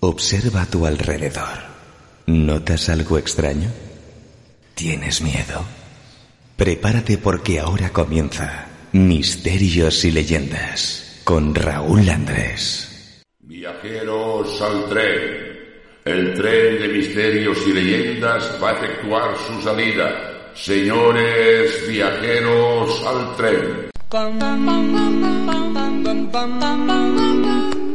Observa a tu alrededor. ¿Notas algo extraño? ¿Tienes miedo? Prepárate porque ahora comienza Misterios y Leyendas con Raúl Andrés. Viajeros al tren. El tren de misterios y leyendas va a efectuar su salida. Señores viajeros al tren.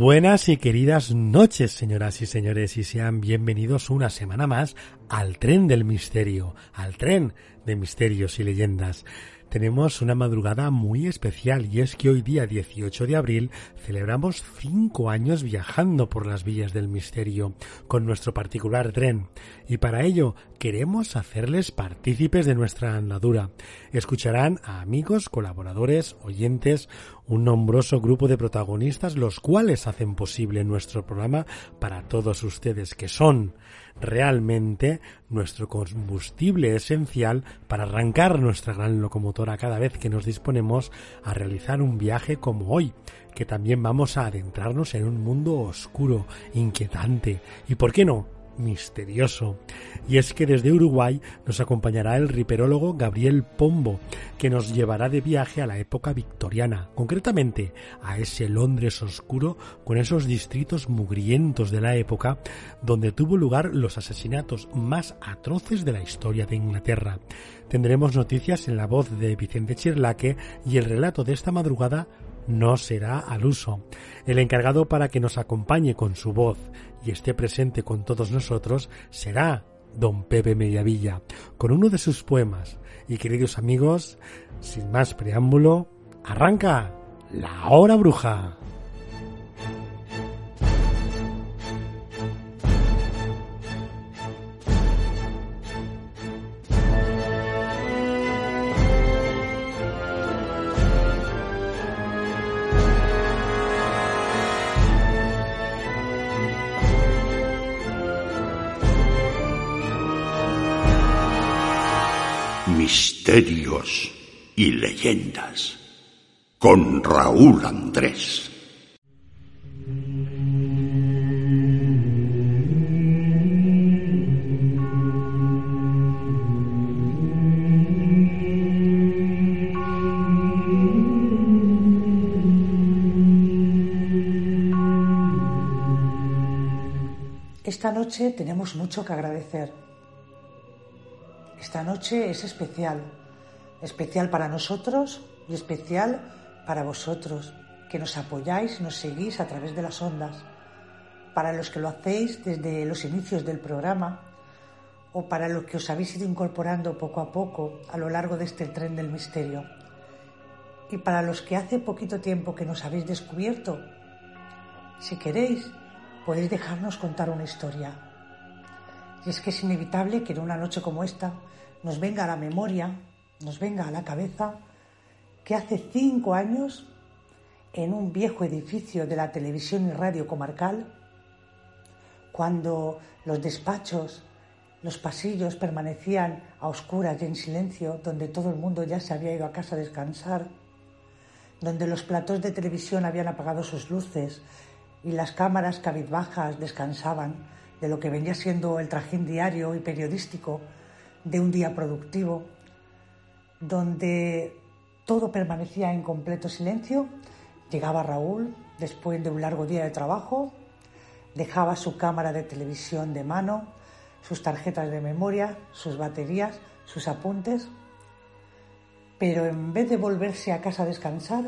Buenas y queridas noches, señoras y señores, y sean bienvenidos una semana más al tren del misterio, al tren de misterios y leyendas. Tenemos una madrugada muy especial y es que hoy día 18 de abril celebramos cinco años viajando por las vías del misterio con nuestro particular tren y para ello queremos hacerles partícipes de nuestra andadura. Escucharán a amigos, colaboradores, oyentes, un nombroso grupo de protagonistas los cuales hacen posible nuestro programa para todos ustedes que son realmente nuestro combustible esencial para arrancar nuestra gran locomotora cada vez que nos disponemos a realizar un viaje como hoy, que también vamos a adentrarnos en un mundo oscuro, inquietante y, ¿por qué no?, misterioso. Y es que desde Uruguay nos acompañará el riperólogo Gabriel Pombo, que nos llevará de viaje a la época victoriana, concretamente a ese Londres oscuro con esos distritos mugrientos de la época donde tuvo lugar los asesinatos más atroces de la historia de Inglaterra. Tendremos noticias en la voz de Vicente Chirlaque y el relato de esta madrugada no será al uso. El encargado para que nos acompañe con su voz y esté presente con todos nosotros será don Pepe Mediavilla, con uno de sus poemas. Y queridos amigos, sin más preámbulo, arranca la hora bruja. Misterios y leyendas con Raúl Andrés. Esta noche tenemos mucho que agradecer. Esta noche es especial, especial para nosotros y especial para vosotros, que nos apoyáis, nos seguís a través de las ondas, para los que lo hacéis desde los inicios del programa o para los que os habéis ido incorporando poco a poco a lo largo de este tren del misterio, y para los que hace poquito tiempo que nos habéis descubierto, si queréis, podéis dejarnos contar una historia. Y es que es inevitable que en una noche como esta nos venga a la memoria, nos venga a la cabeza, que hace cinco años, en un viejo edificio de la televisión y radio comarcal, cuando los despachos, los pasillos permanecían a oscuras y en silencio, donde todo el mundo ya se había ido a casa a descansar, donde los platós de televisión habían apagado sus luces y las cámaras cabizbajas descansaban de lo que venía siendo el trajín diario y periodístico de un día productivo, donde todo permanecía en completo silencio, llegaba Raúl después de un largo día de trabajo, dejaba su cámara de televisión de mano, sus tarjetas de memoria, sus baterías, sus apuntes, pero en vez de volverse a casa a descansar,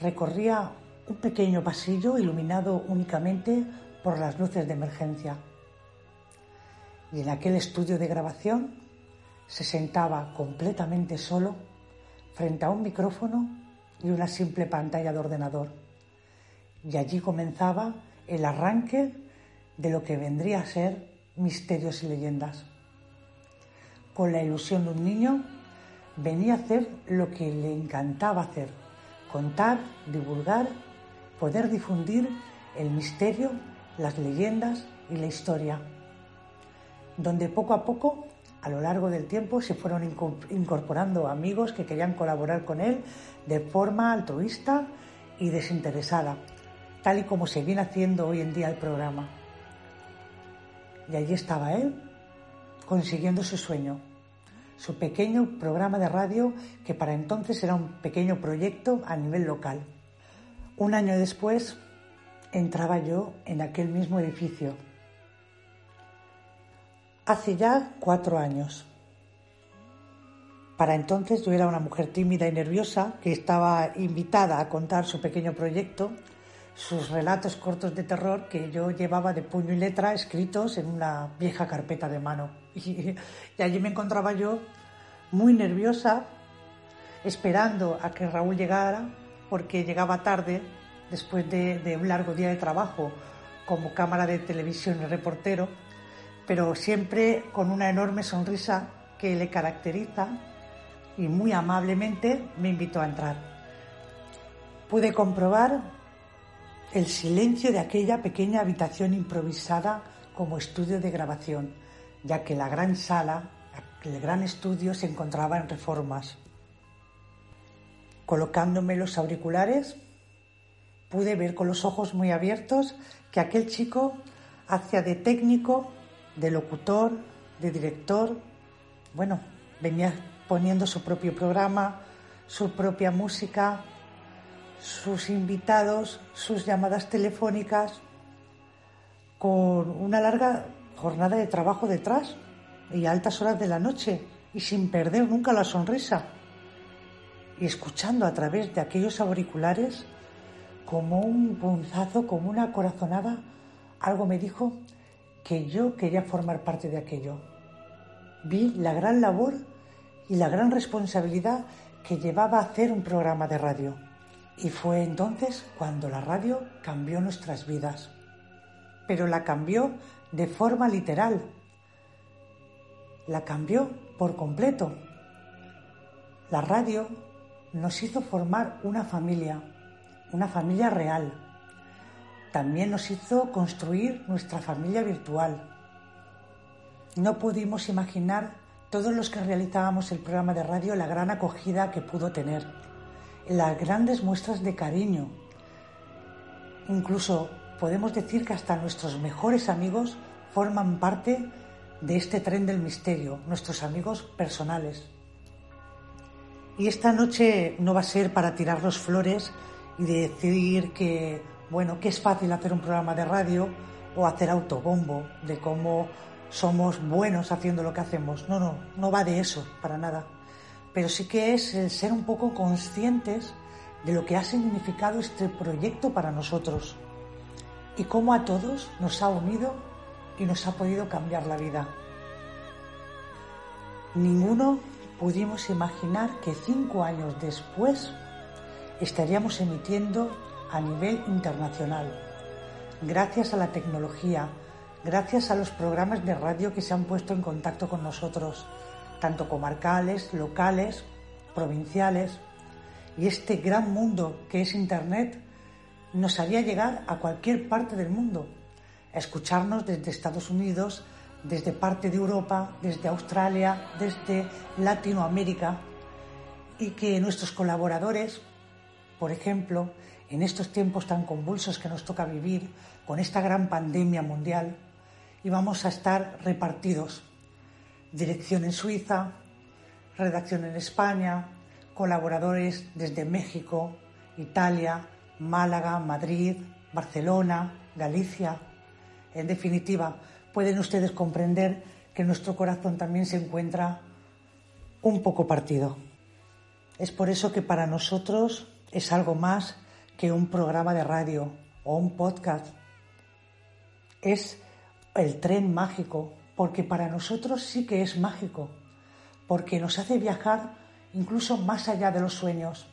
recorría un pequeño pasillo iluminado únicamente por las luces de emergencia. Y en aquel estudio de grabación se sentaba completamente solo frente a un micrófono y una simple pantalla de ordenador. Y allí comenzaba el arranque de lo que vendría a ser misterios y leyendas. Con la ilusión de un niño, venía a hacer lo que le encantaba hacer, contar, divulgar, poder difundir el misterio, las leyendas y la historia, donde poco a poco, a lo largo del tiempo, se fueron incorporando amigos que querían colaborar con él de forma altruista y desinteresada, tal y como se viene haciendo hoy en día el programa. Y allí estaba él, consiguiendo su sueño, su pequeño programa de radio que para entonces era un pequeño proyecto a nivel local. Un año después entraba yo en aquel mismo edificio. Hace ya cuatro años. Para entonces yo era una mujer tímida y nerviosa que estaba invitada a contar su pequeño proyecto sus relatos cortos de terror que yo llevaba de puño y letra escritos en una vieja carpeta de mano. Y, allí me encontraba yo muy nerviosa, esperando a que Raúl llegara, porque llegaba tarde, después de, un largo día de trabajo como cámara de televisión y reportero, pero siempre con una enorme sonrisa que le caracteriza y muy amablemente me invitó a entrar. Pude comprobar el silencio de aquella pequeña habitación improvisada como estudio de grabación, ya que la gran sala, el gran estudio se encontraba en reformas. Colocándome los auriculares, pude ver con los ojos muy abiertos que aquel chico hacía de técnico, de locutor, de director, bueno, venía poniendo su propio programa, su propia música, sus invitados, sus llamadas telefónicas, con una larga jornada de trabajo detrás y altas horas de la noche y sin perder nunca la sonrisa. Y escuchando a través de aquellos auriculares, como un punzazo, como una corazonada, algo me dijo que yo quería formar parte de aquello. Vi la gran labor y la gran responsabilidad que llevaba a hacer un programa de radio. Y fue entonces cuando la radio cambió nuestras vidas. Pero la cambió de forma literal. La cambió por completo. La radio nos hizo formar una familia, una familia real. También nos hizo construir nuestra familia virtual. No pudimos imaginar todos los que realizábamos el programa de radio la gran acogida que pudo tener las grandes muestras de cariño. Incluso podemos decir que hasta nuestros mejores amigos forman parte de este tren del misterio, nuestros amigos personales. Y esta noche no va a ser para tirarnos flores y decir que, bueno, que es fácil hacer un programa de radio o hacer autobombo de cómo somos buenos haciendo lo que hacemos. No, no, no va de eso, para nada pero sí que es el ser un poco conscientes de lo que ha significado este proyecto para nosotros y cómo a todos nos ha unido y nos ha podido cambiar la vida. Ninguno pudimos imaginar que cinco años después estaríamos emitiendo a nivel internacional, gracias a la tecnología, gracias a los programas de radio que se han puesto en contacto con nosotros, tanto comarcales, locales, provinciales, y este gran mundo que es Internet nos haría llegar a cualquier parte del mundo, a escucharnos desde Estados Unidos, desde parte de Europa, desde Australia, desde Latinoamérica, y que nuestros colaboradores, por ejemplo, en estos tiempos tan convulsos que nos toca vivir, con esta gran pandemia mundial, íbamos a estar repartidos dirección en Suiza, redacción en España, colaboradores desde México, Italia, Málaga, Madrid, Barcelona, Galicia. En definitiva, pueden ustedes comprender que nuestro corazón también se encuentra un poco partido. Es por eso que para nosotros es algo más que un programa de radio o un podcast. Es el tren mágico, porque para nosotros sí que es mágico, porque nos hace viajar incluso más allá de los sueños.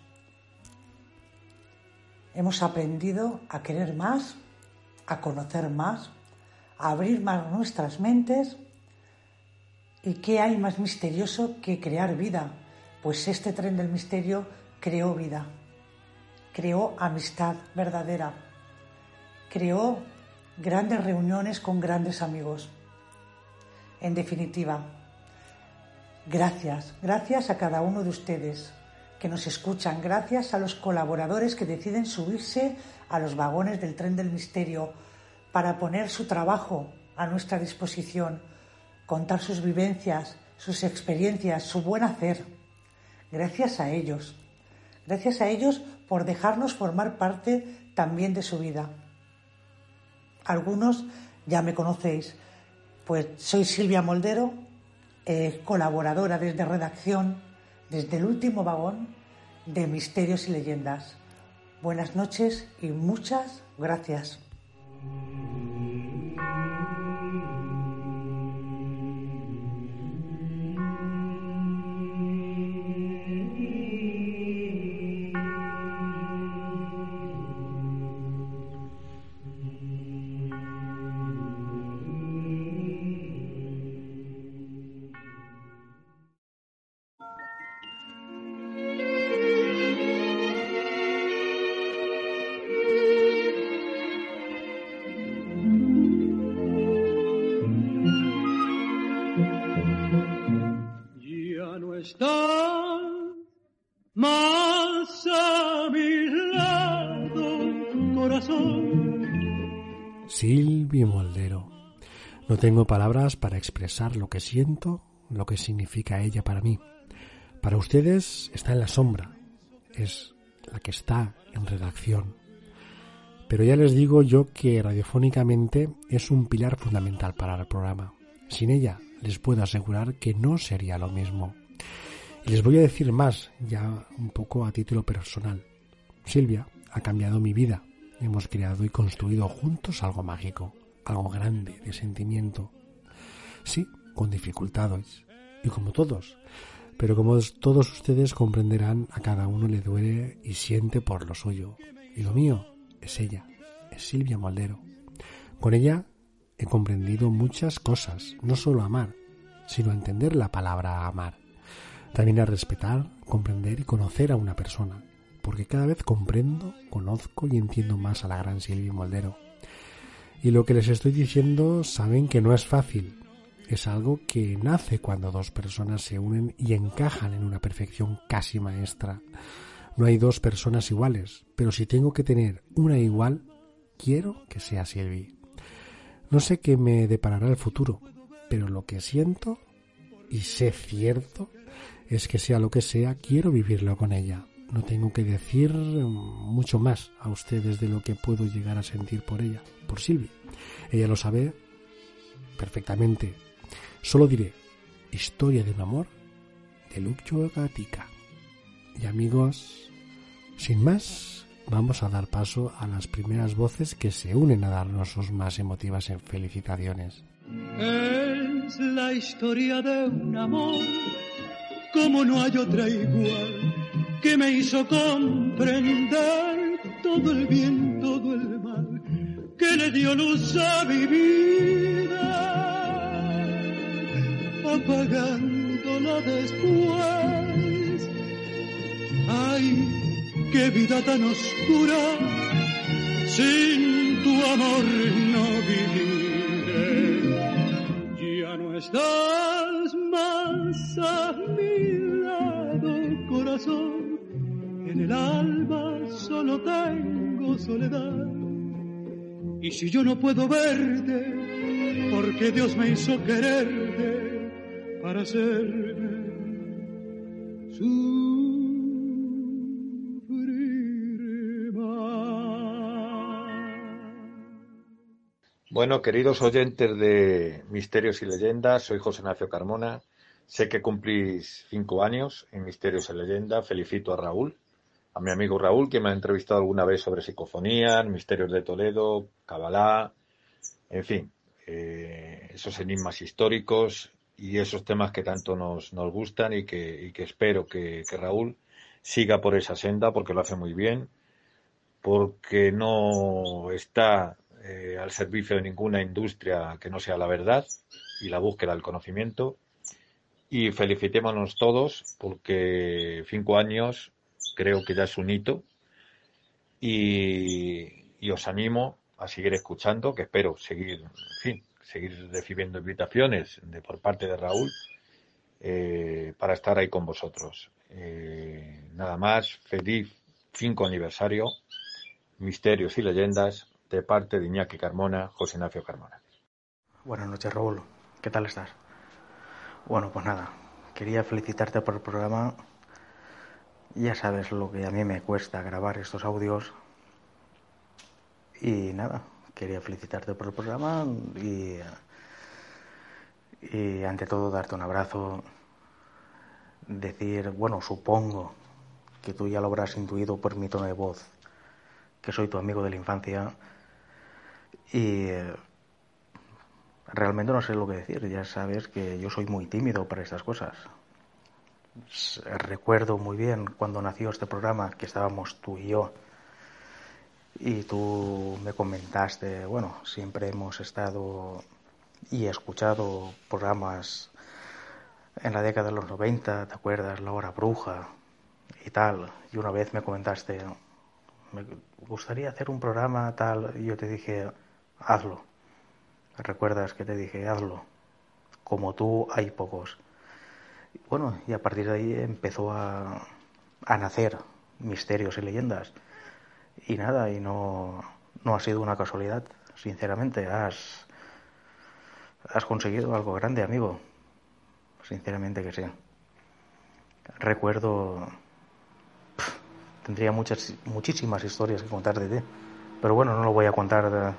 Hemos aprendido a querer más, a conocer más, a abrir más nuestras mentes. ¿Y qué hay más misterioso que crear vida? Pues este tren del misterio creó vida, creó amistad verdadera, creó grandes reuniones con grandes amigos. En definitiva, gracias, gracias a cada uno de ustedes que nos escuchan, gracias a los colaboradores que deciden subirse a los vagones del tren del misterio para poner su trabajo a nuestra disposición, contar sus vivencias, sus experiencias, su buen hacer. Gracias a ellos. Gracias a ellos por dejarnos formar parte también de su vida. Algunos ya me conocéis, pues soy Silvia Moldero, eh, colaboradora desde redacción, desde el último vagón de Misterios y Leyendas. Buenas noches y muchas gracias. Tengo palabras para expresar lo que siento, lo que significa ella para mí. Para ustedes está en la sombra, es la que está en redacción. Pero ya les digo yo que radiofónicamente es un pilar fundamental para el programa. Sin ella les puedo asegurar que no sería lo mismo. Y les voy a decir más, ya un poco a título personal. Silvia ha cambiado mi vida. Hemos creado y construido juntos algo mágico algo grande de sentimiento. Sí, con dificultades, y como todos, pero como todos ustedes comprenderán, a cada uno le duele y siente por lo suyo. Y lo mío es ella, es Silvia Moldero. Con ella he comprendido muchas cosas, no solo amar, sino entender la palabra amar. También a respetar, comprender y conocer a una persona, porque cada vez comprendo, conozco y entiendo más a la gran Silvia Moldero y lo que les estoy diciendo saben que no es fácil. Es algo que nace cuando dos personas se unen y encajan en una perfección casi maestra. No hay dos personas iguales, pero si tengo que tener una igual, quiero que sea Silvi. No sé qué me deparará el futuro, pero lo que siento, y sé cierto, es que sea lo que sea, quiero vivirlo con ella. No tengo que decir mucho más a ustedes de lo que puedo llegar a sentir por ella, por Silvia. Ella lo sabe perfectamente. Solo diré, historia de un amor de Lucho Gatica. Y amigos, sin más, vamos a dar paso a las primeras voces que se unen a darnos sus más emotivas felicitaciones. Es la historia de un amor como no hay otra igual que me hizo comprender todo el bien, todo el mal, que le dio luz a mi vida, apagándola después. Ay, qué vida tan oscura, sin tu amor no viviré. Ya no estás más a mi lado, corazón en el alma solo tengo soledad. Y si yo no puedo verte, porque Dios me hizo quererte para sufrir más. Bueno, queridos oyentes de Misterios y Leyendas, soy José Nacio Carmona. Sé que cumplís cinco años en Misterios y Leyendas. Felicito a Raúl, a mi amigo Raúl, que me ha entrevistado alguna vez sobre psicofonía, Misterios de Toledo, Kabbalah, en fin, eh, esos enigmas históricos y esos temas que tanto nos, nos gustan y que, y que espero que, que Raúl siga por esa senda porque lo hace muy bien, porque no está eh, al servicio de ninguna industria que no sea la verdad y la búsqueda del conocimiento. Y felicitémonos todos porque cinco años creo que ya es un hito y, os animo a seguir escuchando, que espero seguir, en fin, seguir recibiendo invitaciones de, por parte de Raúl eh, para estar ahí con vosotros. Eh, nada más, feliz cinco aniversario, misterios y leyendas de parte de Iñaki Carmona, José Ignacio Carmona. Buenas noches, Raúl. ¿Qué tal estás? Bueno, pues nada, quería felicitarte por el programa. Ya sabes lo que a mí me cuesta grabar estos audios. Y nada, quería felicitarte por el programa y, y ante todo darte un abrazo. Decir, bueno, supongo que tú ya lo habrás intuido por mi tono de voz, que soy tu amigo de la infancia y eh, realmente no sé lo que decir. Ya sabes que yo soy muy tímido para estas cosas. S- Recuerdo muy bien cuando nació este programa que estábamos tú y yo y tú me comentaste, bueno, siempre hemos estado y escuchado programas en la década de los 90, ¿te acuerdas? La hora bruja y tal. Y una vez me comentaste, me gustaría hacer un programa tal, y yo te dije, hazlo. ¿Recuerdas que te dije, hazlo? Como tú hay pocos. Bueno, y a partir de ahí empezó a, a nacer misterios y leyendas. Y nada, y no, no ha sido una casualidad, sinceramente. Has, has conseguido algo grande, amigo. Sinceramente que sí. Recuerdo tendría muchas muchísimas historias que contar de ti pero bueno no lo voy a contar de-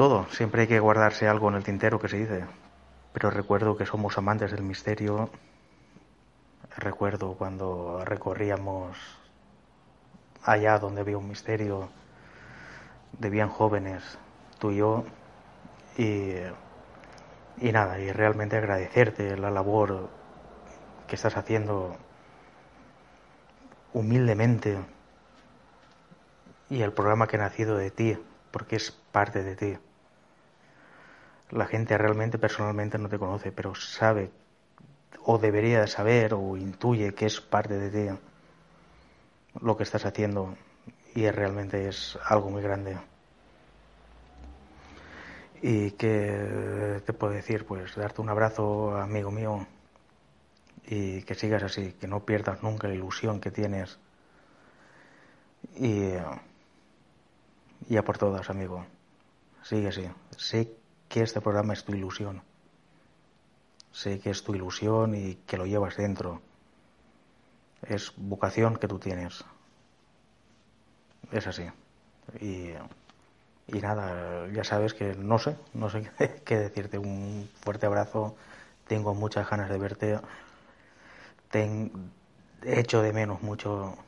todo. Siempre hay que guardarse algo en el tintero que se dice. Pero recuerdo que somos amantes del misterio. Recuerdo cuando recorríamos allá donde había un misterio de bien jóvenes tú y yo. Y nada y realmente agradecerte la labor que estás haciendo humildemente y el programa que ha nacido de ti, porque es parte de ti. La gente realmente personalmente no te conoce, pero sabe o debería de saber o intuye que es parte de ti lo que estás haciendo y realmente es algo muy grande. Y que te puedo decir, pues darte un abrazo, amigo mío, y que sigas así, que no pierdas nunca la ilusión que tienes. Y, y a por todas, amigo. Sigue así. Sé que este programa es tu ilusión. Sé que es tu ilusión y que lo llevas dentro. Es vocación que tú tienes. Es así. Y, y nada, ya sabes que no sé, no sé qué decirte. Un fuerte abrazo. Tengo muchas ganas de verte. Ten, echo de menos mucho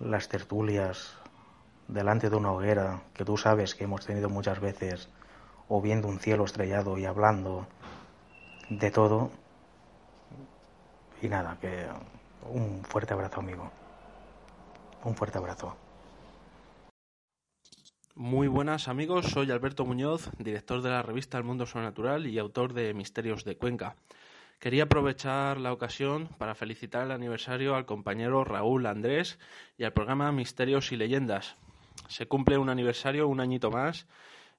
las tertulias delante de una hoguera que tú sabes que hemos tenido muchas veces o viendo un cielo estrellado y hablando de todo y nada que un fuerte abrazo amigo un fuerte abrazo Muy buenas amigos, soy Alberto Muñoz, director de la revista El Mundo Sobrenatural y autor de Misterios de Cuenca. Quería aprovechar la ocasión para felicitar el aniversario al compañero Raúl Andrés y al programa Misterios y Leyendas. Se cumple un aniversario, un añito más,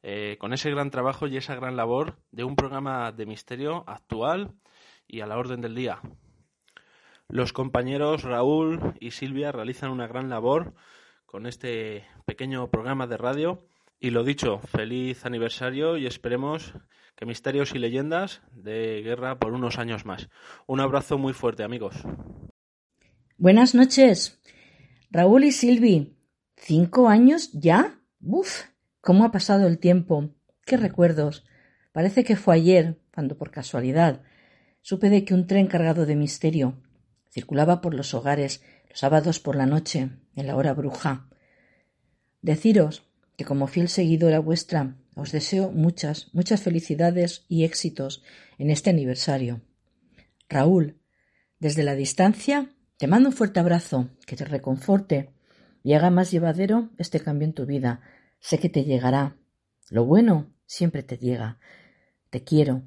eh, con ese gran trabajo y esa gran labor de un programa de misterio actual y a la orden del día. Los compañeros Raúl y Silvia realizan una gran labor con este pequeño programa de radio. Y lo dicho, feliz aniversario y esperemos que Misterios y Leyendas de guerra por unos años más. Un abrazo muy fuerte, amigos. Buenas noches. Raúl y Silvi, ¿cinco años ya? Uf, ¿Cómo ha pasado el tiempo? ¿Qué recuerdos? Parece que fue ayer, cuando por casualidad supe de que un tren cargado de misterio circulaba por los hogares los sábados por la noche, en la hora bruja. Deciros que como fiel seguidora vuestra os deseo muchas, muchas felicidades y éxitos en este aniversario. Raúl, desde la distancia, te mando un fuerte abrazo que te reconforte y haga más llevadero este cambio en tu vida. Sé que te llegará. Lo bueno siempre te llega. Te quiero.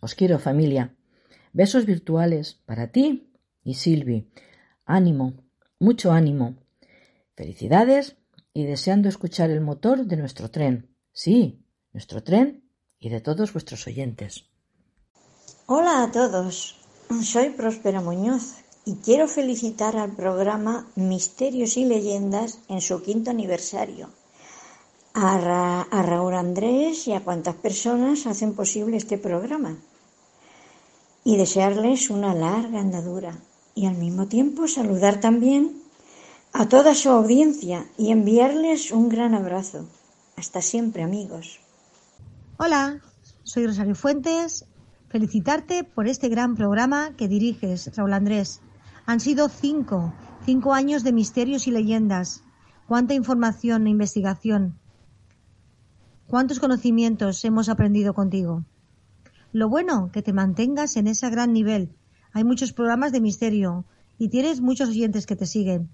Os quiero, familia. Besos virtuales para ti y Silvi. Ánimo, mucho ánimo. Felicidades y deseando escuchar el motor de nuestro tren. Sí, nuestro tren y de todos vuestros oyentes. Hola a todos. Soy Próspera Muñoz y quiero felicitar al programa Misterios y Leyendas en su quinto aniversario. A, Raúl Andrés y a cuantas personas hacen posible este programa. Y desearles una larga andadura. Y al mismo tiempo saludar también a toda su audiencia y enviarles un gran abrazo. Hasta siempre, amigos. Hola, soy Rosario Fuentes. Felicitarte por este gran programa que diriges, Raúl Andrés. Han sido cinco, cinco años de misterios y leyendas. Cuánta información e investigación. Cuántos conocimientos hemos aprendido contigo. Lo bueno, que te mantengas en ese gran nivel. Hay muchos programas de misterio y tienes muchos oyentes que te siguen.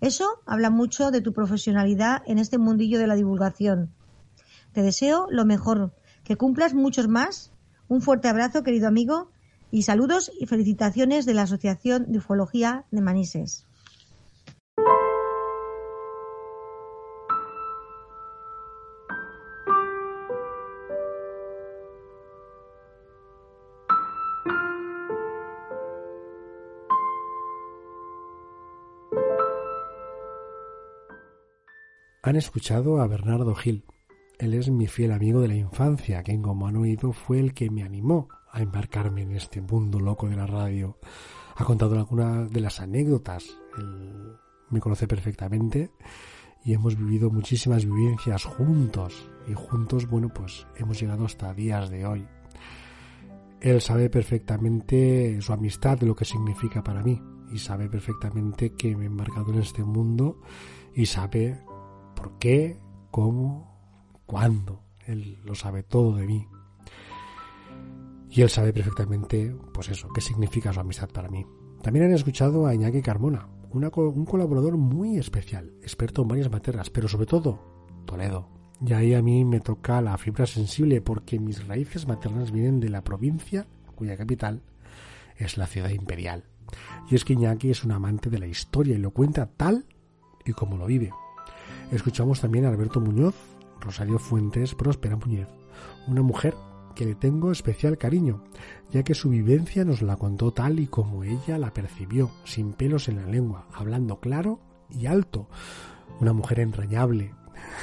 Eso habla mucho de tu profesionalidad en este mundillo de la divulgación. Te deseo lo mejor, que cumplas muchos más. Un fuerte abrazo, querido amigo, y saludos y felicitaciones de la Asociación de Ufología de Manises. Han escuchado a Bernardo Gil. Él es mi fiel amigo de la infancia, quien como han oído fue el que me animó a embarcarme en este mundo loco de la radio. Ha contado algunas de las anécdotas. Él me conoce perfectamente y hemos vivido muchísimas vivencias juntos. Y juntos, bueno, pues hemos llegado hasta días de hoy. Él sabe perfectamente su amistad, lo que significa para mí. Y sabe perfectamente que me he embarcado en este mundo y sabe por qué, cómo, cuándo. Él lo sabe todo de mí. Y él sabe perfectamente, pues eso, qué significa su amistad para mí. También han escuchado a Iñaki Carmona, un colaborador muy especial, experto en varias materias, pero sobre todo Toledo. Y ahí a mí me toca la fibra sensible porque mis raíces maternas vienen de la provincia cuya capital es la ciudad imperial. Y es que Iñaki es un amante de la historia y lo cuenta tal y como lo vive. Escuchamos también a Alberto Muñoz, Rosario Fuentes, Próspera Muñoz, una mujer que le tengo especial cariño, ya que su vivencia nos la contó tal y como ella la percibió, sin pelos en la lengua, hablando claro y alto. Una mujer entrañable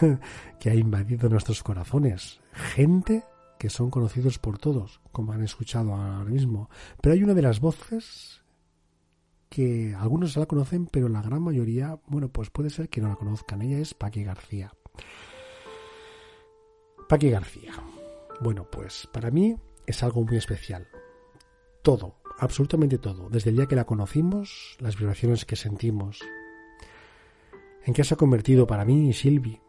que ha invadido nuestros corazones. Gente que son conocidos por todos, como han escuchado ahora mismo. Pero hay una de las voces que algunos la conocen, pero la gran mayoría, bueno, pues puede ser que no la conozcan. Ella es Paqui García. Paqui García. Bueno, pues para mí es algo muy especial. Todo, absolutamente todo, desde el día que la conocimos, las vibraciones que sentimos, en qué se ha convertido para mí y Silvi,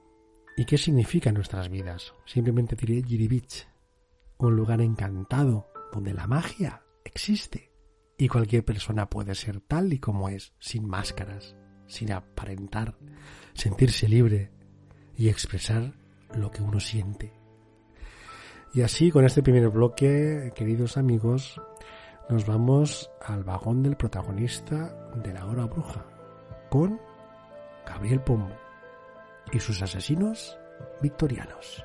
y qué significa en nuestras vidas. Simplemente diré Giribich, un lugar encantado donde la magia existe y cualquier persona puede ser tal y como es, sin máscaras, sin aparentar, sentirse libre y expresar lo que uno siente. Y así, con este primer bloque, queridos amigos, nos vamos al vagón del protagonista de la hora bruja, con Gabriel Pombo y sus asesinos victorianos.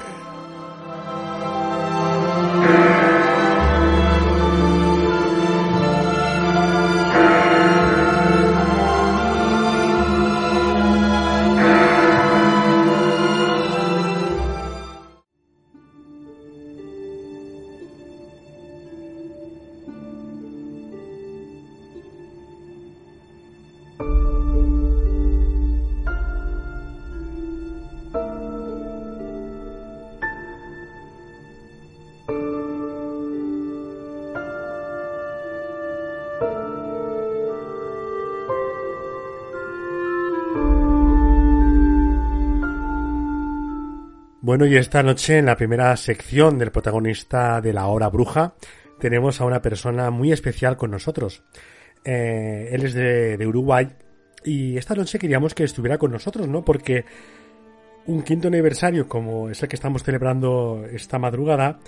Bueno, y esta noche en la primera sección del protagonista de la hora bruja tenemos a una persona muy especial con nosotros. Eh, él es de, Uruguay y esta noche queríamos que estuviera con nosotros, ¿no? Porque un quinto aniversario como es el que estamos celebrando esta madrugada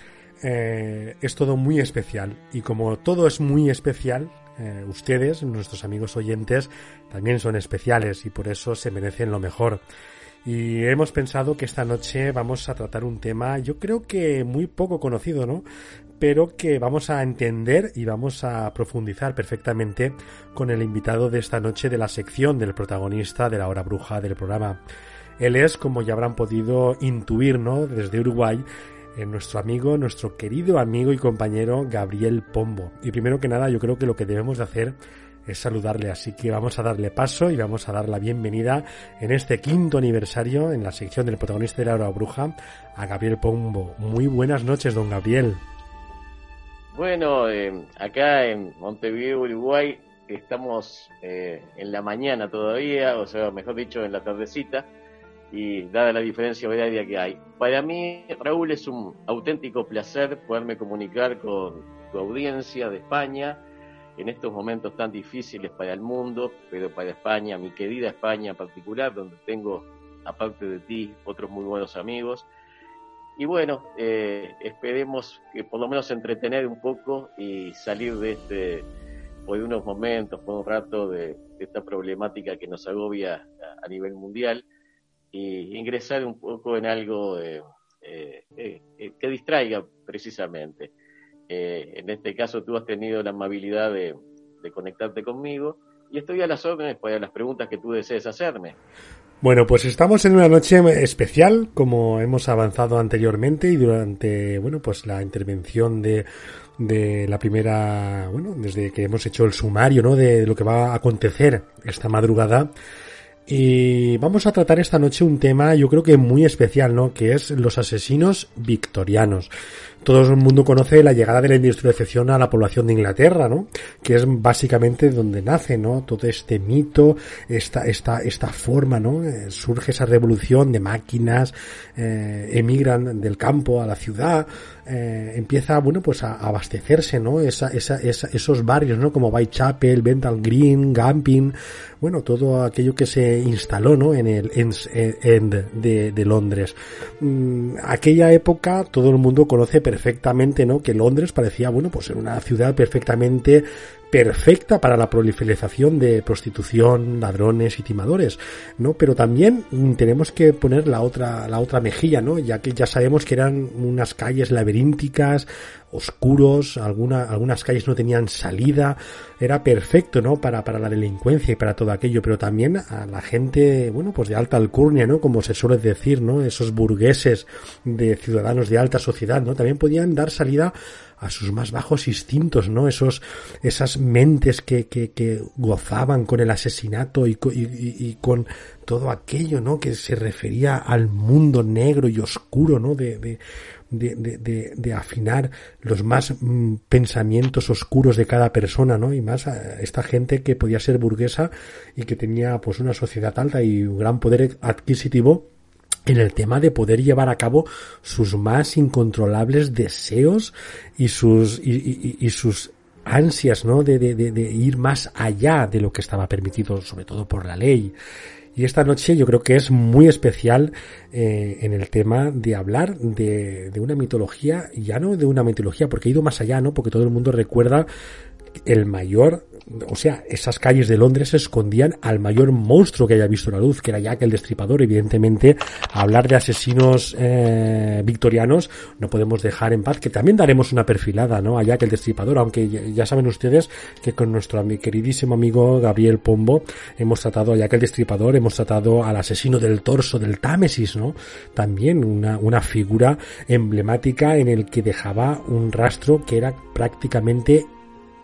eh, es todo muy especial y como todo es muy especial eh, ustedes, nuestros amigos oyentes, también son especiales y por eso se merecen lo mejor. Y hemos pensado que esta noche vamos a tratar un tema, yo creo que muy poco conocido, ¿no? Pero que vamos a entender y vamos a profundizar perfectamente con el invitado de esta noche de la sección del protagonista de la hora bruja del programa. Él es, como ya habrán podido intuir, ¿no? Desde Uruguay, eh, nuestro amigo, nuestro querido amigo y compañero Gabriel Pombo. Y primero que nada, yo creo que lo que debemos de hacer es saludarle. Así que vamos a darle paso y vamos a dar la bienvenida en este quinto aniversario, en la sección del protagonista de la hora bruja, a Gabriel Pombo. Muy buenas noches, don Gabriel. Bueno, eh, acá en Montevideo, Uruguay, estamos eh, en la mañana todavía, o sea, mejor dicho, en la tardecita, y dada la diferencia horaria que hay. Para mí, Raúl, es un auténtico placer poderme comunicar con tu audiencia de España, en estos momentos tan difíciles para el mundo, pero para España, mi querida España en particular, donde tengo, aparte de ti, otros muy buenos amigos. Y bueno, eh, esperemos que por lo menos entretener un poco y salir de este, por unos momentos, por un rato de, esta problemática que nos agobia a, nivel mundial y ingresar un poco en algo eh, eh, que distraiga precisamente. Eh, en este caso tú has tenido la amabilidad de, conectarte conmigo y estoy a las órdenes para las preguntas que tú desees hacerme. Bueno, pues estamos en una noche especial, como hemos avanzado anteriormente y durante, bueno, pues la intervención de, de la primera, bueno, desde que hemos hecho el sumario, ¿no? De lo que va a acontecer esta madrugada. Y vamos a tratar esta noche un tema, yo creo que muy especial, ¿no? Que es los asesinos victorianos todo el mundo conoce la llegada de la industrialización a la población de Inglaterra, ¿no? Que es básicamente donde nace, ¿no? Todo este mito, esta, esta, esta forma, ¿no? Eh, surge esa revolución de máquinas, eh, emigran del campo a la ciudad, eh, empieza, bueno, pues a, abastecerse, ¿no? Esa, esa, esos barrios, ¿no? Como Whitechapel, Bentham Green, Gamping, bueno, todo aquello que se instaló, ¿no? En el End de, de Londres. Mm, aquella época todo el mundo conoce perfectamente, ¿no? Que Londres parecía, bueno, pues una ciudad perfectamente perfecta para la proliferación de prostitución, ladrones y timadores, ¿no? Pero también tenemos que poner la otra, la otra mejilla, ¿no? Ya que ya sabemos que eran unas calles laberínticas, oscuros, alguna, algunas calles no tenían salida, era perfecto, ¿no? Para, para la delincuencia y para todo aquello, pero también a la gente, bueno, pues de alta alcurnia, ¿no? Como se suele decir, ¿no? Esos burgueses de ciudadanos de alta sociedad, ¿no? También podían dar salida a sus más bajos instintos, ¿no? Esos, esas mentes que, que, que gozaban con el asesinato y, y, con todo aquello, ¿no? Que se refería al mundo negro y oscuro, ¿no? De, de, de, de, afinar los más mm, pensamientos oscuros de cada persona, ¿no? Y más a esta gente que podía ser burguesa y que tenía pues una sociedad alta y un gran poder adquisitivo en el tema de poder llevar a cabo sus más incontrolables deseos y sus y, y, sus ansias no de, de, de, ir más allá de lo que estaba permitido sobre todo por la ley y esta noche yo creo que es muy especial eh, en el tema de hablar de, de una mitología ya no de una mitología porque he ido más allá no porque todo el mundo recuerda el mayor o sea, esas calles de Londres escondían al mayor monstruo que haya visto la luz, que era Jack el Destripador. Evidentemente, hablar de asesinos eh, victorianos no podemos dejar en paz, que también daremos una perfilada, ¿no? A Jack el Destripador, aunque ya, saben ustedes que con nuestro queridísimo amigo Gabriel Pombo hemos tratado a Jack el Destripador, hemos tratado al asesino del torso del Támesis, ¿no? También una, una figura emblemática en el que dejaba un rastro que era prácticamente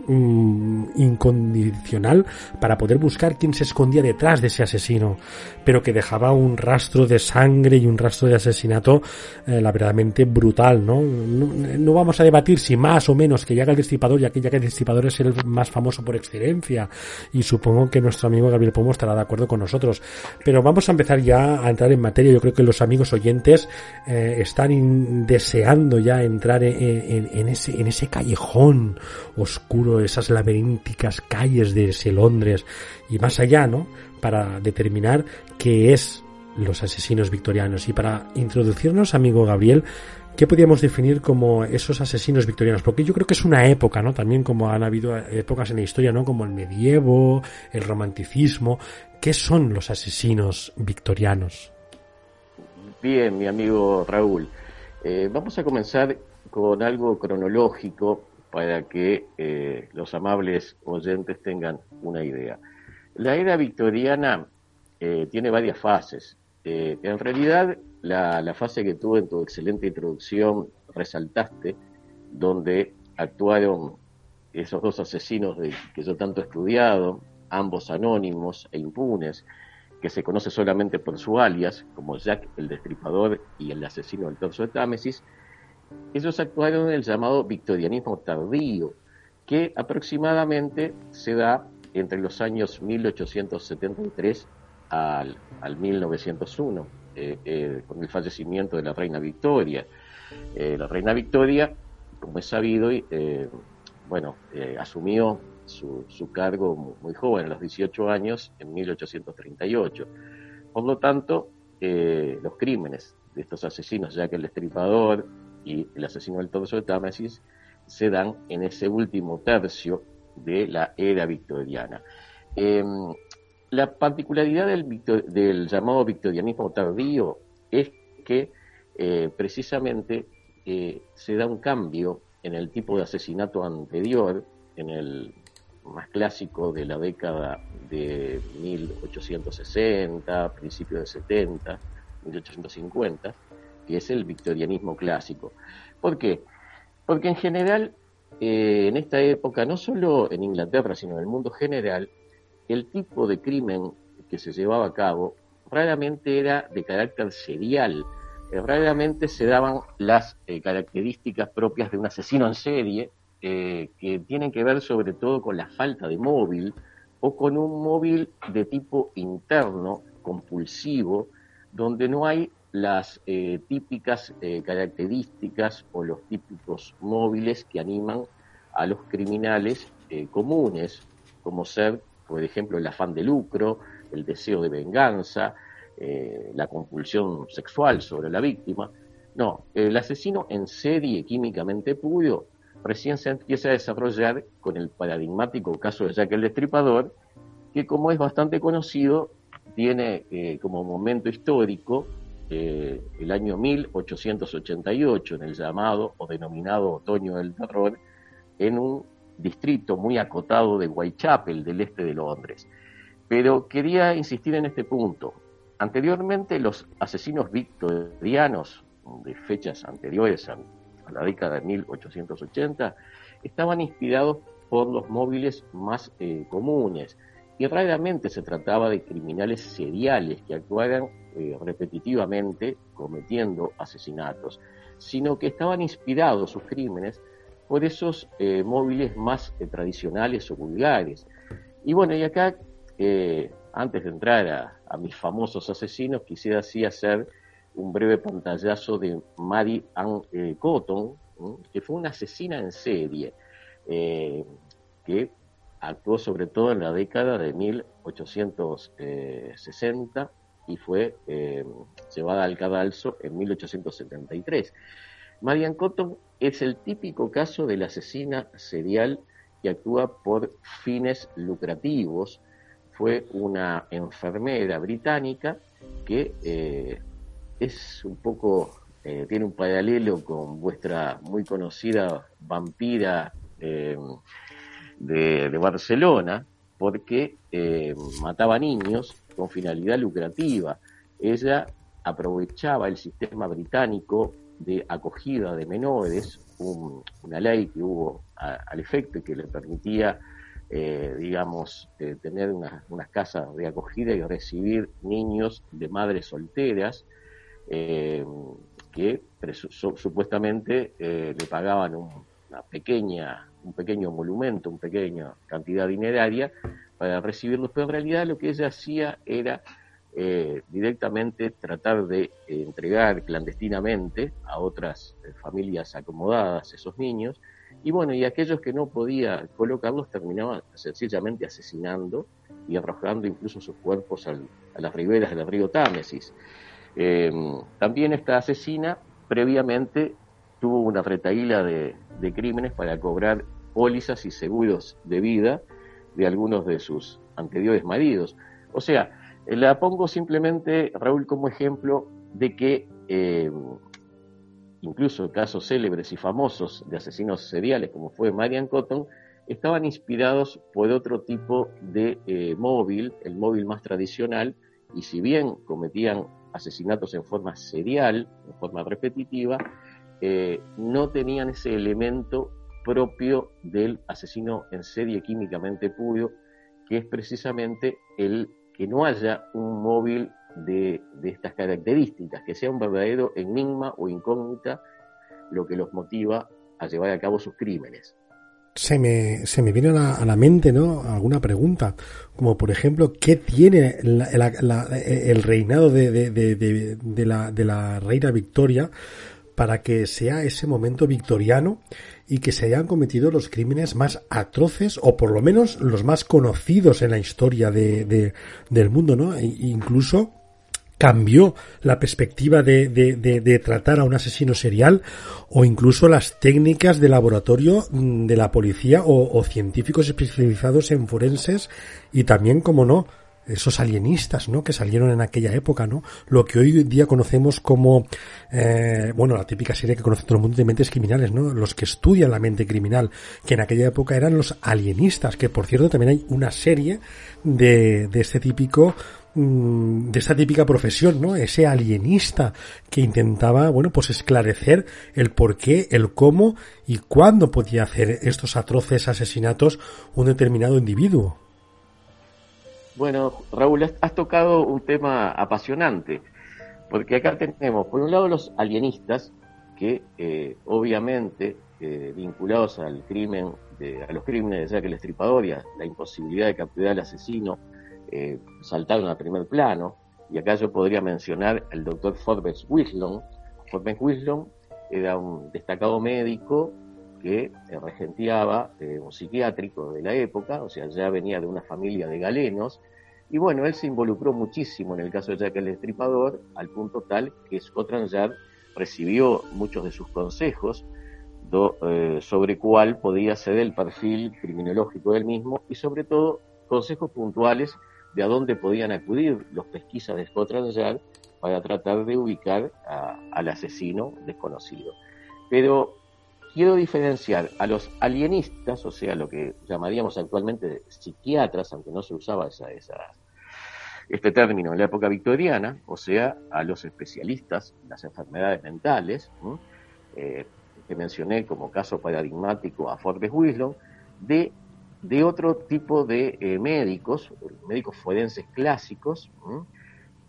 incondicional para poder buscar quién se escondía detrás de ese asesino, pero que dejaba un rastro de sangre y un rastro de asesinato eh, la verdaderamente brutal, ¿no? ¿no? vamos a debatir si más o menos que llega el Destripador, ya que que el Destripador es el más famoso por excelencia, y supongo que nuestro amigo Gabriel Pomo estará de acuerdo con nosotros. Pero vamos a empezar ya a entrar en materia. Yo creo que los amigos oyentes eh, están deseando ya entrar en, ese, en ese callejón oscuro esas laberínticas calles de ese Londres y más allá, ¿no? Para determinar qué es los asesinos victorianos y para introducirnos, amigo Gabriel, ¿qué podríamos definir como esos asesinos victorianos? Porque yo creo que es una época, ¿no? También como han habido épocas en la historia, ¿no? Como el medievo, el romanticismo. ¿Qué son los asesinos victorianos? Bien, mi amigo Raúl. Eh, vamos a comenzar con algo cronológico para que eh, los amables oyentes tengan una idea. La era victoriana eh, tiene varias fases. Eh, en realidad, la, fase que tuve en tu excelente introducción resaltaste, donde actuaron esos dos asesinos de, que yo tanto he estudiado, ambos anónimos e impunes, que se conoce solamente por su alias, como Jack el Destripador y el asesino del torso de Támesis, ellos actuaron en el llamado victorianismo tardío, que aproximadamente se da entre los años 1873 al, 1901, eh, eh, con el fallecimiento de la reina Victoria. Eh, la reina Victoria, como es sabido, bueno, asumió su, su, cargo muy joven, a los 18 años, en 1838. Por lo tanto, los crímenes de estos asesinos, ya que el destripador, y el asesino del torso de Támesis se dan en ese último tercio de la era victoriana. Em, la particularidad del, llamado victorianismo tardío es que eh, precisamente eh, se da un cambio en el tipo de asesinato anterior, en el más clásico de la década de 1860, principios de 70, 1850, que es el victorianismo clásico. ¿Por qué? Porque en general, eh, en esta época, no solo en Inglaterra, sino en el mundo general, el tipo de crimen que se llevaba a cabo raramente era de carácter serial, eh, raramente se daban las eh, características propias de un asesino en serie, que tienen que ver sobre todo con la falta de móvil o con un móvil de tipo interno, compulsivo, donde no hay las eh, típicas eh, características o los típicos móviles que animan a los criminales eh, comunes, como ser, por ejemplo, el afán de lucro, el deseo de venganza, la compulsión sexual sobre la víctima. No, el asesino en serie químicamente puro recién se empieza a desarrollar con el paradigmático caso de Jack el Destripador, que como es bastante conocido, tiene como momento histórico eh, el año 1888, en el llamado o denominado Otoño del Terror, en un distrito muy acotado de Whitechapel, del este de Londres. Pero quería insistir en este punto. Anteriormente, los asesinos victorianos, de fechas anteriores a, la década de 1880, estaban inspirados por los móviles más eh, comunes y raramente se trataba de criminales seriales que actuaran eh, repetitivamente cometiendo asesinatos, sino que estaban inspirados sus crímenes por esos eh, móviles más tradicionales o vulgares. Y bueno, y acá, antes de entrar a, mis famosos asesinos, quisiera así hacer un breve pantallazo de Maddie Ann Cotton, que fue una asesina en serie eh, que actuó sobre todo en la década de 1860 y fue eh, llevada al cadalso en 1873. Marian Cotton es el típico caso de la asesina serial que actúa por fines lucrativos. Fue una enfermera británica que eh, es un poco, tiene un paralelo con vuestra muy conocida vampira eh, de, Barcelona porque eh, mataba niños con finalidad lucrativa. Ella aprovechaba el sistema británico de acogida de menores, una ley que hubo al efecto y que le permitía, eh, digamos, tener unas casas de acogida y recibir niños de madres solteras que supuestamente le pagaban una pequeña un pequeño monumento, una pequeña cantidad dineraria para recibirlos, pero en realidad lo que ella hacía era eh, directamente tratar de eh, entregar clandestinamente a otras eh, familias acomodadas esos niños, y bueno, y aquellos que no podía colocarlos terminaban sencillamente asesinando y arrojando incluso sus cuerpos a las riberas del río Támesis. también esta asesina previamente tuvo una retaíla de, crímenes para cobrar pólizas y seguros de vida de algunos de sus anteriores maridos. O sea, la pongo simplemente, Raúl, como ejemplo de que eh, incluso casos célebres y famosos de asesinos seriales, como fue Marian Cotton, estaban inspirados por otro tipo de eh, móvil, el móvil más tradicional, y si bien cometían asesinatos en forma serial, en forma repetitiva, eh, no tenían ese elemento propio del asesino en serie químicamente puro, que es precisamente el que no haya un móvil de, estas características, que sea un verdadero enigma o incógnita lo que los motiva a llevar a cabo sus crímenes. Se me, se me viene a la, mente, ¿no? Alguna pregunta, como por ejemplo, ¿qué tiene el reinado de, de, la, de la reina Victoria para que sea ese momento victoriano y que se hayan cometido los crímenes más atroces o por lo menos los más conocidos en la historia de, del mundo, ¿no? E incluso cambió la perspectiva de, de, tratar a un asesino serial o incluso las técnicas de laboratorio mm, de la policía o, o científicos especializados en forenses y también, como no, esos alienistas, ¿no? Que salieron en aquella época, ¿no? Lo que hoy día conocemos como, eh, bueno, la típica serie que conoce todo el mundo de mentes criminales, ¿no? Los que estudian la mente criminal, que en aquella época eran los alienistas, que por cierto también hay una serie de, de este típico, mm, de esta típica profesión, ¿no? Ese alienista que intentaba, bueno, pues esclarecer el por qué, el cómo y cuándo podía hacer estos atroces asesinatos un determinado individuo. Bueno, Raúl, has tocado un tema apasionante, porque acá tenemos, por un lado, los alienistas, que eh, obviamente eh, vinculados al crimen, de, a los crímenes de Jack el Estripador y a la imposibilidad de capturar al asesino, eh, saltaron al primer plano. Y acá yo podría mencionar al doctor Forbes Wislon. Forbes Wislon era un destacado médico que regenteaba un psiquiátrico de la época, o sea, ya venía de una familia de galenos, y bueno, él se involucró muchísimo en el caso de Jack el Destripador, al punto tal que Scotland Yard recibió muchos de sus consejos eh, sobre cuál podía ser el perfil criminológico del mismo y sobre todo consejos puntuales de a dónde podían acudir los pesquisas de Scotland Yard para tratar de ubicar al asesino desconocido. Pero quiero diferenciar a los alienistas, o sea, lo que llamaríamos actualmente psiquiatras, aunque no se usaba esa, este término en la época victoriana, o sea, a los especialistas en las enfermedades mentales, eh, que mencioné como caso paradigmático a Forbes Wislon, de, de otro tipo de eh, médicos, médicos forenses clásicos,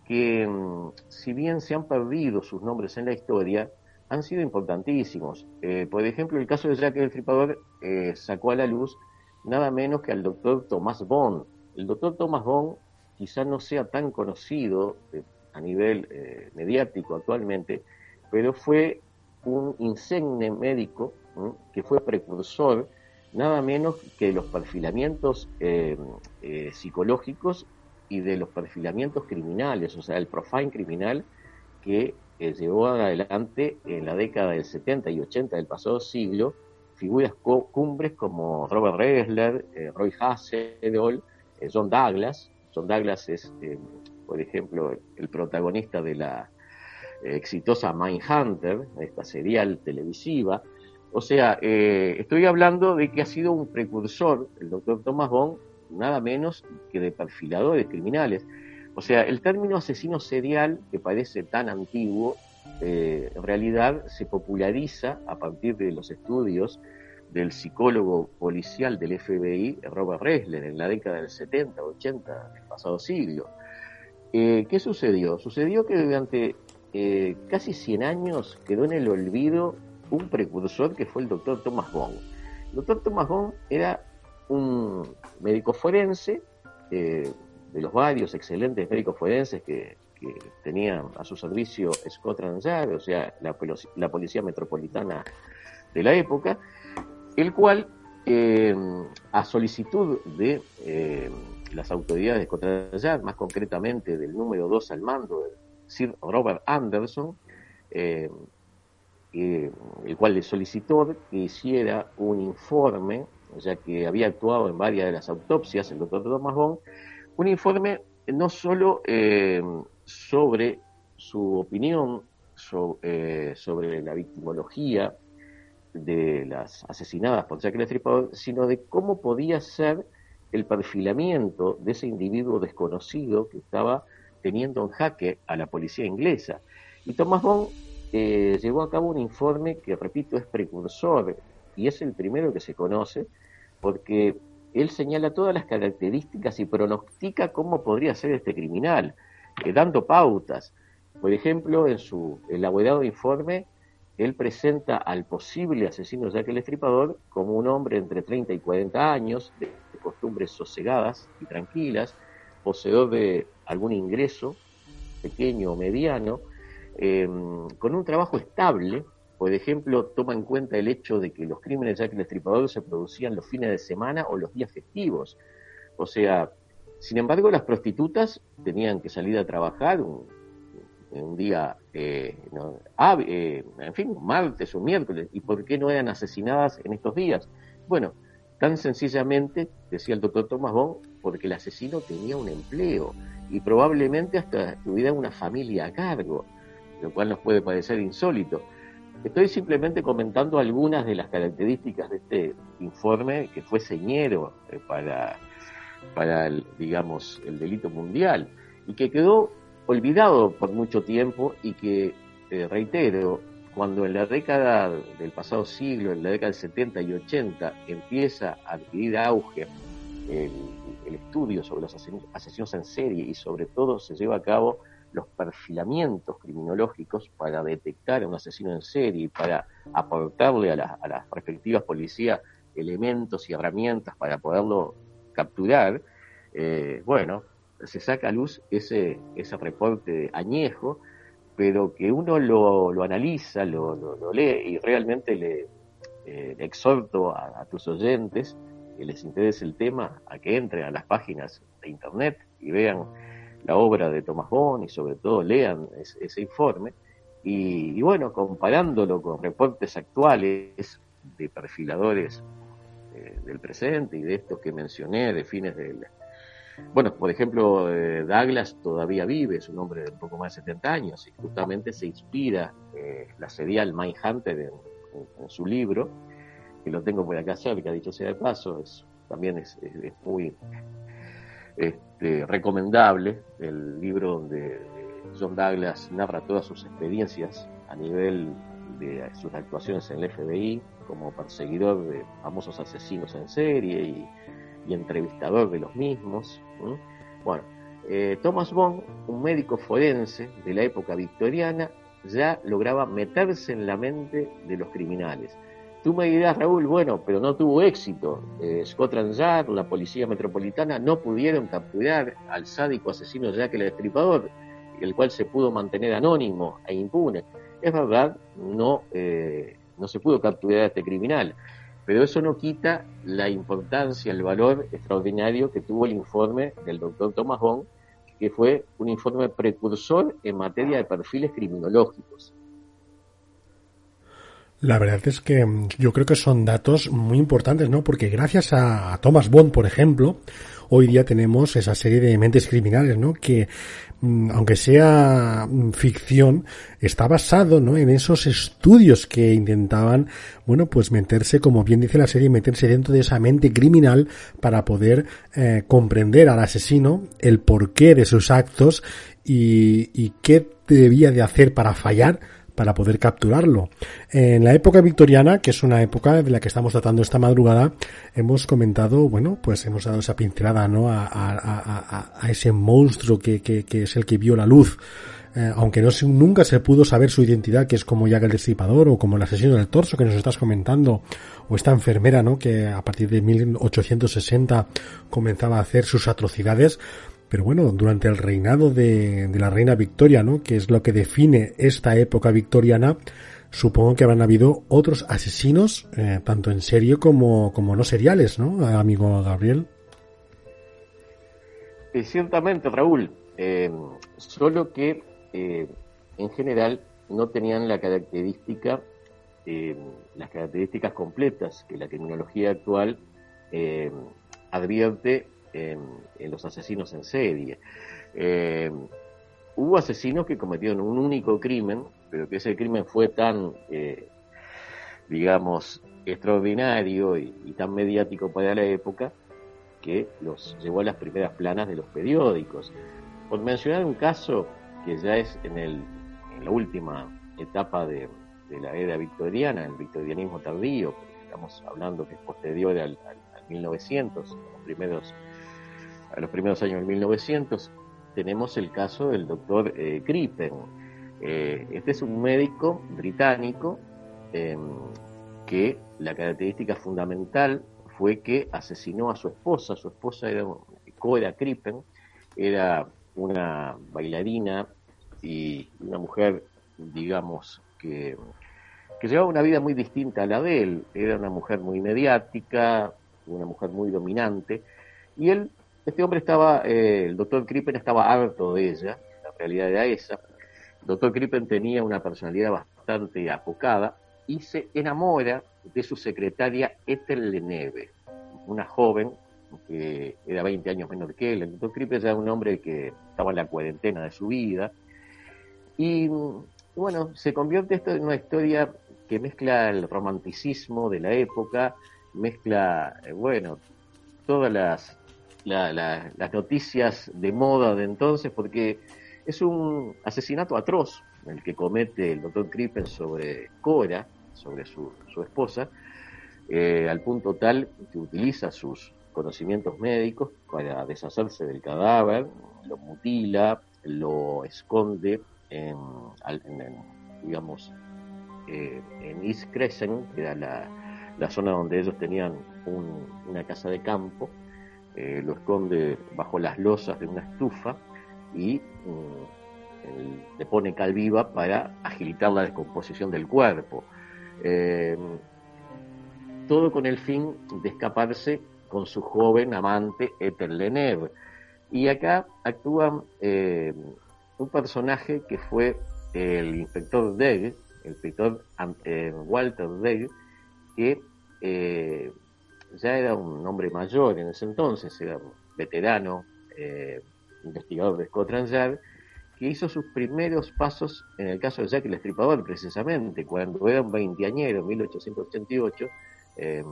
que mm, si bien se han perdido sus nombres en la historia, han sido importantísimos. Eh, por ejemplo, el caso de Jack el Tripador eh, sacó a la luz nada menos que al doctor Thomas Bond. El doctor Thomas Bond quizá no sea tan conocido eh, a nivel mediático actualmente, pero fue un insigne médico que fue precursor nada menos que de los perfilamientos psicológicos y de los perfilamientos criminales, o sea, el profile criminal que eh, llevó adelante en la década del 70 y 80 del pasado siglo figuras cumbres como Robert Ressler, eh, Roy Hasedoll, eh, John Douglas. John Douglas es, por ejemplo, el protagonista de la exitosa Mindhunter, esta serial televisiva. O sea, estoy hablando de que ha sido un precursor, el doctor Thomas Bond, nada menos que de perfiladores criminales. O sea, el término asesino serial, que parece tan antiguo, eh, en realidad se populariza a partir de los estudios del psicólogo policial del FBI, Robert Ressler, en la década del 70, 80 del pasado siglo. Eh, ¿Qué sucedió? Sucedió que durante eh, casi 100 años quedó en el olvido un precursor que fue el doctor Thomas Bond. El doctor Thomas Bond era un médico forense, de los varios excelentes médicos forenses que, tenían a su servicio Scotland Yard, o sea, la, policía metropolitana de la época, el cual, eh, a solicitud de eh, las autoridades de Scotland Yard, más concretamente del número 2 al mando, Sir Robert Anderson, el cual le solicitó que hiciera un informe ya que había actuado en varias de las autopsias, el doctor Thomas Bond, un informe no solo eh, sobre su opinión eh, sobre la victimología de las asesinadas por Jack el sino de cómo podía ser el perfilamiento de ese individuo desconocido que estaba teniendo en jaque a la policía inglesa. Y Thomas Bond eh, llevó a cabo un informe que, repito, es precursor y es el primero que se conoce porque él señala todas las características y pronostica cómo podría ser este criminal, eh, dando pautas. Por ejemplo, en su elaborado informe, él presenta al posible asesino Jack el Estripador como un hombre entre 30 y 40 años, de, costumbres sosegadas y tranquilas, poseedor de algún ingreso pequeño o mediano, eh, con un trabajo estable, por ejemplo, toma en cuenta el hecho de que los crímenes de Jack el Estripador se producían los fines de semana o los días festivos. O sea, sin embargo, las prostitutas tenían que salir a trabajar un, un día, eh, eh, en fin, martes o miércoles. ¿Y por qué no eran asesinadas en estos días? Bueno, tan sencillamente, decía el doctor Thomas Bond, porque el asesino tenía un empleo y probablemente hasta tuviera una familia a cargo, lo cual nos puede parecer insólito. Estoy simplemente comentando algunas de las características de este informe que fue señero eh, para, para el, digamos, el delito mundial y que quedó olvidado por mucho tiempo y que, eh, reitero, cuando en la década del pasado siglo, en la década del 70 y 80, empieza a adquirir auge el, el estudio sobre los asesinos en serie y sobre todo se lleva a cabo los perfilamientos criminológicos para detectar a un asesino en serie y para aportarle a, las respectivas policías elementos y herramientas para poderlo capturar, eh, bueno, se saca a luz ese, ese reporte añejo, pero que uno lo, analiza, lo, lee y realmente le, eh, exhorto a, a, tus oyentes que les interese el tema a que entren a las páginas de internet y vean la obra de Thomas Bond y sobre todo lean ese, informe. Y, bueno, comparándolo con reportes actuales de perfiladores eh, del presente y de estos que mencioné de fines del... Bueno, por ejemplo, eh, Douglas todavía vive, es un hombre de un poco más de 70 años y justamente se inspira eh, la serial Mindhunter en, en, su libro, que lo tengo por acá cerca, dicho sea de paso, es, también es muy este, recomendable, el libro donde John Douglas narra todas sus experiencias a nivel de sus actuaciones en el FBI como perseguidor de famosos asesinos en serie y, entrevistador de los mismos. Bueno, eh, Thomas Bond, un médico forense de la época victoriana, ya lograba meterse en la mente de los criminales. Tú me dirás, Raúl, bueno, pero no tuvo éxito. Eh, Scotland la policía metropolitana, no pudieron capturar al sádico asesino Jack el Destripador, el cual se pudo mantener anónimo e impune. Es verdad, no, eh, no se pudo capturar a este criminal, pero eso no quita la importancia, el valor extraordinario que tuvo el informe del doctor Thomas Bond, que fue un informe precursor en materia de perfiles criminológicos. La verdad es que mm, yo creo que son datos muy importantes, ¿no? Porque gracias a, Thomas Bond, por ejemplo, hoy día tenemos esa serie de mentes criminales, ¿no? Que, mm, aunque sea mm, ficción, está basado, ¿no? En esos estudios que intentaban, bueno, pues meterse, como bien dice la serie, meterse dentro de esa mente criminal para poder eh, comprender al asesino, el porqué de sus actos y, y qué debía de hacer para fallar para poder capturarlo. En la época victoriana, que es una época de la que estamos tratando esta madrugada, hemos comentado, bueno, pues hemos dado esa pincelada, ¿no? A, ese monstruo que, es el que vio la luz. Eh, aunque no nunca se pudo saber su identidad, que es como Jack el Destripador o como el asesino del torso que nos estás comentando, o esta enfermera, ¿no? Que a partir de 1860 comenzaba a hacer sus atrocidades. Pero bueno, durante el reinado de, la reina Victoria, ¿no? Que es lo que define esta época victoriana, supongo que habrán habido otros asesinos, eh, tanto en serio como, como no seriales, ¿no, amigo Gabriel? Eh, ciertamente, Raúl. Eh, solo que en general no tenían la característica, las características completas que la tecnología actual advierte en, los asesinos en serie. Eh, hubo asesinos que cometieron un único crimen, pero que ese crimen fue tan, eh, digamos, extraordinario y, tan mediático para la época que los llevó a las primeras planas de los periódicos. Por mencionar un caso que ya es en, el, en la última etapa de, la era victoriana, el victorianismo tardío, estamos hablando que es posterior al, al 1900, los primeros a los primeros años del 1900, tenemos el caso del doctor eh, Crippen. Eh, este es un médico británico em, que la característica fundamental fue que asesinó a su esposa. Su esposa era Cora Crippen, era una bailarina y una mujer, digamos, que, que llevaba una vida muy distinta a la de él. Era una mujer muy mediática, una mujer muy dominante, y él este hombre estaba, eh, el doctor Crippen estaba harto de ella, la realidad era esa. El doctor Crippen tenía una personalidad bastante apocada y se enamora de su secretaria Ethel Leneve, una joven que era 20 años menor que él. El doctor Crippen era un hombre que estaba en la cuarentena de su vida. Y bueno, se convierte esto en una historia que mezcla el romanticismo de la época, mezcla, eh, bueno, todas las las noticias de moda de entonces, porque es un asesinato atroz el que comete el doctor Crippen sobre Cora, sobre su, esposa, eh, al punto tal que utiliza sus conocimientos médicos para deshacerse del cadáver, lo mutila, lo esconde en, digamos, eh, en East Crescent, que era la, zona donde ellos tenían una casa de campo, eh, lo esconde bajo las losas de una estufa y mm, le pone cal viva para agilitar la descomposición del cuerpo. Eh, todo con el fin de escaparse con su joven amante Ethel Leneve. Y acá actúa eh, un personaje que fue el inspector Degg, el inspector Walter Degg, que ya era un hombre mayor en ese entonces, era un veterano, eh, investigador de Scotland Yard, que hizo sus primeros pasos en el caso de Jack el Estripador, precisamente, cuando era un veinteañero, en 1888, eh,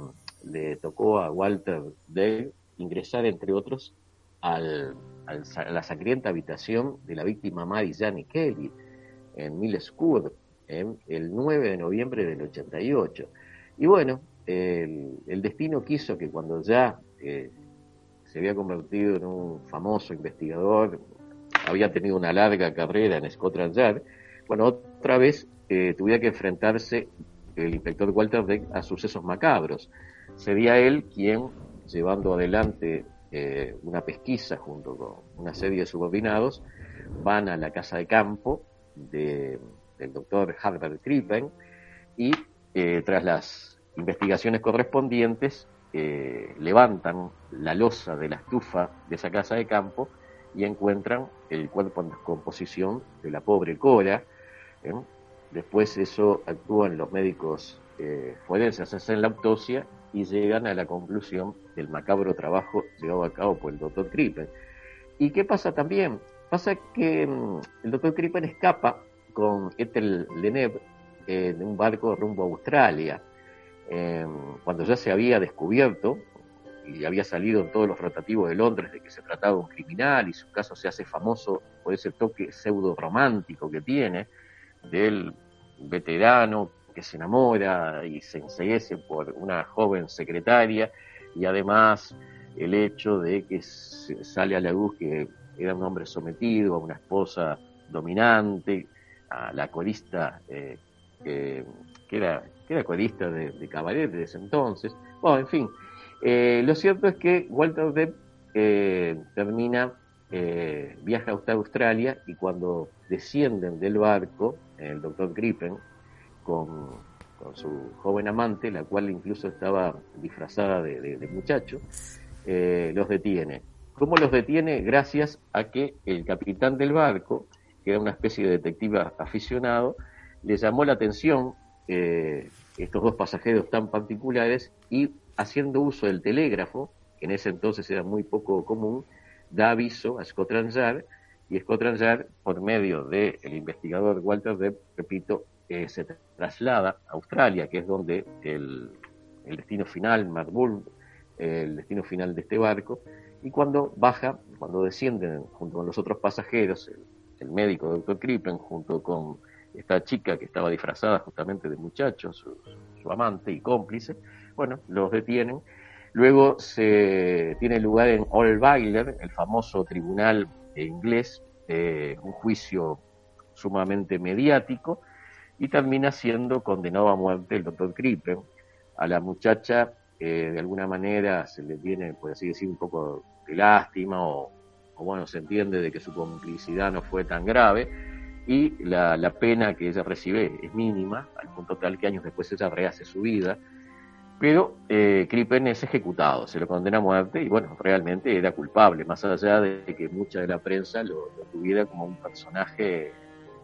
le tocó a Walter Dale ingresar, entre otros, al, a la sangrienta habitación de la víctima Mary Jane Kelly, en Millscourt, el 9 de noviembre del 88. Y bueno, el, destino quiso que cuando ya eh, se había convertido en un famoso investigador, había tenido una larga carrera en Scotland Yard, bueno, otra vez eh, tuviera que enfrentarse el inspector Walter Deck a sucesos macabros. Sería él quien, llevando adelante eh, una pesquisa junto con una serie de subordinados, van a la casa de campo del doctor Herbert Crippen y tras las investigaciones correspondientes eh, levantan la losa de la estufa de esa casa de campo y encuentran el cuerpo en descomposición de la pobre Cora. Después eso actúan los médicos forenses, hacen la autopsia y llegan a la conclusión del macabro trabajo llevado a cabo por el doctor Crippen. ¿Y qué pasa también? Pasa que mm, el doctor Crippen escapa con Ethel Leneb en un barco rumbo a Australia, em, cuando ya se había descubierto y había salido en todos los rotativos de Londres de que se trataba de un criminal y su caso se hace famoso por ese toque pseudo romántico que tiene del veterano que se enamora y se enseguece por una joven secretaria y además el hecho de que sale a la luz que era un hombre sometido a una esposa dominante, a la corista eh, que, era, que era corista de, cabaret de ese entonces. Bueno, en fin, eh, lo cierto es que Walter Depp eh, termina, viaja hasta Australia y cuando descienden del barco, el doctor Gripen, con, su joven amante, la cual incluso estaba disfrazada de, muchacho, eh, los detiene. ¿Cómo los detiene? Gracias a que el capitán del barco, que era una especie de detective aficionado, le llamó la atención eh, estos dos pasajeros tan particulares y haciendo uso del telégrafo, que en ese entonces era muy poco común, da aviso a Scotland Yard y Scotland Yard, por medio del investigador Walter Depp, repito, se traslada a Australia, que es donde el, destino final, Marburg, el destino final de este barco, y cuando baja, cuando descienden junto con los otros pasajeros, el, médico doctor Crippen, junto con esta chica que estaba disfrazada justamente de muchacho, su, amante y cómplice, bueno, los detienen. Luego se tiene lugar en Bailey, el famoso tribunal inglés, eh, un juicio sumamente mediático, y termina siendo condenado a muerte el doctor Crippen. A la muchacha, eh, de alguna manera, se le tiene, por así decir, un poco de lástima o, bueno, se entiende de que su complicidad no fue tan grave y la, pena que ella recibe es mínima, al punto tal que años después ella rehace su vida, pero eh, Crippen es ejecutado, se lo condena a muerte y bueno, realmente era culpable, más allá de que mucha de la prensa lo, tuviera como un personaje,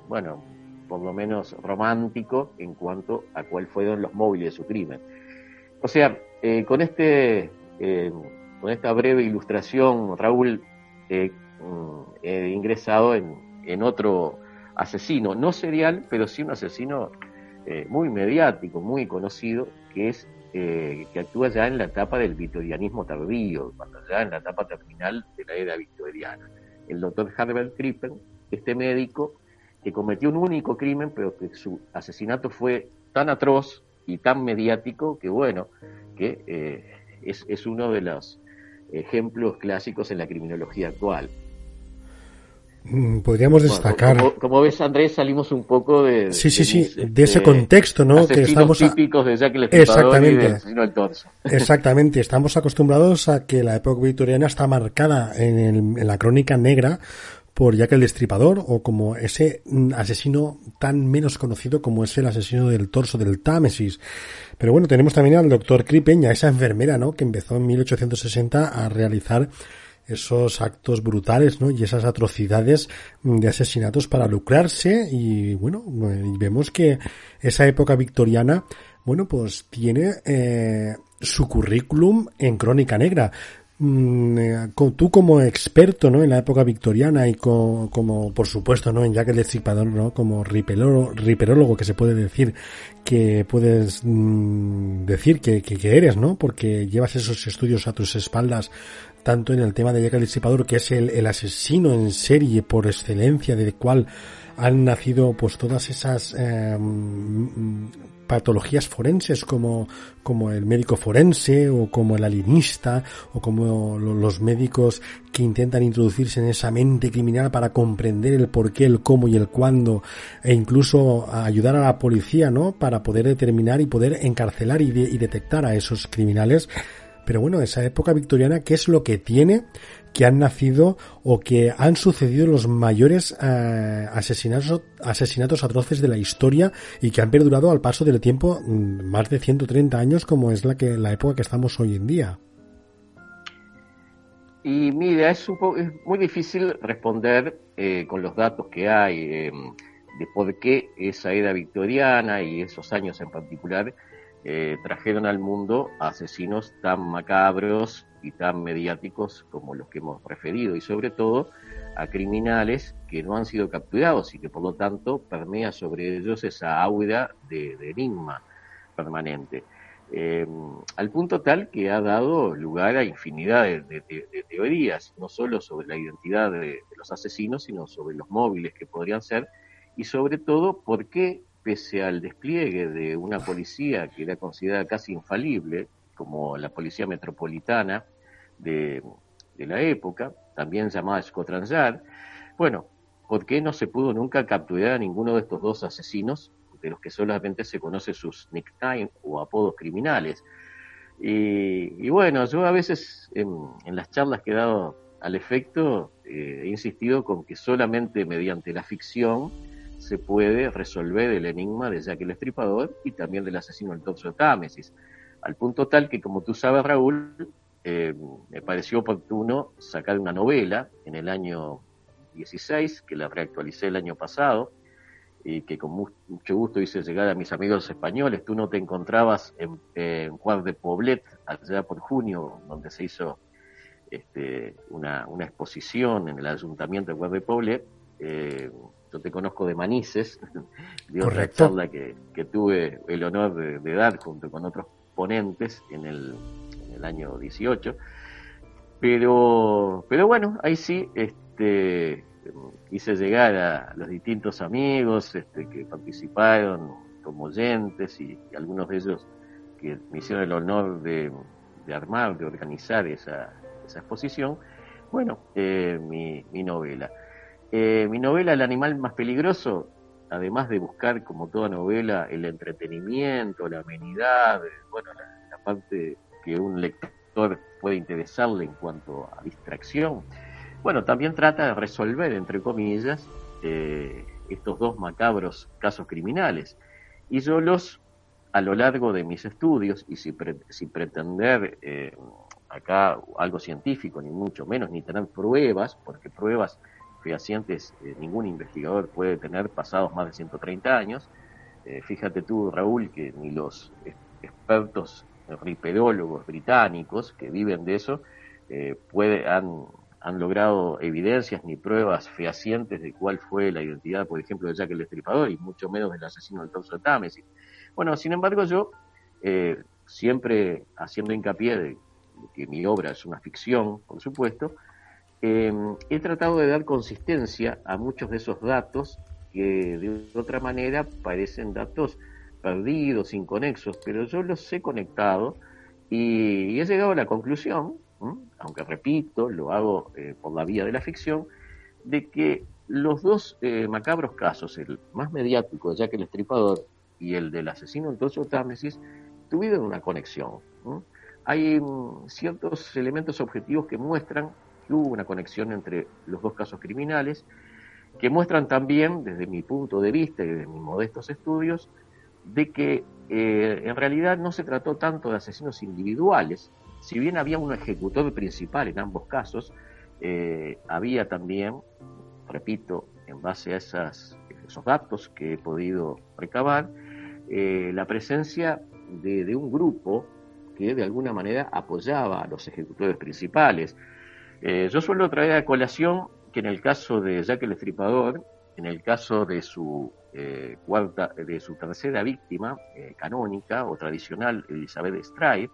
bueno, por lo menos romántico en cuanto a cuál fueron los móviles de su crimen. O sea, eh, con este eh, con esta breve ilustración, Raúl eh, mm, ingresado en, en, otro asesino, no serial, pero sí un asesino eh, muy mediático, muy conocido, que es que actúa ya en la etapa del victorianismo tardío, cuando ya en la etapa terminal de la era victoriana. El doctor Herbert Crippen, este médico, que cometió un único crimen, pero que su asesinato fue tan atroz y tan mediático que, bueno, que eh, es, es, uno de los ejemplos clásicos en la criminología actual. Mm, podríamos destacar. como, ves, Andrés, salimos un poco de. Sí, sí, sí, de ese este, contexto, ¿no? Que estamos. típicos de Jack el Exactamente. Exactamente. Estamos acostumbrados a que la época victoriana está marcada en, en la crónica negra por Jack el Destripador o como ese mm, asesino tan menos conocido como es el asesino del torso del Támesis. Pero bueno, tenemos también al doctor Cripeña, esa enfermera, ¿no? Que empezó en 1860 a realizar esos actos brutales, ¿no? Y esas atrocidades de asesinatos para lucrarse y bueno, y vemos que esa época victoriana, bueno, pues tiene eh, su currículum en Crónica Negra. Mm, eh, tú como experto ¿no? en la época victoriana y como, por supuesto ¿no? en Jack el Destripador ¿no? como riperólogo, que se puede decir que puedes mm, decir que, que, eres ¿no? porque llevas esos estudios a tus espaldas tanto en el tema de Jack el Destripador que es el, asesino en serie por excelencia de cual han nacido pues todas esas eh, patologías forenses como, como el médico forense o como el alienista o como los médicos que intentan introducirse en esa mente criminal para comprender el por qué, el cómo y el cuándo e incluso ayudar a la policía, ¿no? Para poder determinar y poder encarcelar y detectar a esos criminales. Pero bueno, esa época victoriana, ¿qué es lo que tiene que han nacido o que han sucedido los mayores eh, asesinatos, asesinatos atroces de la historia y que han perdurado al paso del tiempo mm, más de 130 años como es la que la época que estamos hoy en día. Y mira, es, es muy difícil responder eh, con los datos que hay eh, de por qué esa era victoriana y esos años en particular trajeron al mundo asesinos tan macabros y tan mediáticos como los que hemos referido, y sobre todo a criminales que no han sido capturados y que por lo tanto permea sobre ellos esa aura de, enigma permanente. Eh, al punto tal que ha dado lugar a infinidad de, teorías, no solo sobre la identidad de, los asesinos, sino sobre los móviles que podrían ser, y sobre todo por qué, pese al despliegue de una policía que era considerada casi infalible, como la Policía Metropolitana, de, la época, también llamada Scotland Yard. Bueno, ¿por qué no se pudo nunca capturar a ninguno de estos dos asesinos, de los que solamente se conoce sus nicknames o apodos criminales? Y, bueno, yo a veces en, las charlas que he dado al efecto eh, he insistido con que solamente mediante la ficción se puede resolver el enigma de Jack el Estripador y también del asesino del Topso de Támesis. Al punto tal que, como tú sabes, Raúl, eh, me pareció oportuno sacar una novela en el año 16, que la reactualicé el año pasado, y que con mucho gusto hice llegar a mis amigos españoles. Tú no te encontrabas en, en de Poblet, allá por junio, donde se hizo este, una, exposición en el ayuntamiento de Juan de Poblet. Eh, yo te conozco de Manises, de otra charla que, tuve el honor de dar junto con otros ponentes en el el año 18. Pero, pero bueno, ahí sí este, hice llegar a los distintos amigos este, que participaron como oyentes y, algunos de ellos que me hicieron el honor de, armar, de organizar esa, esa exposición. Bueno, eh, mi, mi, novela. Eh, mi novela El animal más peligroso, además de buscar, como toda novela, el entretenimiento, la amenidad, bueno, la parte que un lector puede interesarle en cuanto a distracción. Bueno, también trata de resolver, entre comillas, eh, estos dos macabros casos criminales. Y yo los, a lo largo de mis estudios, y sin, pretender eh, acá algo científico, ni mucho menos, ni tener pruebas, porque pruebas fehacientes eh, ningún investigador puede tener pasados más de 130 años, fíjate tú, Raúl, que ni los expertos riperólogos británicos que viven de eso eh, puede, han, han logrado evidencias ni pruebas fehacientes de cuál fue la identidad, por ejemplo, de Jack el Destripador y mucho menos del asesino del torso de Támesis. Bueno, sin embargo, yo, eh, siempre haciendo hincapié de, que mi obra es una ficción, por supuesto, em, he tratado de dar consistencia a muchos de esos datos que de otra manera parecen datos perdidos, inconexos, pero yo los he conectado y, he llegado a la conclusión, aunque repito, lo hago eh, por la vía de la ficción, de que los dos eh, macabros casos, el más mediático de Jack el Estripador y el del asesino en Támesis, tuvieron una conexión. Hay mm, ciertos elementos objetivos que muestran hubo una conexión entre los dos casos criminales, que muestran también, desde mi punto de vista y desde mis modestos estudios, de que eh, en realidad no se trató tanto de asesinos individuales, si bien había un ejecutor principal en ambos casos, eh, había también, repito, en base a esas, esos datos que he podido recabar, eh, la presencia de, un grupo que de alguna manera apoyaba a los ejecutores principales. Eh, yo suelo traer a colación que en el caso de Jack el Estripador, en el caso de su eh, cuarta, de su tercera víctima eh, canónica o tradicional, Elizabeth Stride,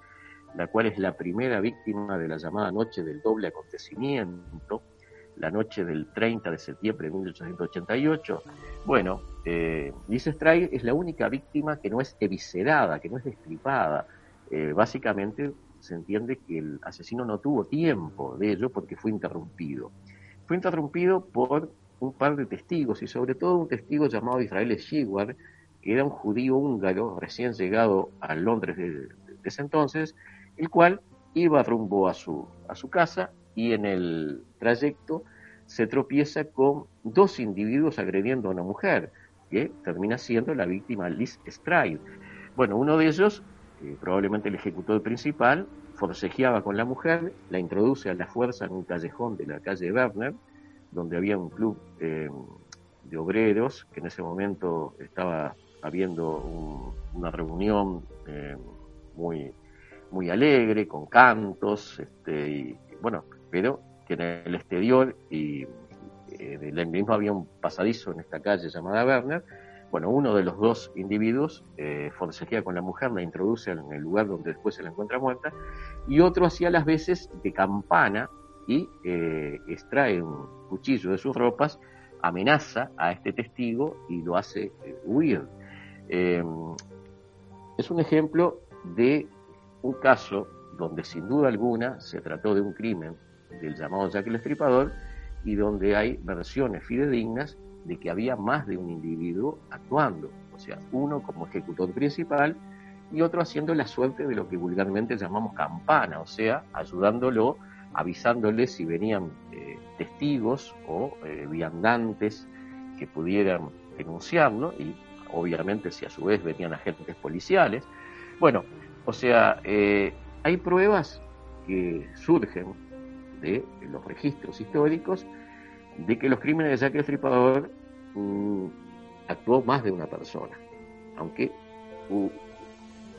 la cual es la primera víctima de la llamada noche del doble acontecimiento, la noche del 30 de septiembre de 1888. Bueno, eh, Liz Stride es la única víctima que no es eviscerada, que no es destripada. Básicamente se entiende que el asesino no tuvo tiempo de ello porque fue interrumpido. Fue interrumpido por un par de testigos y sobre todo un testigo llamado Israel Shiguar, que era un judío húngaro recién llegado a Londres de, ese entonces, el cual iba rumbo a su, a su casa y en el trayecto se tropieza con dos individuos agrediendo a una mujer, que termina siendo la víctima Liz Stride. Bueno, uno de ellos, probablemente el ejecutor principal, forcejeaba con la mujer, la introduce a la fuerza en un callejón de la calle Werner, donde había un club eh, de obreros, que en ese momento estaba habiendo una reunión eh, muy, muy alegre, con cantos, este, y, bueno, pero que en el exterior y eh, del mismo había un pasadizo en esta calle llamada Werner, bueno, uno de los dos individuos eh, forcejea con la mujer, la introduce en el lugar donde después se la encuentra muerta, y otro hacía las veces de campana y eh, extrae un cuchillo de sus ropas, amenaza a este testigo y lo hace eh, huir. Eh, es un ejemplo de un caso donde sin duda alguna se trató de un crimen del llamado Jack el Estripador y donde hay versiones fidedignas de que había más de un individuo actuando, o sea, uno como ejecutor principal y otro haciendo la suerte de lo que vulgarmente llamamos campana, o sea, ayudándolo avisándoles si venían eh, testigos o eh, viandantes que pudieran denunciarlo y obviamente si a su vez venían agentes policiales. Bueno, o sea, eh, hay pruebas que surgen de los registros históricos de que los crímenes de Jack el Stripador mm, actuó más de una persona, aunque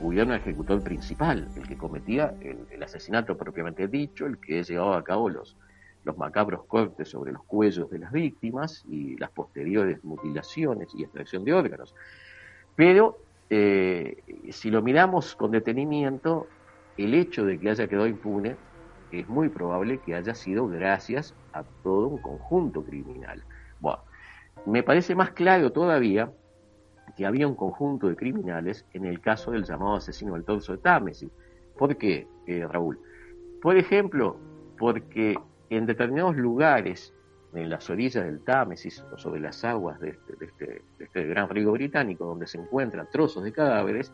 hubiera un ejecutor principal, el que cometía el, asesinato propiamente dicho, el que llevaba a cabo los, los macabros cortes sobre los cuellos de las víctimas y las posteriores mutilaciones y extracción de órganos. Pero eh, si lo miramos con detenimiento, el hecho de que haya quedado impune es muy probable que haya sido gracias a todo un conjunto criminal. Bueno, me parece más claro todavía que había un conjunto de criminales en el caso del llamado asesino del torso de Támesis. ¿Por qué, eh, Raúl? Por ejemplo, porque en determinados lugares, en las orillas del Támesis o sobre las aguas de este, este, de este, gran río británico, donde se encuentran trozos de cadáveres,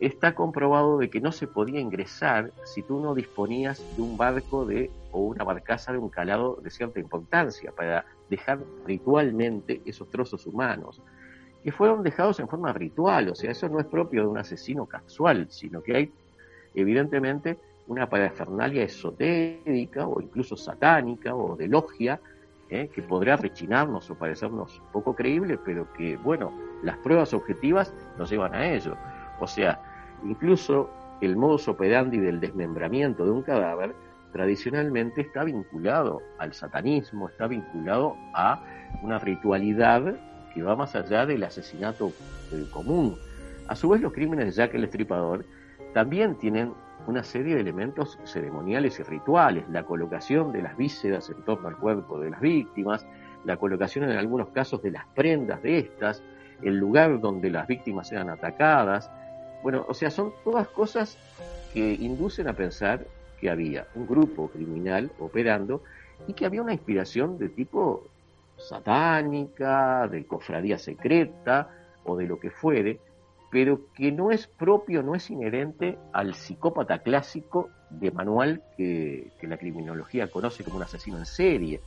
está comprobado de que no se podía ingresar si tú no disponías de un barco de o una barcaza de un calado de cierta importancia para dejar ritualmente esos trozos humanos que fueron dejados en forma ritual, o sea, eso no es propio de un asesino casual, sino que hay evidentemente una parafernalia esotérica o incluso satánica o de logia ¿eh? que podrá rechinarnos o parecernos poco creíble, pero que, bueno, las pruebas objetivas nos llevan a ello. O sea, incluso el modus operandi del desmembramiento de un cadáver tradicionalmente está vinculado al satanismo, está vinculado a una ritualidad que va más allá del asesinato común. A su vez, los crímenes de Jack el Estripador también tienen una serie de elementos ceremoniales y rituales, la colocación de las vísceras en torno al cuerpo de las víctimas, la colocación en algunos casos de las prendas de estas, el lugar donde las víctimas eran atacadas. Bueno, o sea, son todas cosas que inducen a pensar que había un grupo criminal operando y que había una inspiración de tipo satánica, de cofradía secreta o de lo que fuere, pero que no es propio, no es inherente al psicópata clásico de manual que, la criminología conoce como un asesino en serie.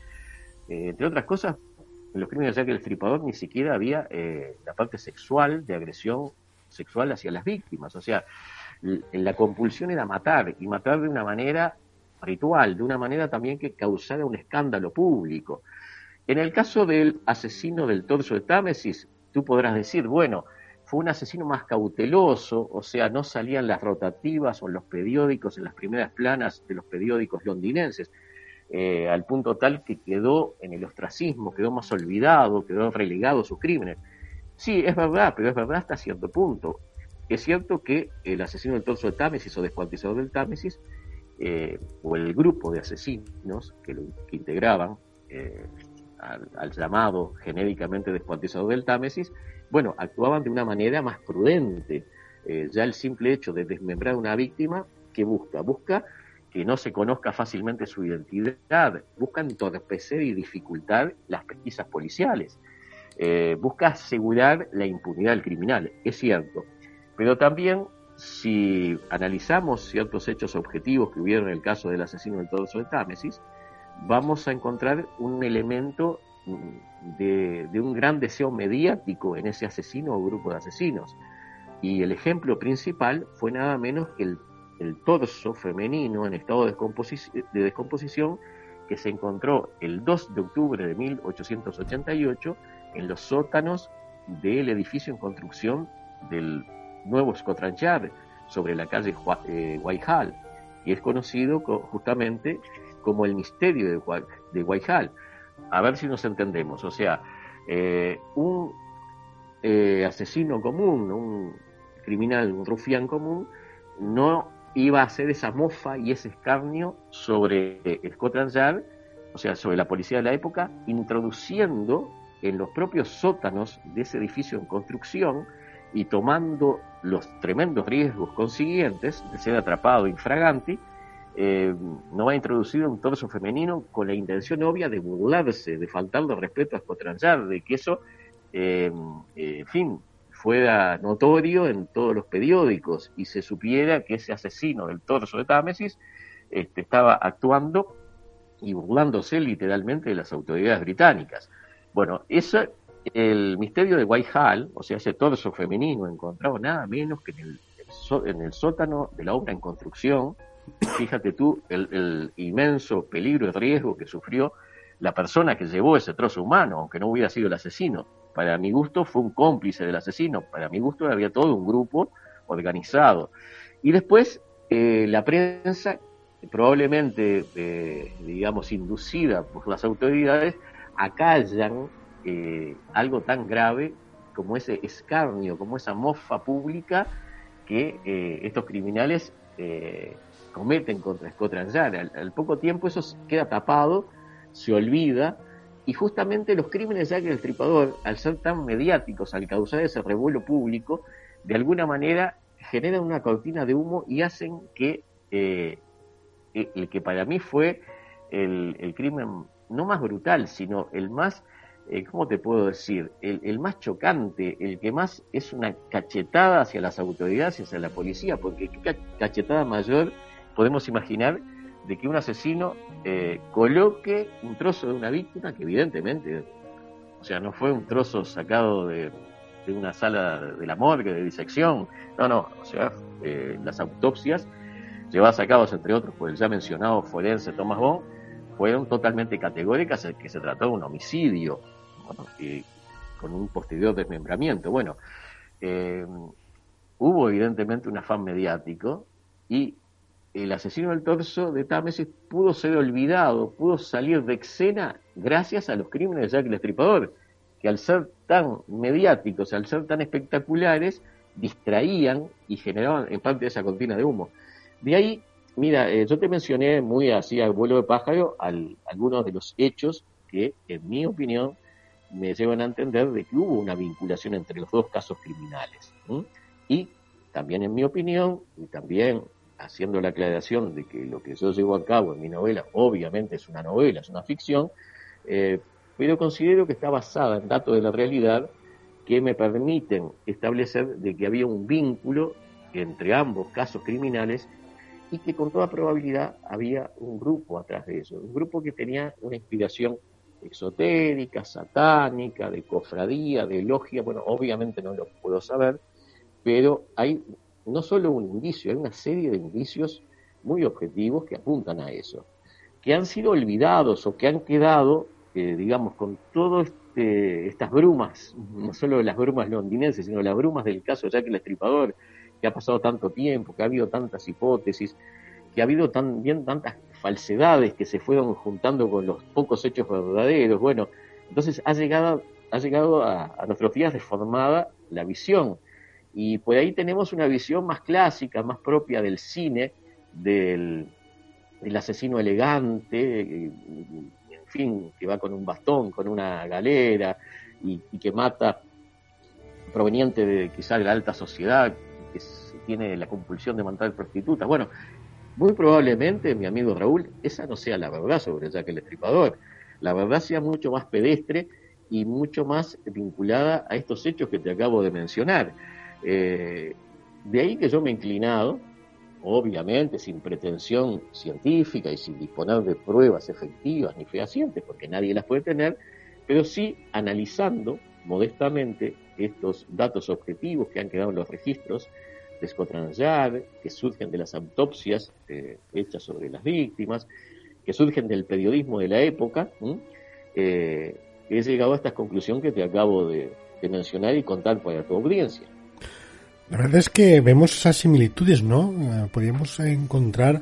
Eh, entre otras cosas, en los crímenes de Jack el Estripador ni siquiera había eh, la parte sexual, de agresión sexual hacia las víctimas. O sea, la compulsión era matar, y matar de una manera ritual, de una manera también que causara un escándalo público. En el caso del asesino del torso de Támesis, tú podrás decir, bueno, fue un asesino más cauteloso, o sea, no salían las rotativas o los periódicos en las primeras planas de los periódicos londinenses, eh, al punto tal que quedó en el ostracismo, quedó más olvidado, quedó relegado sus crímenes. Sí, es verdad, pero es verdad hasta cierto punto. Es cierto que el asesino del torso de Támesis o descuartizador del Támesis, eh, o el grupo de asesinos que, lo, integraban eh, al, llamado genéricamente descuartizador del Támesis, bueno, actuaban de una manera más prudente. Eh, ya el simple hecho de desmembrar una víctima, ¿qué busca? Busca que no se conozca fácilmente su identidad, busca entorpecer y dificultar las pesquisas policiales, eh, busca asegurar la impunidad del criminal, es cierto, pero también si analizamos ciertos hechos objetivos que hubieron en el caso del asesino del torso de Támesis, vamos a encontrar un elemento de, un gran deseo mediático en ese asesino o grupo de asesinos. Y el ejemplo principal fue nada menos que el, torso femenino en estado de descomposición, que se encontró el 2 de octubre de 1888 en los sótanos del edificio en construcción del nuevo Scotland sobre la calle eh, Whitehall, y es conocido justamente como el misterio de, Whitehall a ver si nos entendemos. O sea, eh, un eh, asesino común, un criminal, un rufián común, no iba a hacer esa mofa y ese escarnio sobre Scotland Yard, o sea, sobre la policía de la época, introduciendo en los propios sótanos de ese edificio en construcción y tomando los tremendos riesgos consiguientes de ser atrapado infraganti eh, no va a introducir un torso femenino con la intención obvia de burlarse, de faltarle respeto a Scotranjar, de que eso, eh, eh, en fin, fuera notorio en todos los periódicos y se supiera que ese asesino del torso de Támesis este, estaba actuando y burlándose literalmente de las autoridades británicas. Bueno, eso, el misterio de Whitehall, o sea, ese torso femenino encontrado nada menos que en el, en el sótano de la obra en construcción, Fíjate tú el, inmenso peligro y riesgo que sufrió la persona que llevó ese trozo humano, aunque no hubiera sido el asesino. Para mi gusto fue un cómplice del asesino, para mi gusto había todo un grupo organizado. Y después eh, la prensa, probablemente, eh, digamos, inducida por las autoridades, acallan eh, algo tan grave como ese escarnio, como esa mofa pública que estos criminales cometen contra Scotland. Al, poco tiempo eso queda tapado, se olvida, y justamente los crímenes de Jack el al ser tan mediáticos, al causar ese revuelo público, de alguna manera generan una cortina de humo y hacen que eh, el que para mí fue el, crimen no más brutal, sino el más, eh, ¿cómo te puedo decir? El, más chocante, el que más es una cachetada hacia las autoridades hacia la policía, porque qué cachetada mayor podemos imaginar de que un asesino eh, coloque un trozo de una víctima que evidentemente, o sea, no fue un trozo sacado de, una sala de la morgue, de disección, no, no, o sea, eh, las autopsias llevadas a cabo, entre otros, por el ya mencionado forense Thomas Bond, fueron totalmente categóricas que se trató de un homicidio, con un posterior desmembramiento. Bueno, eh, hubo evidentemente un afán mediático y el asesino del torso de Támesis pudo ser olvidado, pudo salir de escena gracias a los crímenes de Jack el Estripador, que al ser tan mediáticos, al ser tan espectaculares, distraían y generaban en parte esa cortina de humo. De ahí, mira, eh, yo te mencioné muy así al vuelo de pájaro algunos de los hechos que, en mi opinión, me llevan a entender de que hubo una vinculación entre los dos casos criminales. Y también, en mi opinión, y también haciendo la aclaración de que lo que yo llevo a cabo en mi novela obviamente es una novela, es una ficción, eh, pero considero que está basada en datos de la realidad que me permiten establecer de que había un vínculo entre ambos casos criminales y que con toda probabilidad había un grupo atrás de eso, un grupo que tenía una inspiración exotérica, satánica, de cofradía, de logia, bueno, obviamente no lo puedo saber, pero hay no solo un indicio, hay una serie de indicios muy objetivos que apuntan a eso, que han sido olvidados o que han quedado, eh, digamos, con todo este, estas brumas, no solo las brumas londinenses, sino las brumas del caso Jack el Estripador, que ha pasado tanto tiempo, que ha habido tantas hipótesis, que ha habido también tantas falsedades que se fueron juntando con los pocos hechos verdaderos. Bueno, entonces ha llegado, ha llegado a, nuestros días deformada la visión. Y por ahí tenemos una visión más clásica, más propia del cine, del, asesino elegante, en fin, que va con un bastón, con una galera y, que mata proveniente de quizá de la alta sociedad, que tiene la compulsión de matar prostitutas. Bueno, muy probablemente, mi amigo Raúl, esa no sea la verdad sobre Jack el Estripador. La verdad sea mucho más pedestre y mucho más vinculada a estos hechos que te acabo de mencionar. Eh, de ahí que yo me he inclinado obviamente sin pretensión científica y sin disponer de pruebas efectivas ni fehacientes, porque nadie las puede tener, pero sí analizando modestamente estos datos objetivos que han quedado en los registros de Scotland Yard, que surgen de las autopsias eh, hechas sobre las víctimas, que surgen del periodismo de la época, eh, he llegado a esta conclusión que te acabo de, de mencionar y contar para tu audiencia. La verdad es que vemos esas similitudes, ¿no? Eh, podríamos encontrar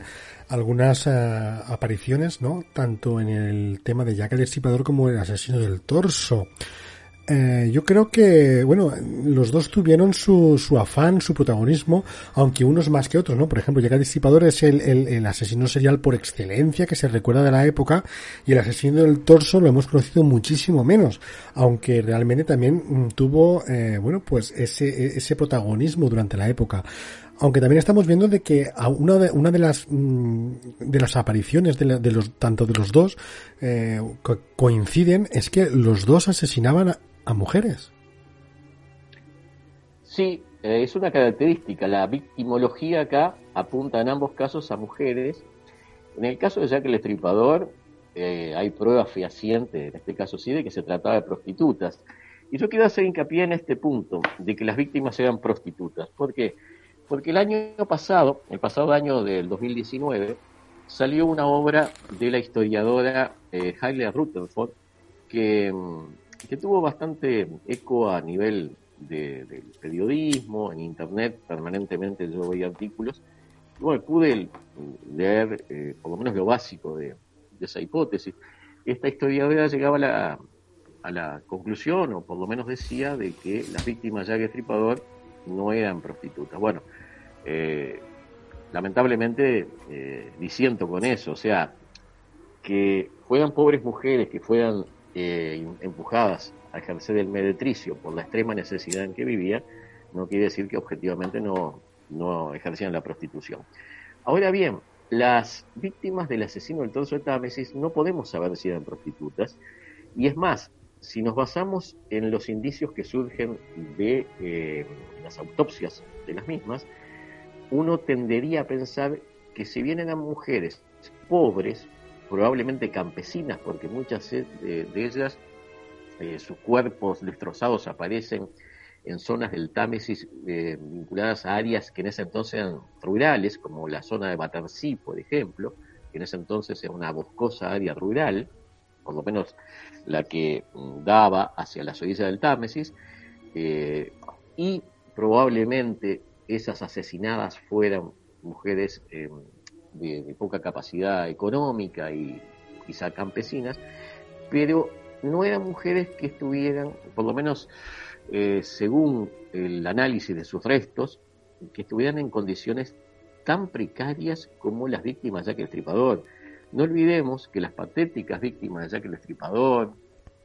algunas eh, apariciones, ¿no? Tanto en el tema de Jack el Destripador como el asesino del torso. Eh, yo creo que, bueno, los dos tuvieron su, su afán, su protagonismo, aunque unos más que otros, ¿no? Por ejemplo, Llega Disipador es el, el, asesino serial por excelencia que se recuerda de la época y el asesino del torso lo hemos conocido muchísimo menos, aunque realmente también mm, tuvo, eh, bueno, pues ese, ese protagonismo durante la época aunque también estamos viendo de que una de, una de las mm, de las apariciones de, de, los tanto de los dos eh, coinciden es que los dos asesinaban a mujeres. Sí, eh, es una característica. La victimología acá apunta en ambos casos a mujeres. En el caso de Jack el Estripador, eh, hay pruebas fehacientes, en este caso sí, de que se trataba de prostitutas. Y yo quiero hacer hincapié en este punto, de que las víctimas eran prostitutas. ¿Por qué? Porque el año pasado, el pasado año del 2019, salió una obra de la historiadora eh, Rutherford que mm, que tuvo bastante eco a nivel de, del periodismo, en internet permanentemente yo veía artículos, y bueno, pude leer eh, por lo menos lo básico de, esa hipótesis. Esta historiadora llegaba a la, conclusión, o por lo menos decía, de que las víctimas de Tripador no eran prostitutas. Bueno, eh, lamentablemente eh, disiento con eso, o sea, que fueran pobres mujeres, que fueran eh, empujadas a ejercer el meretricio por la extrema necesidad en que vivían, no quiere decir que objetivamente no, no ejercían la prostitución. Ahora bien, las víctimas del asesino del torso de Támesis no podemos saber si eran prostitutas, y es más, si nos basamos en los indicios que surgen de eh, las autopsias de las mismas, uno tendería a pensar que si bien eran mujeres pobres, probablemente campesinas, porque muchas de, ellas, eh, sus cuerpos destrozados aparecen en zonas del Támesis eh, vinculadas a áreas que en ese entonces eran rurales, como la zona de Batarsí, por ejemplo, que en ese entonces era una boscosa área rural, por lo menos la que mm, daba hacia las orillas del Támesis, eh, y probablemente esas asesinadas fueran mujeres de, poca capacidad económica y quizá campesinas, pero no eran mujeres que estuvieran, por lo menos eh, según el análisis de sus restos, que estuvieran en condiciones tan precarias como las víctimas de Jack el Estripador. No olvidemos que las patéticas víctimas de Jack el Estripador,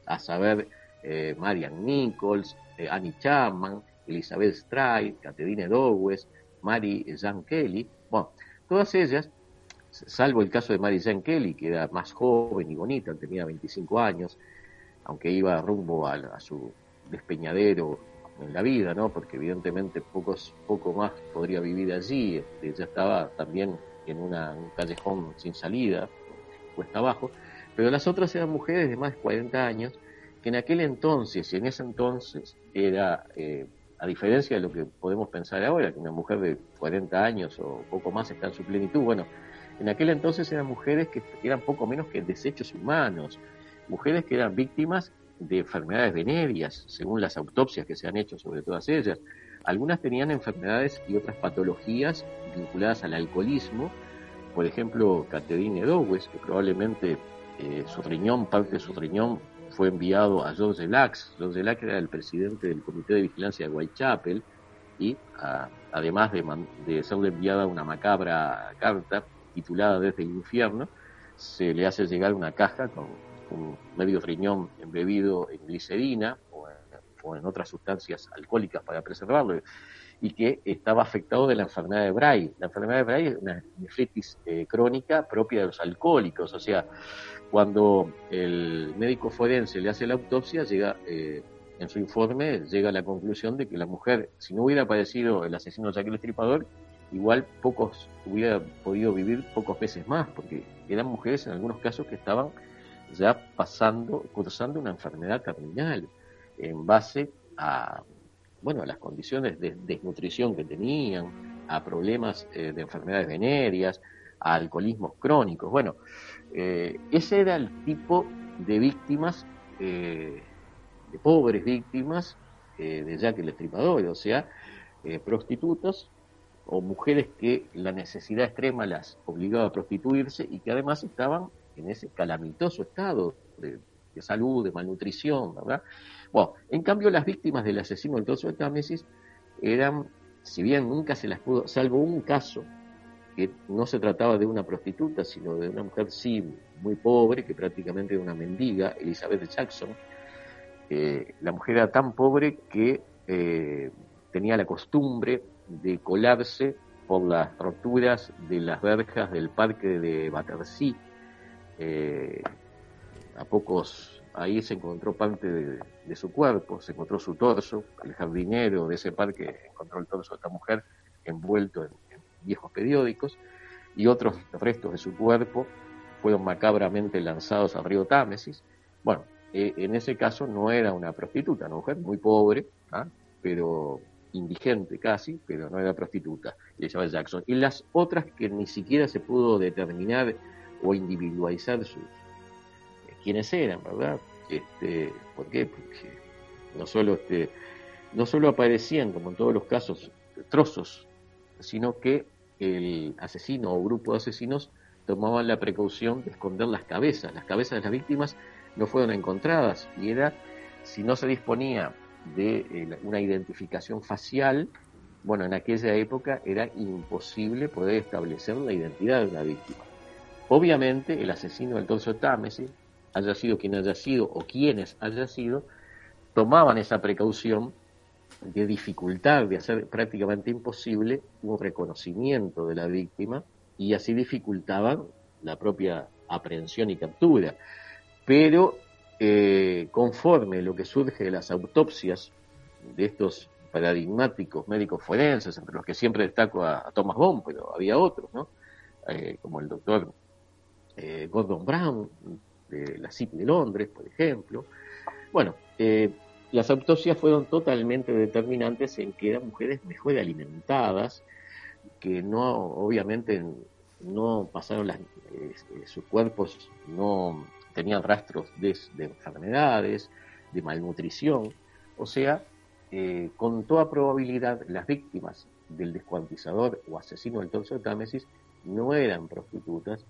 a saber, eh, Marian Nichols, eh, Annie Chapman, Elizabeth Stride, Catherine Dowes, Mary Jean Kelly, bueno, todas ellas salvo el caso de Mary Jane Kelly, que era más joven y bonita, tenía 25 años, aunque iba rumbo a, su despeñadero en la vida, ¿no? Porque evidentemente pocos, poco más podría vivir allí, este, ya estaba también en una, un callejón sin salida, cuesta abajo, pero las otras eran mujeres de más de 40 años, que en aquel entonces y en ese entonces era, eh, a diferencia de lo que podemos pensar ahora, que una mujer de 40 años o poco más está en su plenitud, bueno, en aquel entonces eran mujeres que eran poco menos que desechos humanos, mujeres que eran víctimas de enfermedades venéreas, según las autopsias que se han hecho sobre todas ellas. Algunas tenían enfermedades y otras patologías vinculadas al alcoholismo, por ejemplo, Catherine Dowes, que probablemente eh, su riñón, parte de su riñón, fue enviado a George Lax. George Lax era el presidente del Comité de Vigilancia de Whitechapel y además de, de serle enviada una macabra carta titulada Desde el infierno, se le hace llegar una caja con un medio riñón embebido en glicerina o en, otras sustancias alcohólicas para preservarlo y que estaba afectado de la enfermedad de Bray. La enfermedad de Bray es una nefritis eh, crónica propia de los alcohólicos, o sea, cuando el médico forense le hace la autopsia, llega eh, en su informe llega a la conclusión de que la mujer, si no hubiera padecido el asesino Jack el Estripador, igual pocos hubiera podido vivir pocos meses más, porque eran mujeres en algunos casos que estaban ya pasando, cursando una enfermedad terminal en base a, bueno, a las condiciones de desnutrición que tenían, a problemas eh, de enfermedades venéreas, a alcoholismos crónicos. Bueno, eh, ese era el tipo de víctimas, eh, de pobres víctimas de Jack el Estripador, o sea, prostitutas o mujeres que la necesidad extrema las obligaba a prostituirse y que además estaban en ese calamitoso estado de, salud, de malnutrición, ¿verdad? Bueno, en cambio las víctimas del asesino del torso de Támesis eran, si bien nunca se las pudo, salvo un caso, que no se trataba de una prostituta, sino de una mujer sí muy pobre, que prácticamente era una mendiga, Elizabeth Jackson. la mujer era tan pobre que eh, tenía la costumbre de colarse por las roturas de las verjas del parque de Battersea. Eh, a pocos, ahí se encontró parte de, su cuerpo, se encontró su torso, el jardinero de ese parque encontró el torso de esta mujer envuelto en, viejos periódicos, y otros restos de su cuerpo fueron macabramente lanzados al río Támesis. Bueno, eh, en ese caso no era una prostituta, una mujer muy pobre, ¿ah? pero indigente casi, pero no era prostituta, Elizabeth Jackson. Y las otras que ni siquiera se pudo determinar o individualizar sus eh, quiénes eran, ¿verdad? Este, ¿Por qué? Porque no solo, este, no solo aparecían, como en todos los casos, trozos, sino que el asesino o grupo de asesinos tomaban la precaución de esconder las cabezas. Las cabezas de las víctimas no fueron encontradas y era, si no se disponía de eh, una identificación facial, bueno, en aquella época era imposible poder establecer la identidad de una víctima. Obviamente, el asesino del torso de Támesis, haya sido quien haya sido o quienes haya sido, tomaban esa precaución de dificultar, de hacer prácticamente imposible un reconocimiento de la víctima y así dificultaban la propia aprehensión y captura. Pero eh, conforme lo que surge de las autopsias de estos paradigmáticos médicos forenses, entre los que siempre destaco a, Thomas Bond, pero había otros, ¿no? Eh, como el doctor eh, Gordon Brown, de la City de Londres, por ejemplo. Bueno, las autopsias fueron totalmente determinantes en que eran mujeres mejor alimentadas, que no, obviamente, no pasaron las, sus cuerpos, no tenían rastros de, enfermedades, de malnutrición, o sea, eh, con toda probabilidad las víctimas del descuantizador o asesino del torso de Támesis no eran prostitutas,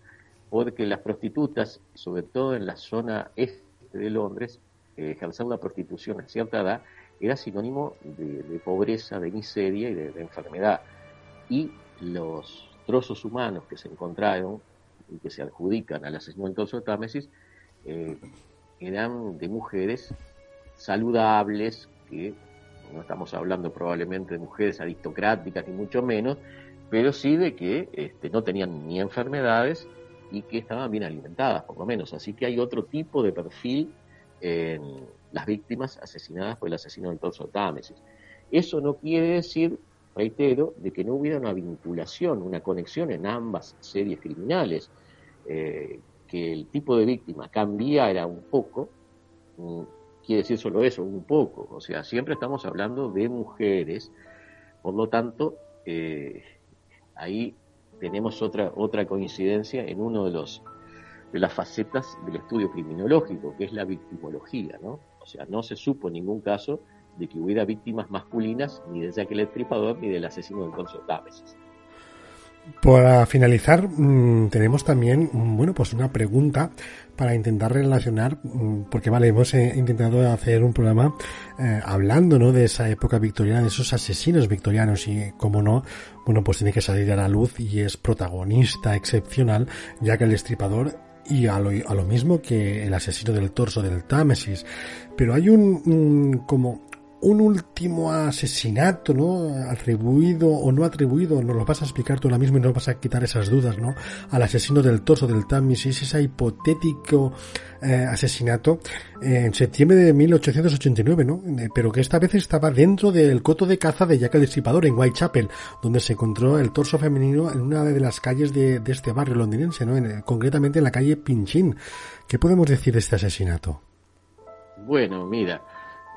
porque las prostitutas, sobre todo en la zona este de Londres, eh, ejercer la prostitución a cierta edad era sinónimo de, pobreza, de miseria y de, enfermedad. Y los trozos humanos que se encontraron y que se adjudican al asesino del torso de Támesis eh, eran de mujeres saludables, que no estamos hablando probablemente de mujeres aristocráticas ni mucho menos, pero sí de que este, no tenían ni enfermedades y que estaban bien alimentadas, por lo menos. Así que hay otro tipo de perfil en las víctimas asesinadas por el asesino del torso Támesis. Eso no quiere decir, reitero, de que no hubiera una vinculación, una conexión en ambas series criminales. Eh, que el tipo de víctima cambiara un poco, mm, quiere decir solo eso, un poco. O sea, siempre estamos hablando de mujeres, por lo tanto, eh, ahí tenemos otra, otra coincidencia en uno de los de las facetas del estudio criminológico, que es la victimología, ¿no? O sea, no se supo en ningún caso de que hubiera víctimas masculinas ni de Jack el Estripador ni del asesino del Támesis. Para finalizar, mm, tenemos también, mm, bueno, pues una pregunta para intentar relacionar, mm, porque vale, hemos eh, intentado hacer un programa eh, hablando, ¿no? De esa época victoriana, de esos asesinos victorianos y, como no, bueno, pues tiene que salir a la luz y es protagonista excepcional, ya que el estripador y a lo, a lo mismo que el asesino del torso del Támesis. Pero hay un como un último asesinato, ¿no? Atribuido o no atribuido, nos lo vas a explicar tú ahora mismo y nos vas a quitar esas dudas, ¿no? Al asesino del torso del Támesis, ese hipotético eh, asesinato eh, en septiembre de 1889, ¿no? Eh, pero que esta vez estaba dentro del coto de caza de Jack el Destripador en Whitechapel, donde se encontró el torso femenino en una de las calles de, este barrio londinense, ¿no? concretamente en la calle Pinchin. ¿Qué podemos decir de este asesinato? Bueno, mira,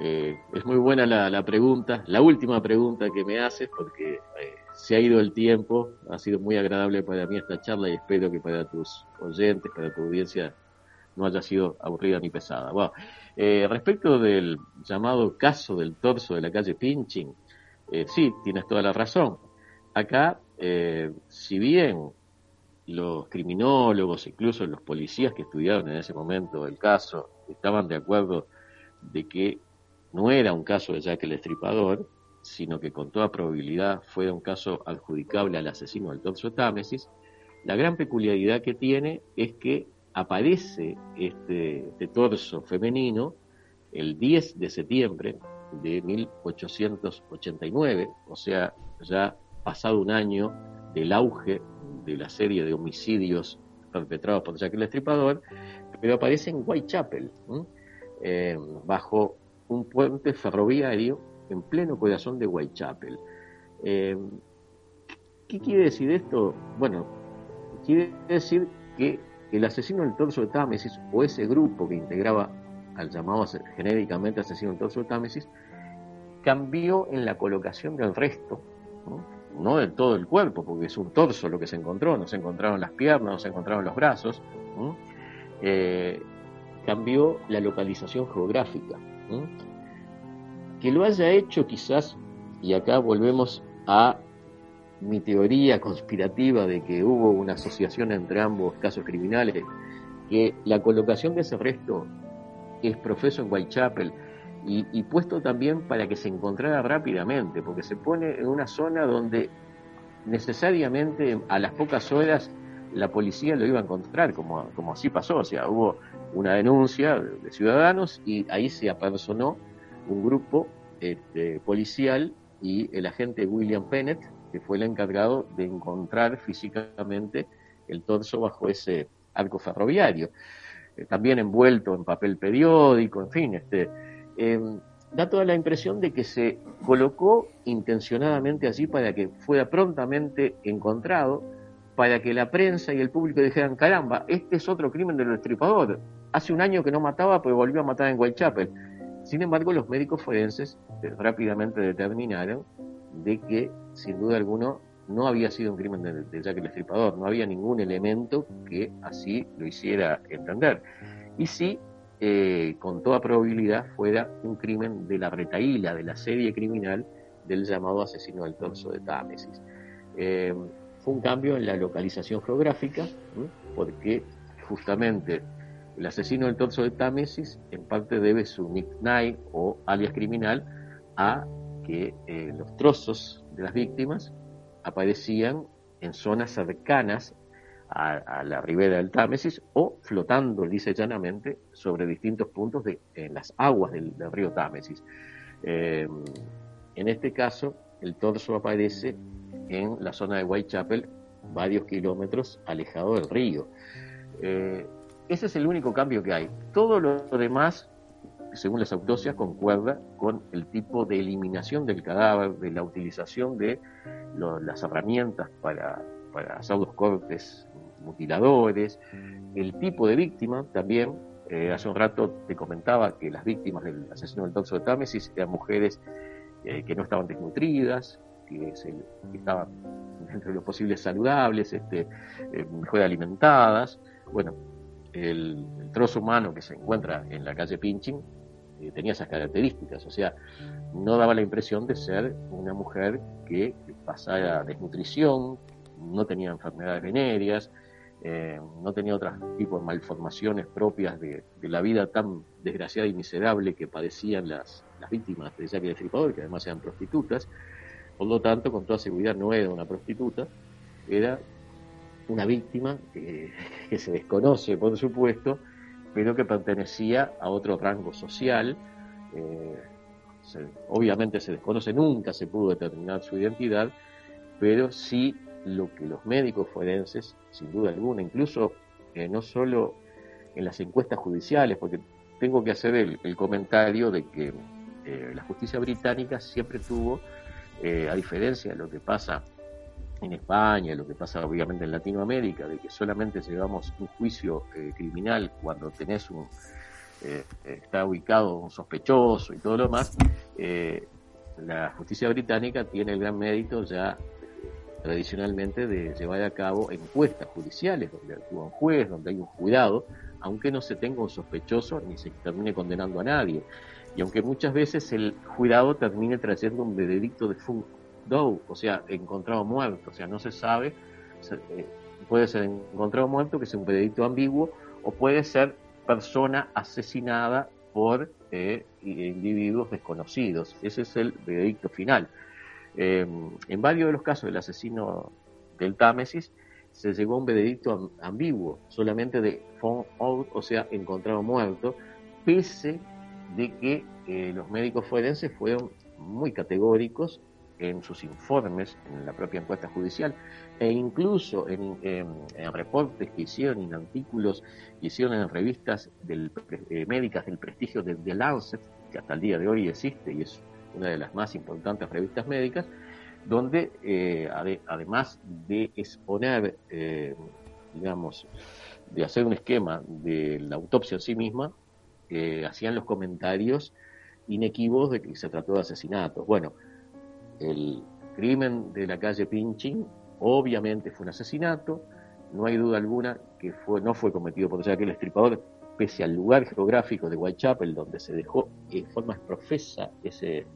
eh, es muy buena la, pregunta, la última pregunta que me haces, porque eh, se ha ido el tiempo, ha sido muy agradable para mí esta charla y espero que para tus oyentes, para tu audiencia, no haya sido aburrida ni pesada. Bueno, eh, respecto del llamado caso del torso de la calle Pinching, sí, tienes toda la razón. Acá, si bien los criminólogos, incluso los policías que estudiaron en ese momento el caso, estaban de acuerdo de que no era un caso de Jack el Estripador, sino que con toda probabilidad fue un caso adjudicable al asesino del torso de Támesis, la gran peculiaridad que tiene es que aparece este, este torso femenino el 10 de septiembre de 1889, o sea, ya pasado un año del auge de la serie de homicidios perpetrados por Jack el Estripador, pero aparece en Whitechapel, eh, bajo un puente ferroviario en pleno corazón de Whitechapel. Eh, ¿Qué quiere decir esto? Bueno, quiere decir que el asesino del torso de Támesis, o ese grupo que integraba al llamado genéricamente asesino del torso de Támesis, cambió en la colocación del resto, ¿no? de todo el cuerpo, porque es un torso lo que se encontró, no se encontraron las piernas, no se encontraron los brazos, eh, cambió la localización geográfica. Que lo haya hecho quizás, y acá volvemos a mi teoría conspirativa de que hubo una asociación entre ambos casos criminales, que la colocación de ese resto es profeso en Whitechapel y, y puesto también para que se encontrara rápidamente, porque se pone en una zona donde necesariamente a las pocas horas la policía lo iba a encontrar, como, como así pasó, o sea, hubo una denuncia de ciudadanos y ahí se apersonó un grupo este, policial y el agente William Pennett, que fue el encargado de encontrar físicamente el torso bajo ese arco ferroviario, eh, también envuelto en papel periódico, en fin, este, em, da toda la impresión de que se colocó intencionadamente allí para que fuera prontamente encontrado, para que la prensa y el público dijeran, caramba, este es otro crimen del destripador, hace un año que no mataba, pues volvió a matar en Whitechapel. Sin embargo, los médicos forenses eh, rápidamente determinaron de que, sin duda alguna, no había sido un crimen de, Jack el Estripador, no había ningún elemento que así lo hiciera entender. Y sí, eh, con toda probabilidad, fuera un crimen de la retaíla, de la serie criminal del llamado asesino del torso de Támesis. Eh, fue un cambio en la localización geográfica, porque justamente el asesino del torso de Támesis en parte debe su nickname o alias criminal a que eh, los trozos de las víctimas aparecían en zonas cercanas a, la ribera del Támesis o flotando dice llanamente sobre distintos puntos de, en las aguas del, río Támesis. Eh, en este caso, el torso aparece en la zona de Whitechapel, varios kilómetros alejado del río. Eh, ese es el único cambio que hay. Todo lo demás, según las autopsias, concuerda con el tipo de eliminación del cadáver, de la utilización de las herramientas para, para los cortes mutiladores, el tipo de víctima también. Eh, hace un rato te comentaba que las víctimas del asesino del torso de Támesis eran mujeres eh, que no estaban desnutridas, que, estaban dentro de lo posible saludables, este, eh, mejor alimentadas. Bueno, el, trozo humano que se encuentra en la calle Pinching eh, tenía esas características, o sea, no daba la impresión de ser una mujer que pasara desnutrición, no tenía enfermedades venéreas, eh, no tenía otros tipos de malformaciones propias de, la vida tan desgraciada y miserable que padecían las, víctimas de Jack el Destripador, que además eran prostitutas. Por lo tanto, con toda seguridad no era una prostituta, era una víctima que, se desconoce, por supuesto, pero que pertenecía a otro rango social. Eh, obviamente se desconoce, nunca se pudo determinar su identidad, pero sí lo que los médicos forenses, sin duda alguna, incluso eh, no solo en las encuestas judiciales, porque tengo que hacer el, comentario de que eh, la justicia británica siempre tuvo, a diferencia de lo que pasa en España, lo que pasa obviamente en Latinoamérica, de que solamente llevamos un juicio eh, criminal cuando tenés un, eh, está ubicado un sospechoso y todo lo demás, eh, la justicia británica tiene el gran mérito ya tradicionalmente de llevar a cabo encuestas judiciales donde actúa un juez, donde hay un jurado, aunque no se tenga un sospechoso ni se termine condenando a nadie. Y aunque muchas veces el jurado termine trayendo un veredicto de, o sea, encontrado muerto, o sea, no se sabe, eh, puede ser encontrado muerto, que es un veredicto ambiguo, o puede ser persona asesinada por eh, individuos desconocidos. Ese es el veredicto final. Eh, en varios de los casos del asesino del Támesis se llegó a un veredicto ambiguo, solamente de found out, o sea, encontrado muerto, pese de que los médicos forenses fueron muy categóricos en sus informes, en la propia encuesta judicial, e incluso en, reportes que hicieron, en artículos que hicieron en revistas del, eh, médicas del prestigio de Lancet, que hasta el día de hoy existe y es una de las más importantes revistas médicas, donde eh, además de exponer, eh, digamos, de hacer un esquema de la autopsia en sí misma, hacían los comentarios inequívocos de que se trató de asesinatos. Bueno, el crimen de la calle Pinchin obviamente fue un asesinato, no hay duda alguna que fue, no fue cometido por aquel estripador, pese al lugar geográfico de Whitechapel, donde se dejó en forma profesa ese,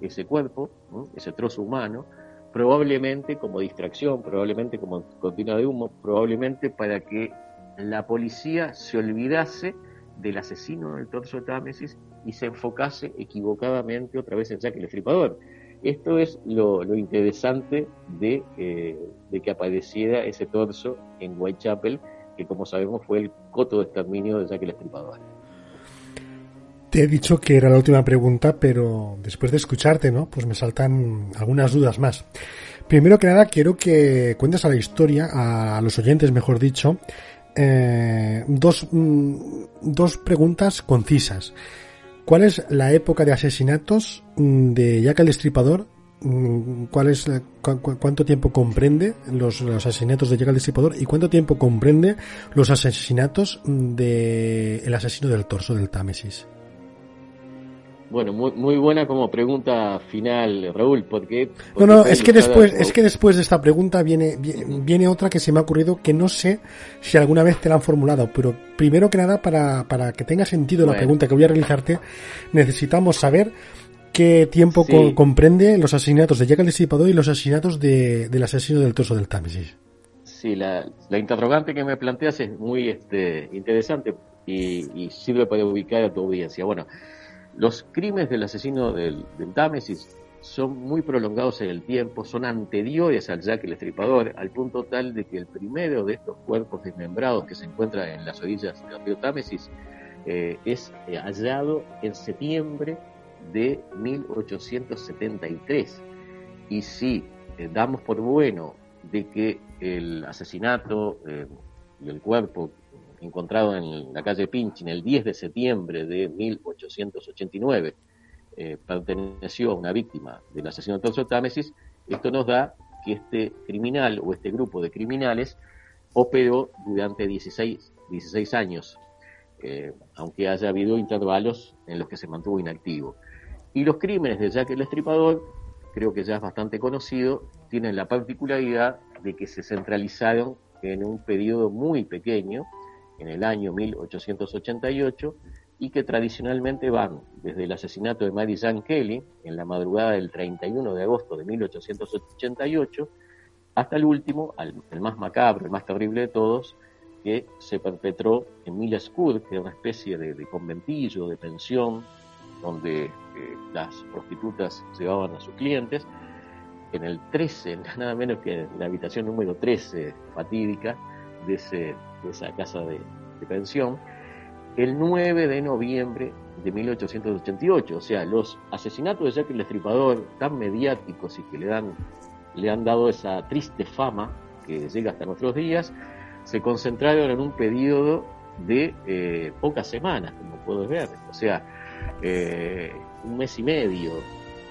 ese cuerpo, ese trozo humano, probablemente como distracción, probablemente como cortina de humo, probablemente para que la policía se olvidase del asesino del torso de Támesis y se enfocase equivocadamente otra vez en Jack el Estripador. Esto es lo, interesante de, eh, de, que apareciera ese torso en Whitechapel, que como sabemos fue el coto de exterminio de Jack el Estripador. Te he dicho que era la última pregunta, pero después de escucharte, ¿no? Pues me saltan algunas dudas más. Primero que nada, quiero que cuentes a la historia, a los oyentes, mejor dicho, eh, dos, mm, dos preguntas concisas. ¿Cuál es la época de asesinatos mm, de Jack el Destripador? Mm, ¿Cuál es, ¿Cuánto tiempo comprende los, asesinatos de Jack el Destripador? ¿Y cuánto tiempo comprende los asesinatos del el asesino del torso del Támesis? Bueno, muy, muy buena como pregunta final, Raúl, porque... no, no, es que después, es que después de esta pregunta viene, viene otra que se me ha ocurrido que no sé si alguna vez te la han formulado, pero primero que nada, para, para que tenga sentido la pregunta que voy a realizarte, necesitamos saber qué tiempo comprende los asesinatos de Jack el y los asesinatos de, del asesino del torso del Támesis. Sí, la, la interrogante que me planteas es muy este, interesante y, y sirve para ubicar a tu audiencia. Bueno, los crímenes del asesino del, Támesis son muy prolongados en el tiempo, son anteriores al Jack el Estripador, al punto tal de que el primero de estos cuerpos desmembrados que se encuentra en las orillas del río Támesis eh, es eh, hallado en septiembre de 1873. Y si eh, damos por bueno de que el asesinato y el cuerpo encontrado en la calle Pinchin el 10 de septiembre de 1889, eh, perteneció a una víctima del asesino de Támesis, esto nos da que este criminal o este grupo de criminales operó durante 16, 16 años, eh, aunque haya habido intervalos en los que se mantuvo inactivo. Y los crímenes de Jack el Estripador, creo que ya es bastante conocido, tienen la particularidad de que se centralizaron en un periodo muy pequeño, en el año 1888 y que tradicionalmente van desde el asesinato de Mary Jane Kelly en la madrugada del 31 de agosto de 1888 hasta el último, el más macabro, el más terrible de todos, que se perpetró en Milla School, que era una especie de, conventillo, de pensión, donde eh, las prostitutas llevaban a sus clientes. En el 13, nada menos que en la habitación número 13, fatídica, de, ese, de esa casa de, pensión, el 9 de noviembre de 1888. O sea, los asesinatos de Jack el Destripador, tan mediáticos y que le, dan, le han dado esa triste fama que llega hasta nuestros días, se concentraron en un periodo de eh, pocas semanas, como puedes ver, o sea, eh, un mes y medio,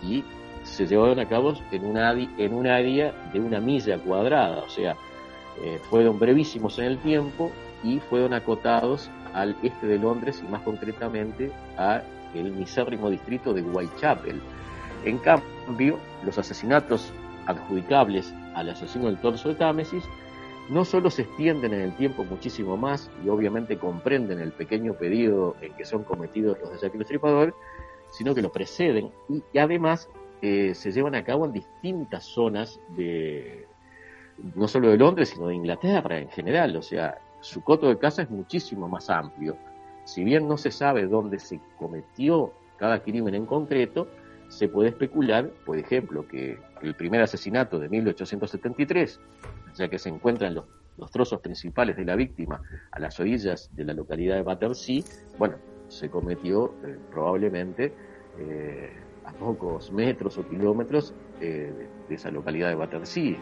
y se llevaron a cabo en un, en un área de una milla cuadrada, o sea, eh, fueron brevísimos en el tiempo y fueron acotados al este de Londres y más concretamente a el misérrimo distrito de Whitechapel. En cambio, los asesinatos adjudicables al asesino del torso de Támesis no solo se extienden en el tiempo muchísimo más y obviamente comprenden el pequeño periodo en que son cometidos los de Jack el sino que lo preceden y, además eh, se llevan a cabo en distintas zonas de no solo de Londres, sino de Inglaterra en general. O sea, su coto de casa es muchísimo más amplio. Si bien no se sabe dónde se cometió cada crimen en concreto, se puede especular, por ejemplo, que el primer asesinato de 1873 ya que se encuentran los, trozos principales de la víctima a las orillas de la localidad de Battersea, bueno, se cometió eh, probablemente eh, a pocos metros o kilómetros eh, de, esa localidad de Battersea,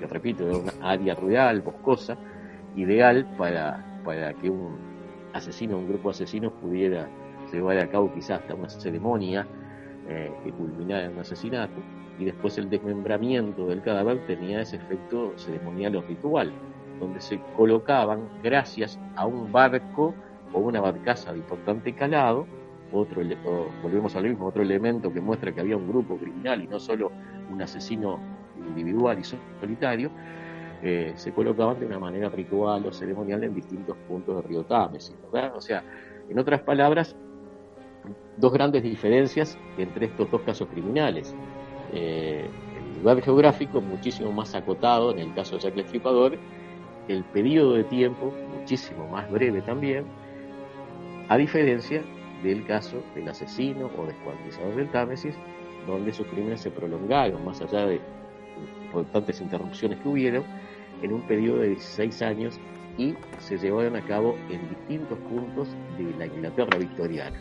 que repito, era una área rural, boscosa, ideal para, para que un asesino, un grupo de asesinos pudiera llevar a cabo quizás hasta una ceremonia que culminara en un asesinato y después el desmembramiento del cadáver tenía ese efecto ceremonial o ritual, donde se colocaban, gracias a un barco o una barcaza de importante calado, otro, volvemos al mismo, otro elemento que muestra que había un grupo criminal y no solo un asesino individual y solitario, eh, se colocaban de una manera ritual o ceremonial en distintos puntos del río Támesis. O sea, en otras palabras, dos grandes diferencias entre estos dos casos criminales eh, el lugar geográfico muchísimo más acotado en el caso de Jack el el periodo de tiempo muchísimo más breve también, a diferencia del caso del asesino o descuartizador del Támesis, donde sus crímenes se prolongaron más allá de importantes interrupciones que hubieron en un periodo de 16 años y se llevaron a cabo en distintos puntos de la Inglaterra victoriana.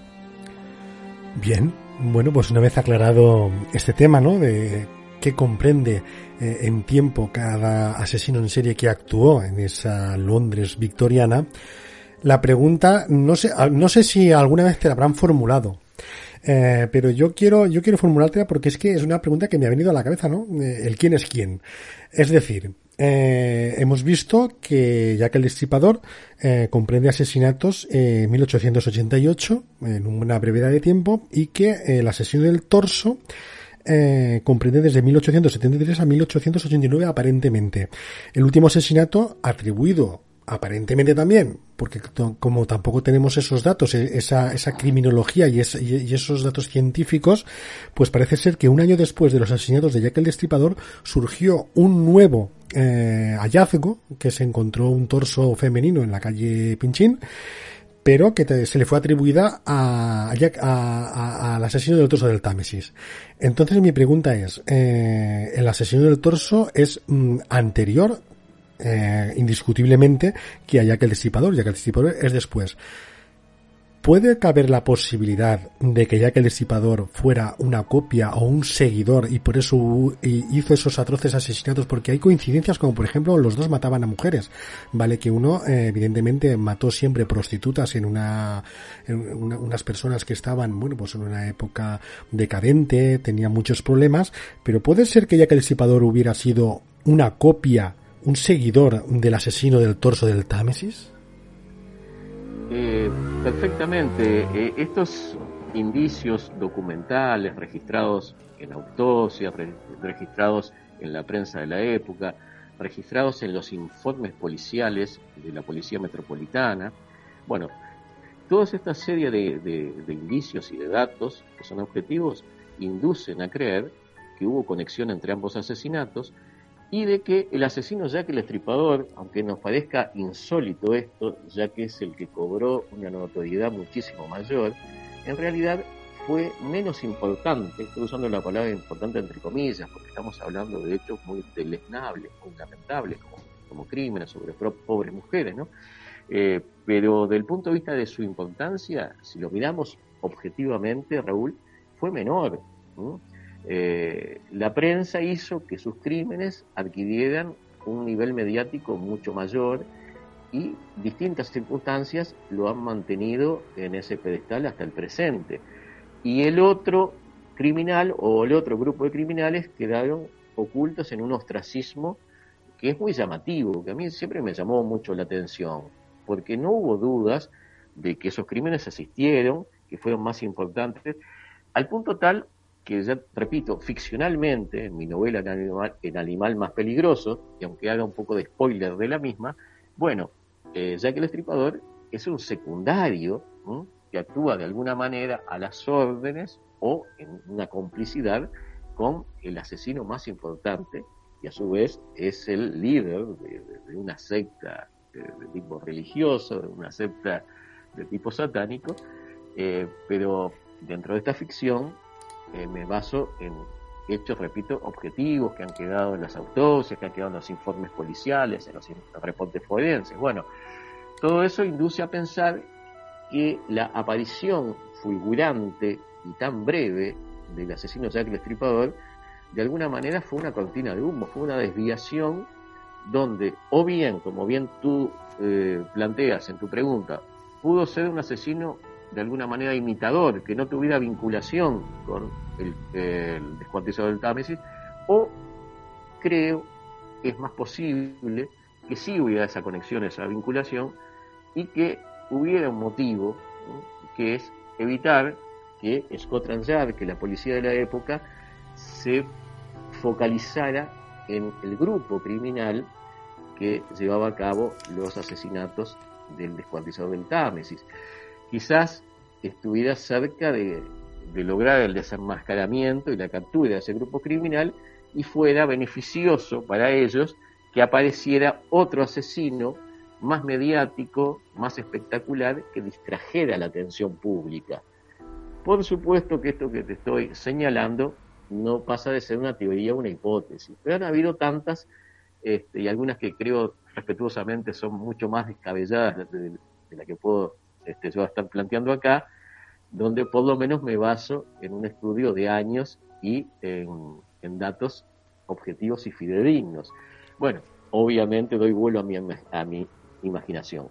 Bien, bueno, pues una vez aclarado este tema, ¿no? De qué comprende eh, en tiempo cada asesino en serie que actuó en esa Londres victoriana, la pregunta, no sé, no sé si alguna vez te la habrán formulado, eh, pero yo quiero, yo quiero formulártela porque es que es una pregunta que me ha venido a la cabeza, ¿no? Eh, el quién es quién. Es decir, eh, hemos visto que ya que el Destripador eh, comprende asesinatos en 1888 en una brevedad de tiempo y que el asesino del torso eh, comprende desde 1873 a 1889 aparentemente. El último asesinato atribuido aparentemente también, porque como tampoco tenemos esos datos, e-, esa, esa criminología y, esos datos científicos, pues parece ser que un año después de los asesinatos de Jack el Destripador surgió un nuevo eh, hallazgo, que se encontró un torso femenino en la calle Pinchín, pero que se le fue atribuida a, al asesino del torso del Támesis. Entonces mi pregunta es, eh, ¿el asesino del torso es mm, anterior eh, indiscutiblemente que haya que el disipador, ya que el disipador es después. ¿Puede caber la posibilidad de que ya que el disipador fuera una copia o un seguidor y por eso hizo esos atroces asesinatos? Porque hay coincidencias como por ejemplo los dos mataban a mujeres, ¿vale? Que uno eh, evidentemente mató siempre prostitutas en una, en unas personas que estaban, bueno, pues en una época decadente, tenía muchos problemas, pero puede ser que ya que el disipador hubiera sido una copia un seguidor del asesino del torso del Támesis? Eh, perfectamente. Eh, estos indicios documentales registrados en autopsias, registrados en la prensa de la época, registrados en los informes policiales de la Policía Metropolitana, bueno, toda esta serie de, indicios y de datos que son objetivos inducen a creer que hubo conexión entre ambos asesinatos y de que el asesino Jack el Estripador, aunque nos parezca insólito esto, ya que es el que cobró una notoriedad muchísimo mayor, en realidad fue menos importante, estoy usando la palabra importante entre comillas, porque estamos hablando de hechos muy deleznables, muy lamentables, como, crímenes sobre pobres mujeres, ¿no? Eh, pero del punto de vista de su importancia, si lo miramos objetivamente, Raúl, fue menor. Eh, la prensa hizo que sus crímenes adquirieran un nivel mediático mucho mayor y distintas circunstancias lo han mantenido en ese pedestal hasta el presente. Y el otro criminal o el otro grupo de criminales quedaron ocultos en un ostracismo que es muy llamativo, que a mí siempre me llamó mucho la atención, porque no hubo dudas de que esos crímenes existieron, que fueron más importantes, al punto tal que ya repito, ficcionalmente, en mi novela El animal, más peligroso, y aunque haga un poco de spoiler de la misma, bueno, eh, ya que el estripador es un secundario que actúa de alguna manera a las órdenes o en una complicidad con el asesino más importante, y a su vez es el líder de, una secta de, tipo religioso, de una secta de tipo satánico, eh, pero dentro de esta ficción eh, me baso en hechos, repito, objetivos que han quedado en las autopsias, que han quedado en los informes policiales, en los, reportes forenses. Bueno, todo eso induce a pensar que la aparición fulgurante y tan breve del asesino Jack el Estripador, de alguna manera fue una cortina de humo, fue una desviación donde, o bien, como bien tú eh, planteas en tu pregunta, pudo ser un asesino de alguna manera imitador, que no tuviera vinculación con el, el del Támesis, o creo que es más posible que sí hubiera esa conexión, esa vinculación, y que hubiera un motivo, que es evitar que Yard, que la policía de la época, se focalizara en el grupo criminal que llevaba a cabo los asesinatos del descuartizador del Támesis quizás estuviera cerca de, lograr el desenmascaramiento y la captura de ese grupo criminal y fuera beneficioso para ellos que apareciera otro asesino más mediático, más espectacular, que distrajera la atención pública. Por supuesto que esto que te estoy señalando no pasa de ser una teoría una hipótesis, pero han habido tantas este, y algunas que creo respetuosamente son mucho más descabelladas de, de que puedo este, yo a estar planteando acá, donde por lo menos me baso en un estudio de años y en, datos objetivos y fidedignos. Bueno, obviamente doy vuelo a mi, a mi imaginación,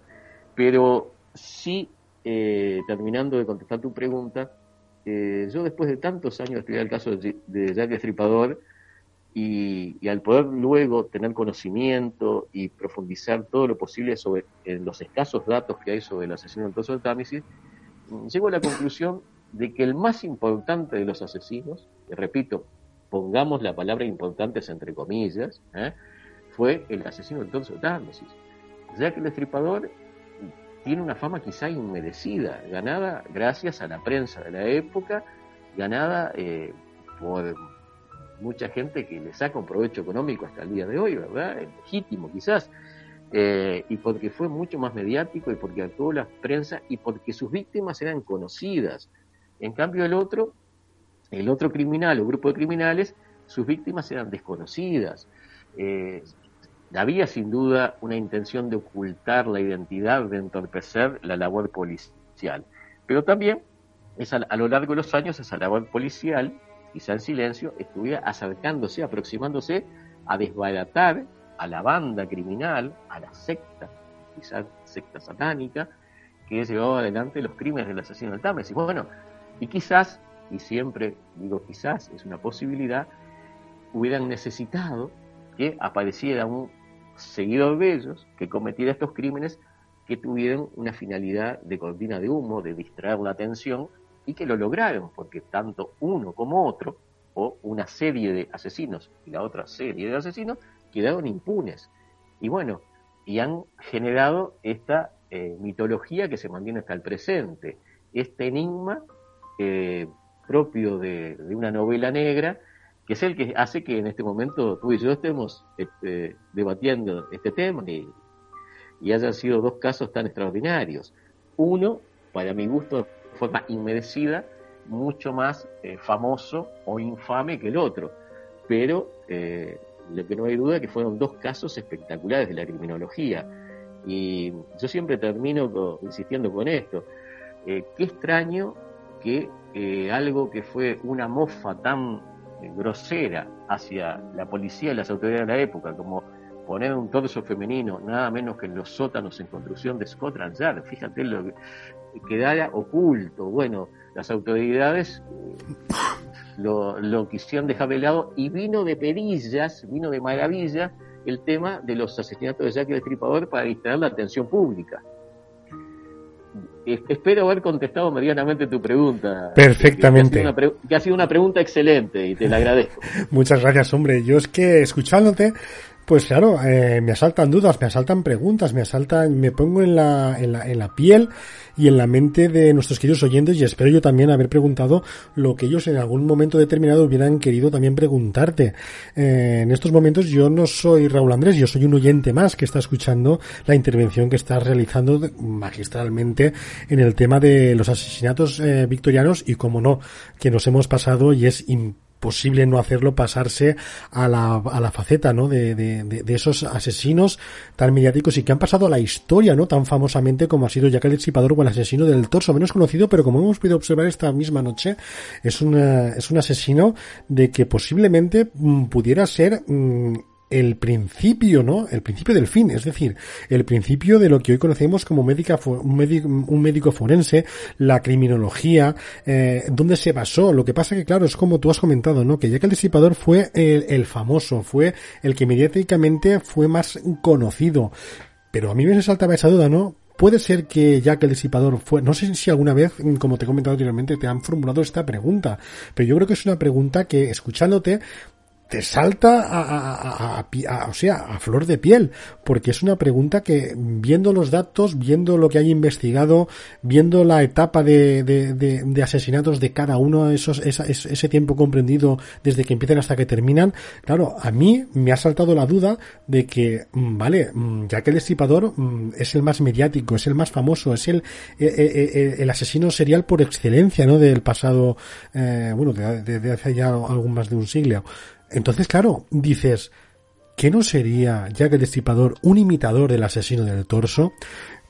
pero sí, eh, terminando de contestar tu pregunta, eh, yo después de tantos años de estudiar el caso de, de Jack Destripador, y, al poder luego tener conocimiento y profundizar todo lo posible sobre en los escasos datos que hay sobre el asesino del de Támesis, mm, llego a la conclusión de que el más importante de los asesinos, repito, pongamos la palabra importantes entre comillas, ¿eh? fue el asesino del Toso de Támesis. Ya que el destripador tiene una fama quizá inmerecida, ganada gracias a la prensa de la época, ganada eh, por mucha gente que le saca un provecho económico hasta el día de hoy, ¿verdad? legítimo quizás, eh, y porque fue mucho más mediático y porque actuó la prensa y porque sus víctimas eran conocidas. En cambio el otro, el otro criminal o grupo de criminales, sus víctimas eran desconocidas. Eh, había sin duda una intención de ocultar la identidad, de entorpecer la labor policial. Pero también es a lo largo de los años esa labor policial quizá en silencio, estuviera acercándose, aproximándose a desbaratar a la banda criminal, a la secta, quizá secta satánica, que llevaba adelante los crímenes del asesino del Támesis. Bueno, y quizás, y siempre digo quizás, es una posibilidad, hubieran necesitado que apareciera un seguidor de ellos que cometiera estos crímenes que tuvieran una finalidad de cortina de humo, de distraer la atención y que lo lograron, porque tanto uno como otro, o una serie de asesinos y la otra serie de asesinos, quedaron impunes. Y bueno, y han generado esta eh, mitología que se mantiene hasta el presente. Este enigma eh, propio de, una novela negra, que es el que hace que en este momento tú y yo estemos este, debatiendo este tema y, y hayan sido dos casos tan extraordinarios. Uno, para mi gusto, forma inmerecida, mucho más eh, famoso o infame que el otro. Pero eh, lo que no hay duda es que fueron dos casos espectaculares de la criminología. Y yo siempre termino insistiendo con esto. Eh, qué extraño que algo que fue una mofa tan grosera hacia la policía y las autoridades de la época, como poner un torso femenino nada menos que en los sótanos en construcción de Scotland Yard. Fíjate lo que quedara oculto. Bueno, las autoridades eh, lo, lo quisieron dejar de lado y vino de perillas, vino de maravilla el tema de los asesinatos de Jack el Destripador para distraer la atención pública. Espero haber contestado medianamente tu pregunta. Perfectamente. Que ha, sido una pregunta excelente y te la agradezco. Muchas gracias, hombre. Yo es que escuchándote pues claro, eh, me asaltan dudas, me asaltan preguntas, me asaltan, me pongo en la, en la, en la piel y en la mente de nuestros queridos oyentes y espero yo también haber preguntado lo que ellos en algún momento determinado hubieran querido también preguntarte. Eh, en estos momentos yo no soy Raúl Andrés, yo soy un oyente más que está escuchando la intervención que estás realizando magistralmente en el tema de los asesinatos eh, victorianos y como no, que nos hemos pasado y es posible no hacerlo pasarse a la, a la faceta, ¿no? De, de, de, esos asesinos tan mediáticos y que han pasado a la historia, ¿no? Tan famosamente como ha sido Jack el Destripador o el asesino del torso, menos conocido, pero como hemos podido observar esta misma noche, es una, es un asesino de que posiblemente mm, pudiera ser mm, el principio, ¿no? El principio del fin, es decir, el principio de lo que hoy conocemos como médica, un, médico, un médico forense, la criminología, eh, donde se basó. Lo que pasa que, claro, es como tú has comentado, ¿no? Que ya que el disipador fue el, famoso, fue el que mediáticamente fue más conocido. Pero a mí me saltaba esa duda, ¿no? Puede ser que ya el disipador fue, no sé si alguna vez, como te he comentado anteriormente, te han formulado esta pregunta, pero yo creo que es una pregunta que escuchándote te salta a, a, o sea, a flor de piel, porque es una pregunta que, viendo los datos, viendo lo que hay investigado, viendo la etapa de, de, de, asesinatos de cada uno, esos, ese tiempo comprendido desde que empiezan hasta que terminan, claro, a mí me ha saltado la duda de que, mm, vale, mm, ya que el destripador mm, es el más mediático, es el más famoso, es el, eh, eh, eh, el asesino serial por excelencia, ¿no? Del pasado, bueno, de, hace ya algún más de un siglo entonces, claro, dices, ¿qué no sería Jack el Destripador un imitador del asesino del torso?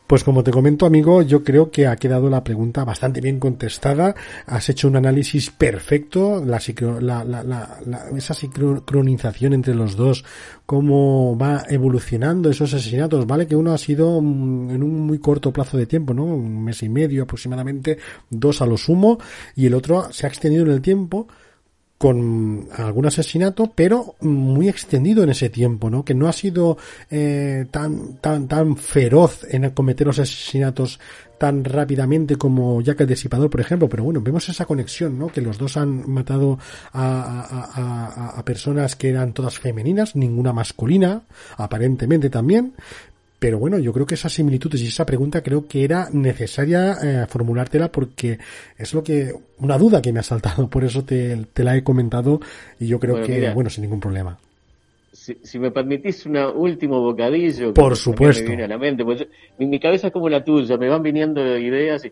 Pues como te comento, amigo, yo creo que ha quedado la pregunta bastante bien contestada. Has hecho un análisis perfecto, la, la, la, esa sincronización entre los dos, cómo va evolucionando esos asesinatos, ¿vale? Que uno ha sido mm, en un muy corto plazo de tiempo, ¿no? Un mes y medio aproximadamente, dos a lo sumo, y el otro se ha extendido en el tiempo con algún asesinato, pero muy extendido en ese tiempo, ¿no? Que no ha sido eh, tan tan tan feroz en cometer los asesinatos tan rápidamente como Jack el Disipador, por ejemplo, pero bueno, vemos esa conexión, ¿no? Que los dos han matado a, a, a personas que eran todas femeninas, ninguna masculina, aparentemente también, pero bueno, yo creo que esas similitudes y esa pregunta creo que era necesaria eh, formulártela porque es lo que, una duda que me ha saltado, por eso te, la he comentado y yo creo que, bueno, sin ningún problema. Si, me permitís un último bocadillo. Por supuesto. la mente, pues mi, cabeza es como la tuya, me van viniendo ideas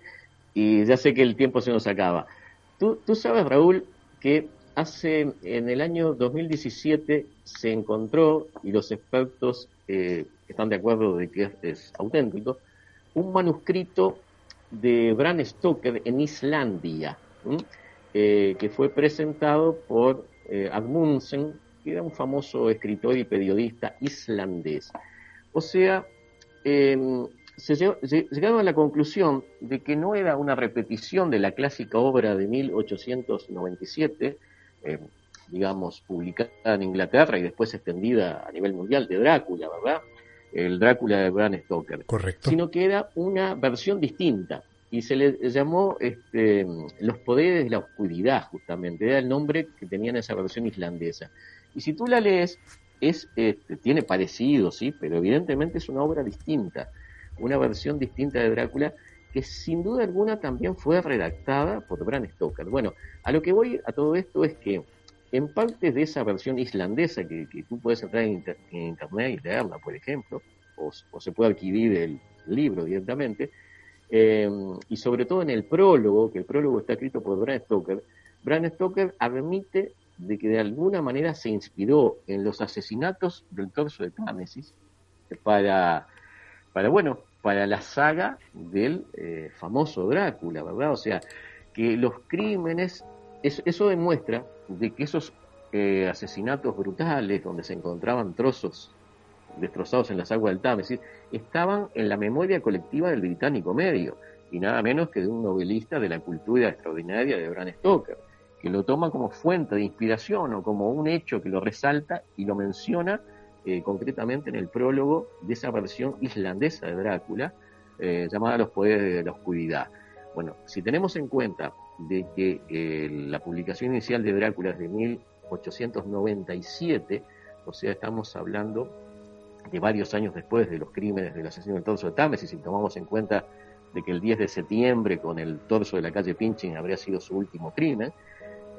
y, ya sé que el tiempo se nos acaba. Tú, tú sabes, Raúl, que hace, en el año 2017 se encontró, y los expertos eh, están de acuerdo de que es, auténtico, un manuscrito de Bram Stoker en Islandia, eh, que fue presentado por eh, Admundsen, que era un famoso escritor y periodista islandés. O sea, em, se llegaron a la conclusión de que no era una repetición de la clásica obra de 1897, em, digamos, publicada en Inglaterra y después extendida a nivel mundial de Drácula, ¿verdad? El Drácula de Bram Stoker. Correcto. Sino que era una versión distinta y se le llamó este, Los poderes de la oscuridad, justamente. Era el nombre que tenía en esa versión islandesa. Y si tú la lees, es, este, tiene parecido, sí, pero evidentemente es una obra distinta. una versión distinta de Drácula que sin duda alguna también fue redactada por Bram Stoker. Bueno, a lo que voy a todo esto es que en parte de esa versión islandesa que, tú puedes entrar en, internet y leerla, por ejemplo, o, se puede adquirir el libro directamente, eh, y sobre todo en el prólogo, que el prólogo está escrito por Bram Stoker, Bram Stoker admite de que de alguna manera se inspiró en los asesinatos del torso de Támesis para, para bueno, para la saga del eh, famoso Drácula, ¿verdad? O sea, que los crímenes, eso, demuestra de que esos eh, asesinatos brutales donde se encontraban trozos destrozados en las aguas del Támesis estaban en la memoria colectiva del británico medio y nada menos que de un novelista de la cultura extraordinaria de Bram Stoker que lo toma como fuente de inspiración o como un hecho que lo resalta y lo menciona eh, concretamente en el prólogo de esa versión islandesa de Drácula eh, llamada Los Poderes de la Oscuridad. Bueno, si tenemos en cuenta de que eh, la publicación inicial de Drácula es de 1897, o sea, estamos hablando de varios años después de los crímenes del asesino del torso de Támesis, si tomamos en cuenta de que el 10 de septiembre con el torso de la calle Pinchin habría sido su último crimen,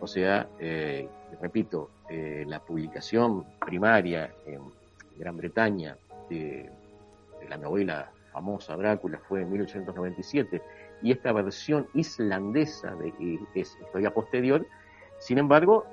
o sea, eh, repito, eh, la publicación primaria en Gran Bretaña de, la novela famosa Drácula fue en 1897 y esta versión islandesa de que es historia posterior, sin embargo,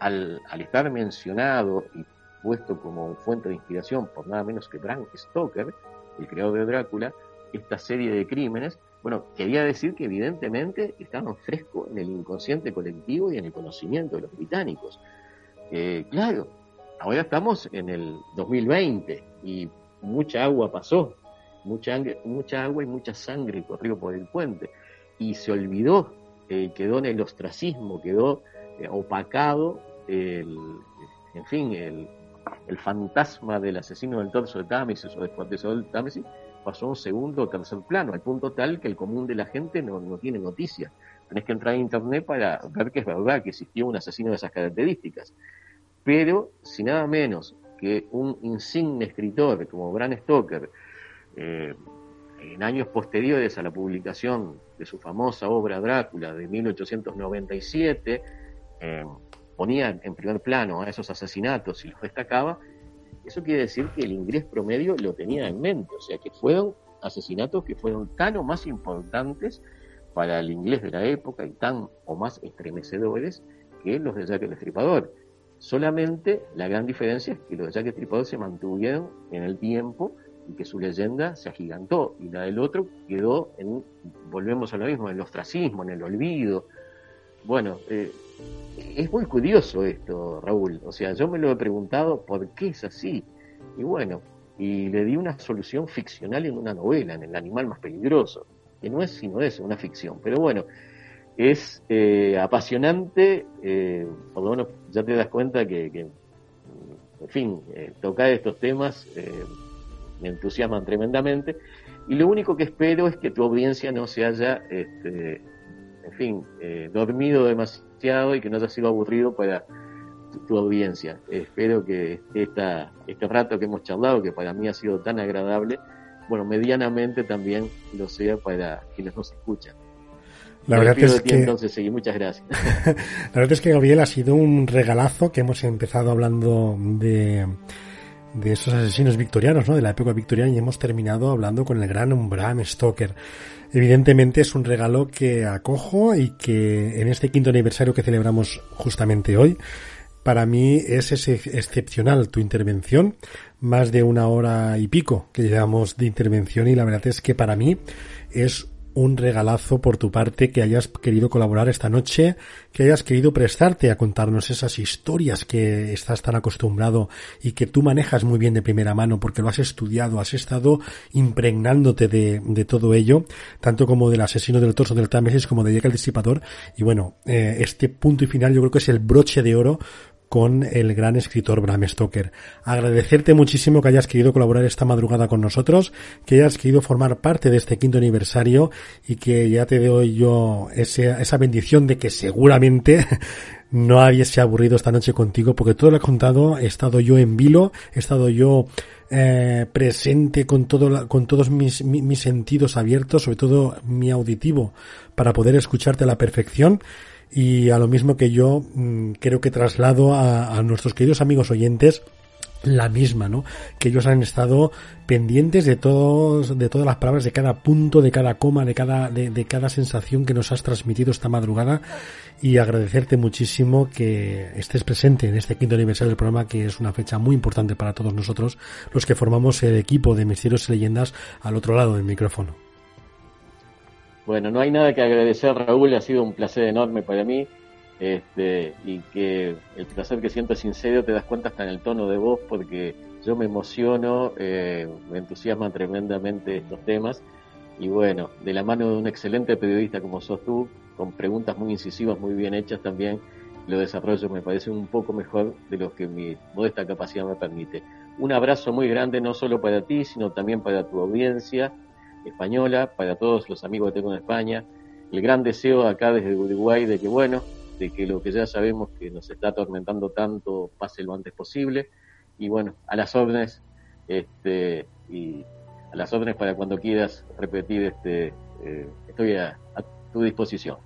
al, estar mencionado y puesto como fuente de inspiración por nada menos que Bram Stoker, el creador de Drácula, esta serie de crímenes, bueno, quería decir que evidentemente estaban frescos en el inconsciente colectivo y en el conocimiento de los británicos. Eh, claro, ahora estamos en el 2020 y mucha agua pasó, mucha, mucha agua y mucha sangre corrió por el puente y se olvidó, eh, quedó en el ostracismo, quedó eh, opacado el, en fin, el, el fantasma del asesino del torso de Támesis o del Támesis pasó a un segundo o tercer plano, al punto tal que el común de la gente no, tiene noticias. Tenés que entrar a internet para ver que es verdad que existió un asesino de esas características. Pero, si nada menos que un insigne escritor como Bram Stoker, eh, en años posteriores a la publicación de su famosa obra Drácula de 1897, eh, ponía en primer plano a esos asesinatos y los destacaba, eso quiere decir que el inglés promedio lo tenía en mente, o sea que fueron asesinatos que fueron tan o más importantes para el inglés de la época y tan o más estremecedores que los de Jack el Estripador. Solamente la gran diferencia es que los de Jack el Estripador se mantuvieron en el tiempo y que su leyenda se agigantó y la del otro quedó en, volvemos a lo mismo, en el ostracismo, en el olvido. Bueno, eh, es muy curioso esto, Raúl. O sea, yo me lo he preguntado por qué es así. Y bueno, y le di una solución ficcional en una novela, en El animal más peligroso, que no es sino eso, una ficción. Pero bueno, es eh, apasionante, eh, por lo ya te das cuenta que, en fin, eh, tocar estos temas me entusiasman tremendamente. Y lo único que espero es que tu audiencia no se haya, este, en fin, dormido demasiado y que no haya sido aburrido para tu, audiencia. Espero que esta, este rato que hemos charlado, que para mí ha sido tan agradable, bueno, medianamente también lo sea para quienes nos escuchan. La verdad es que entonces seguí. Muchas gracias. la verdad es que Gabriel ha sido un regalazo que hemos empezado hablando de de esos asesinos victorianos, ¿no? De la época victoriana y hemos terminado hablando con el gran Bram Stoker. Evidentemente es un regalo que acojo y que en este quinto aniversario que celebramos justamente hoy, para mí es, excepcional tu intervención, más de una hora y pico que llevamos de intervención y la verdad es que para mí es un regalazo por tu parte que hayas querido colaborar esta noche, que hayas querido prestarte a contarnos esas historias que estás tan acostumbrado y que tú manejas muy bien de primera mano porque lo has estudiado, has estado impregnándote de, todo ello, tanto como del asesino del torso del Támesis como de Jack el Disipador. Y bueno, eh, este punto y final yo creo que es el broche de oro con el gran escritor Bram Stoker. Agradecerte muchísimo que hayas querido colaborar esta madrugada con nosotros, que hayas querido formar parte de este quinto aniversario y que ya te doy yo esa bendición de que seguramente no hubiese aburrido esta noche contigo porque todo lo he contado, he estado yo en vilo, he estado yo eh, presente con todo con todos mis, mis, sentidos abiertos, sobre todo mi auditivo, para poder escucharte a la perfección y a lo mismo que yo mm, creo que traslado a, a nuestros queridos amigos oyentes la misma, ¿no? Que ellos han estado pendientes de todos, de todas las palabras, de cada punto, de cada coma, de cada, de, de, cada sensación que nos has transmitido esta madrugada y agradecerte muchísimo que estés presente en este quinto aniversario del programa, que es una fecha muy importante para todos nosotros, los que formamos el equipo de Misterios y Leyendas al otro lado del micrófono. Bueno, no hay nada que agradecer, Raúl, ha sido un placer enorme para mí este, y que el placer que siento es sincero, te das cuenta hasta en el tono de voz, porque yo me emociono, eh, me entusiasman tremendamente estos temas, y bueno, de la mano de un excelente periodista como sos tú, con preguntas muy incisivas, muy bien hechas también, lo desarrollo me parece un poco mejor de lo que mi modesta capacidad me permite. Un abrazo muy grande no solo para ti, sino también para tu audiencia española, para todos los amigos que tengo en España. El gran deseo acá desde Uruguay de que, bueno, de que lo que ya sabemos que nos está atormentando tanto pase lo antes posible. Y bueno, a las órdenes, este, y a las órdenes para cuando quieras repetir, este, eh, estoy a, a, tu disposición.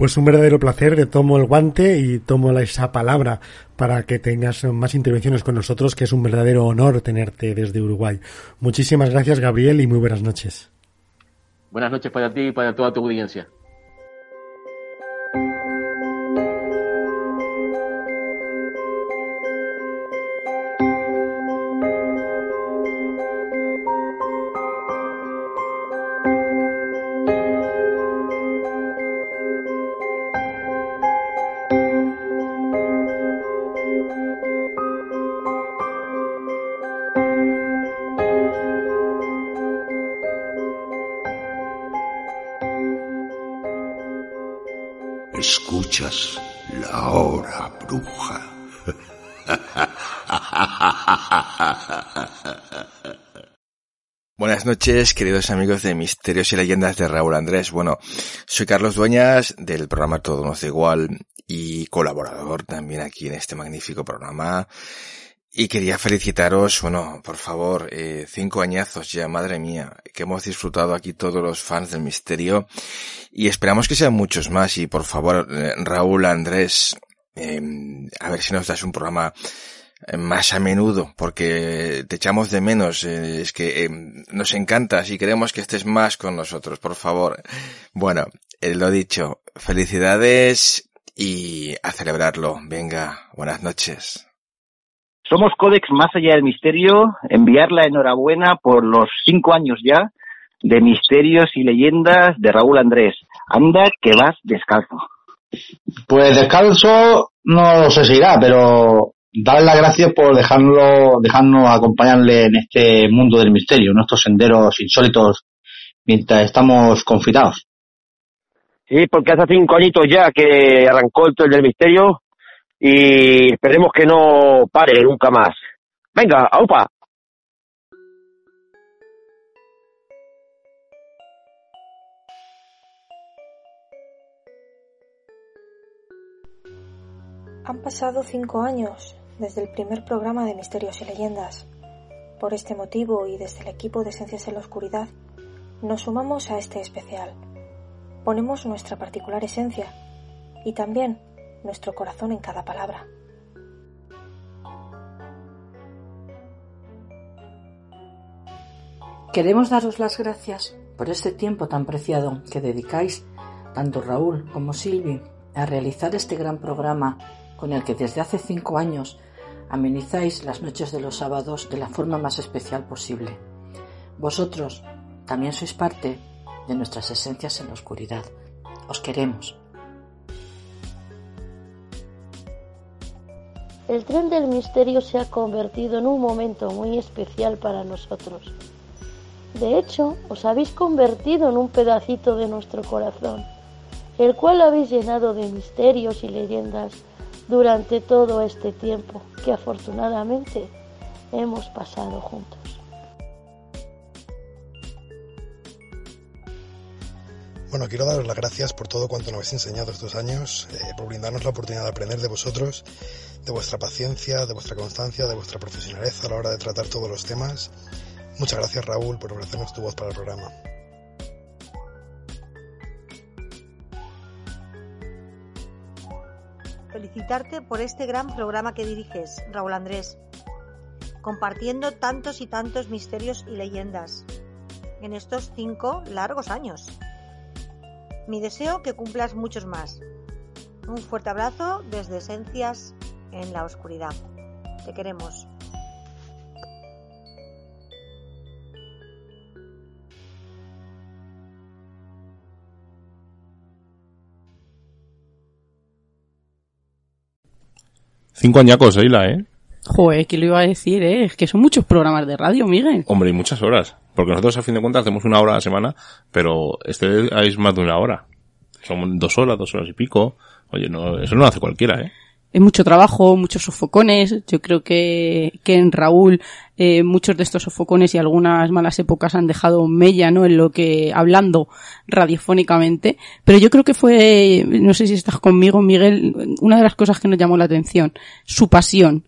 Pues un verdadero placer, le tomo el guante y tomo esa palabra para que tengas más intervenciones con nosotros, que es un verdadero honor tenerte desde Uruguay. Muchísimas gracias, Gabriel, y muy buenas noches. Buenas noches para ti y para toda tu audiencia. Noches, queridos amigos de Misterios y Leyendas de Raúl Andrés. Bueno, soy Carlos Dueñas del programa Todo nos da igual y colaborador también aquí en este magnífico programa. Y quería felicitaros, bueno, por favor, eh, cinco añazos ya, madre mía, que hemos disfrutado aquí todos los fans del misterio y esperamos que sean muchos más y por favor, eh, Raúl, Andrés, eh, a ver si nos das un programa más a menudo, porque te echamos de menos, eh, es que eh, nos encantas y queremos que estés más con nosotros, por favor. Bueno, eh, lo dicho, felicidades y a celebrarlo. Venga, buenas noches. Somos Codex Más Allá del Misterio, enviar la enhorabuena por los cinco años ya de Misterios y Leyendas de Raúl Andrés. Anda que vas descalzo. Pues descalzo no sé si irá, pero darle las gracias por dejarlo, dejarnos acompañarle en este mundo del misterio, en estos senderos insólitos mientras estamos confitados. Sí, porque hace cinco añitos ya que arrancó el del misterio y esperemos que no pare nunca más. Venga, aupa. Han pasado cinco años desde el primer programa de Misterios y Leyendas. Por este motivo y desde el equipo de Esencias en la Oscuridad, nos sumamos a este especial. Ponemos nuestra particular esencia y también nuestro corazón en cada palabra. Queremos daros las gracias por este tiempo tan preciado que dedicáis tanto Raúl como Silvi a realizar este gran programa con el que desde hace cinco años amenizáis las noches de los sábados de la forma más especial posible. Vosotros también sois parte de nuestras esencias en la oscuridad. Os queremos. El tren del misterio se ha convertido en un momento muy especial para nosotros. De hecho, os habéis convertido en un pedacito de nuestro corazón, el cual habéis llenado de misterios y leyendas durante todo este tiempo que afortunadamente hemos pasado juntos. Bueno, quiero daros las gracias por todo cuanto nos habéis enseñado estos años, eh, por brindarnos la oportunidad de aprender de vosotros, de vuestra paciencia, de vuestra constancia, de vuestra profesionalidad a la hora de tratar todos los temas. Muchas gracias Raúl por ofrecernos tu voz para el programa. Felicitarte por este gran programa que diriges, Raúl Andrés, compartiendo tantos y tantos misterios y leyendas en estos cinco largos años. Mi deseo que cumplas muchos más. Un fuerte abrazo desde Esencias en la Oscuridad. Te queremos. Cinco añacos, Eila, ¿eh? Joder, ¿qué le iba a decir, eh? Es que son muchos programas de radio, Miguel. Hombre, y muchas horas. Porque nosotros, a fin de cuentas, hacemos una hora a la semana, pero este es más de una hora. Son dos horas, dos horas y pico. Oye, no, eso no lo hace cualquiera, ¿eh? Es mucho trabajo, muchos sofocones. Yo creo que, que en Raúl eh, muchos de estos sofocones y algunas malas épocas han dejado mella, ¿no? En lo que, hablando radiofónicamente. Pero yo creo que fue, no sé si estás conmigo, Miguel, una de las cosas que nos llamó la atención. Su pasión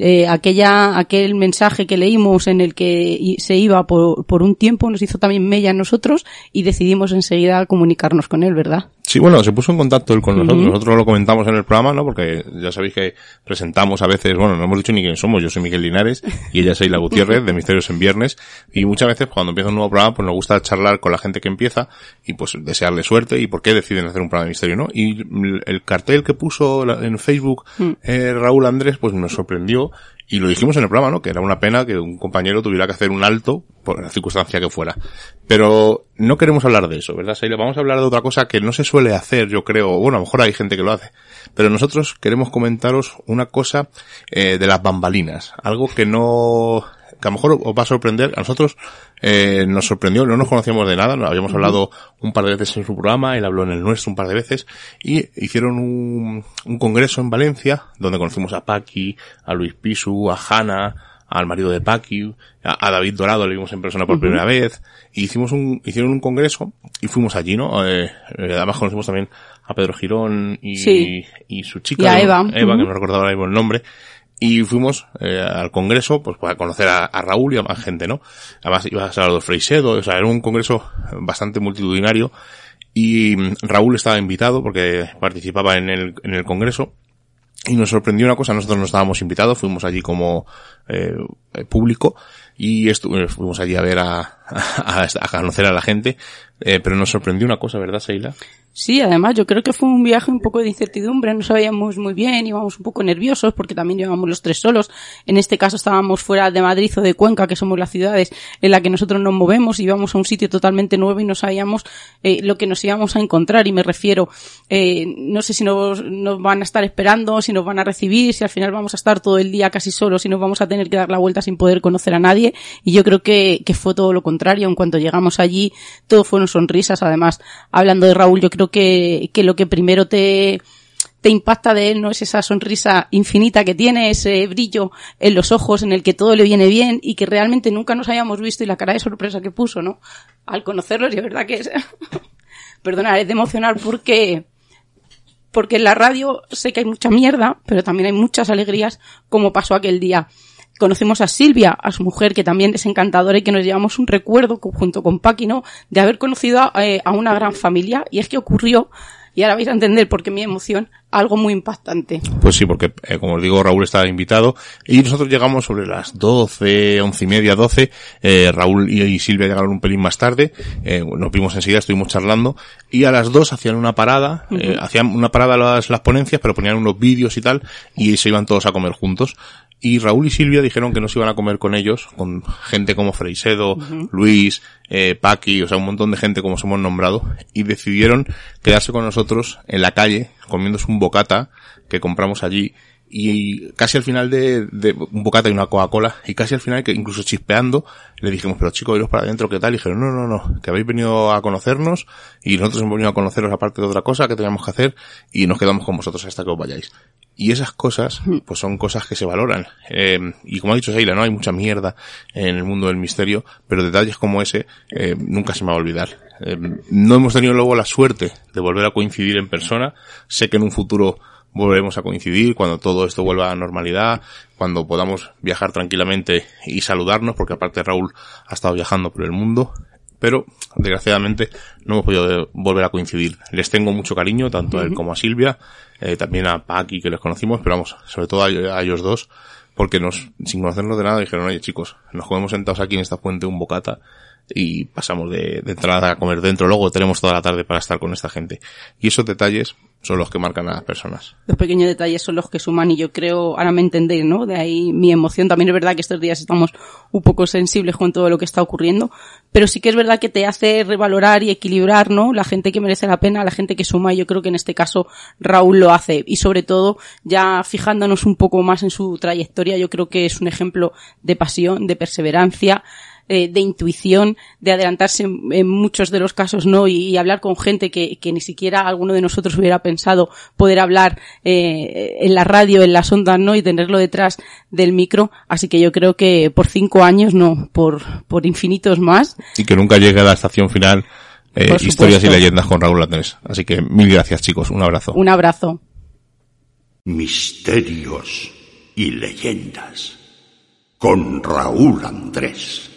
eh, aquella, aquel mensaje que leímos en el que se iba por, por un tiempo nos hizo también mella a nosotros y decidimos enseguida comunicarnos con él, ¿verdad? Sí, bueno, se puso en contacto él con nosotros. Nosotros lo comentamos en el programa, ¿no? Porque ya sabéis que presentamos a veces, bueno, no hemos dicho ni quién somos. Yo soy Miguel Linares y ella es Eila Gutiérrez de Misterios en Viernes. Y muchas veces cuando empieza un nuevo programa, pues nos gusta charlar con la gente que empieza y pues desearle suerte y por qué deciden hacer un programa de misterio, ¿no? Y el cartel que puso en Facebook eh, Raúl Andrés, pues nos sorprendió y lo dijimos en el programa, ¿no? Que era una pena que un compañero tuviera que hacer un alto por la circunstancia que fuera. Pero no queremos hablar de eso, ¿verdad, Saile? Vamos a hablar de otra cosa que no se suele hacer, yo creo. Bueno, a lo mejor hay gente que lo hace. Pero nosotros queremos comentaros una cosa eh, de las bambalinas. Algo que no que a lo mejor os va a sorprender. A nosotros eh, nos sorprendió, no nos conocíamos de nada, habíamos hablado un par de veces en su programa, él habló en el nuestro un par de veces, y hicieron un, un congreso en Valencia, donde conocimos a Paqui, a Luis Pisu, a Hanna, al marido de Paqui, a, David Dorado le vimos en persona por primera vez, y hicimos un, hicieron un congreso, y fuimos allí, ¿no? Eh, eh además conocimos también a Pedro Girón y, y su chica, y a Eva, Eva que no recordaba ahora mismo el nombre, y fuimos eh, al congreso pues para conocer a, Raúl y a más gente, ¿no? Además iba a ser de Freixedo, o sea, era un congreso bastante multitudinario y mm, Raúl estaba invitado porque participaba en el, en el congreso y nos sorprendió una cosa, nosotros no estábamos invitados, fuimos allí como eh, público y fuimos allí a ver a, a, conocer a la gente, eh, pero nos sorprendió una cosa, ¿verdad, Seila? Sí, además yo creo que fue un viaje un poco de incertidumbre, no sabíamos muy bien, íbamos un poco nerviosos porque también llevamos los tres solos. En este caso estábamos fuera de Madrid o de Cuenca, que somos las ciudades en las que nosotros nos movemos, íbamos a un sitio totalmente nuevo y no sabíamos eh, lo que nos íbamos a encontrar. Y me refiero, eh, no sé si nos, van a estar esperando, si nos van a recibir, si al final vamos a estar todo el día casi solos, si nos vamos a tener que dar la vuelta sin poder conocer a nadie. Y yo creo que, que fue todo lo contrario. En cuanto llegamos allí, todo sonrisas. Además, hablando de Raúl, yo creo que, que lo que primero te, te impacta de él, ¿no? Es esa sonrisa infinita que tiene, ese brillo en los ojos en el que todo le viene bien y que realmente nunca nos habíamos visto y la cara de sorpresa que puso, ¿no? Al conocerlos, y es verdad que es, es de emocionar porque, porque en la radio sé que hay mucha mierda, pero también hay muchas alegrías como pasó aquel día conocemos a Silvia, a su mujer, que también es encantadora y que nos llevamos un recuerdo junto con Paqui, ¿no? De haber conocido a, eh, a una gran familia. Y es que ocurrió y ahora vais a entender por qué mi emoción, algo muy impactante. Pues sí, porque eh, como os digo, Raúl estaba invitado y nosotros llegamos sobre las 12, once y media, 12. Eh, Raúl y, Silvia llegaron un pelín más tarde. Eh, nos vimos enseguida, estuvimos charlando y a las dos hacían una parada, eh, hacían una parada las, las ponencias, pero ponían unos vídeos y tal y se iban todos a comer juntos. Y Raúl y Silvia dijeron que no se iban a comer con ellos, con gente como Freisedo, Luis, eh, Paqui, o sea, un montón de gente como somos nombrado, y decidieron quedarse con nosotros en la calle, comiéndose un bocata que compramos allí, y casi al final de, de un bocata y una Coca-Cola, y casi al final, que incluso chispeando, le dijimos, pero chicos, iros para adentro, ¿qué tal? Y dijeron, no, no, no, que habéis venido a conocernos, y nosotros hemos venido a conoceros aparte de otra cosa que teníamos que hacer, y nos quedamos con vosotros hasta que os vayáis. Y esas cosas, pues son cosas que se valoran. Eh, y como ha dicho Seila, no hay mucha mierda en el mundo del misterio, pero detalles como ese eh, nunca se me va a olvidar. Eh, no hemos tenido luego la suerte de volver a coincidir en persona. Sé que en un futuro volveremos a coincidir cuando todo esto vuelva a la normalidad, cuando podamos viajar tranquilamente y saludarnos, porque aparte Raúl ha estado viajando por el mundo, pero desgraciadamente no hemos podido volver a coincidir. Les tengo mucho cariño, tanto a él como a Silvia, eh, también a Paqui que les conocimos, pero vamos, sobre todo a, a ellos dos, porque nos, sin conocernos de nada, dijeron, oye chicos, nos comemos sentados aquí en esta fuente un bocata y pasamos de, de, entrada a comer dentro. Luego tenemos toda la tarde para estar con esta gente. Y esos detalles son los que marcan a las personas. Los pequeños detalles son los que suman y yo creo, ahora me entendéis, ¿no? De ahí mi emoción. También es verdad que estos días estamos un poco sensibles con todo lo que está ocurriendo, pero sí que es verdad que te hace revalorar y equilibrar, ¿no? La gente que merece la pena, la gente que suma, y yo creo que en este caso Raúl lo hace. Y sobre todo, ya fijándonos un poco más en su trayectoria, yo creo que es un ejemplo de pasión, de perseverancia, eh, de intuición, de adelantarse en, en, muchos de los casos, ¿no? Y, y hablar con gente que, que, ni siquiera alguno de nosotros hubiera pensado poder hablar eh, en la radio, en las ondas, ¿no? Y tenerlo detrás del micro. Así que yo creo que por cinco años, no, por, por infinitos más. Y que nunca llegue a la estación final. Eh, historias y leyendas con Raúl Andrés. Así que mil gracias chicos, un abrazo. Un abrazo. Misterios y leyendas con Raúl Andrés.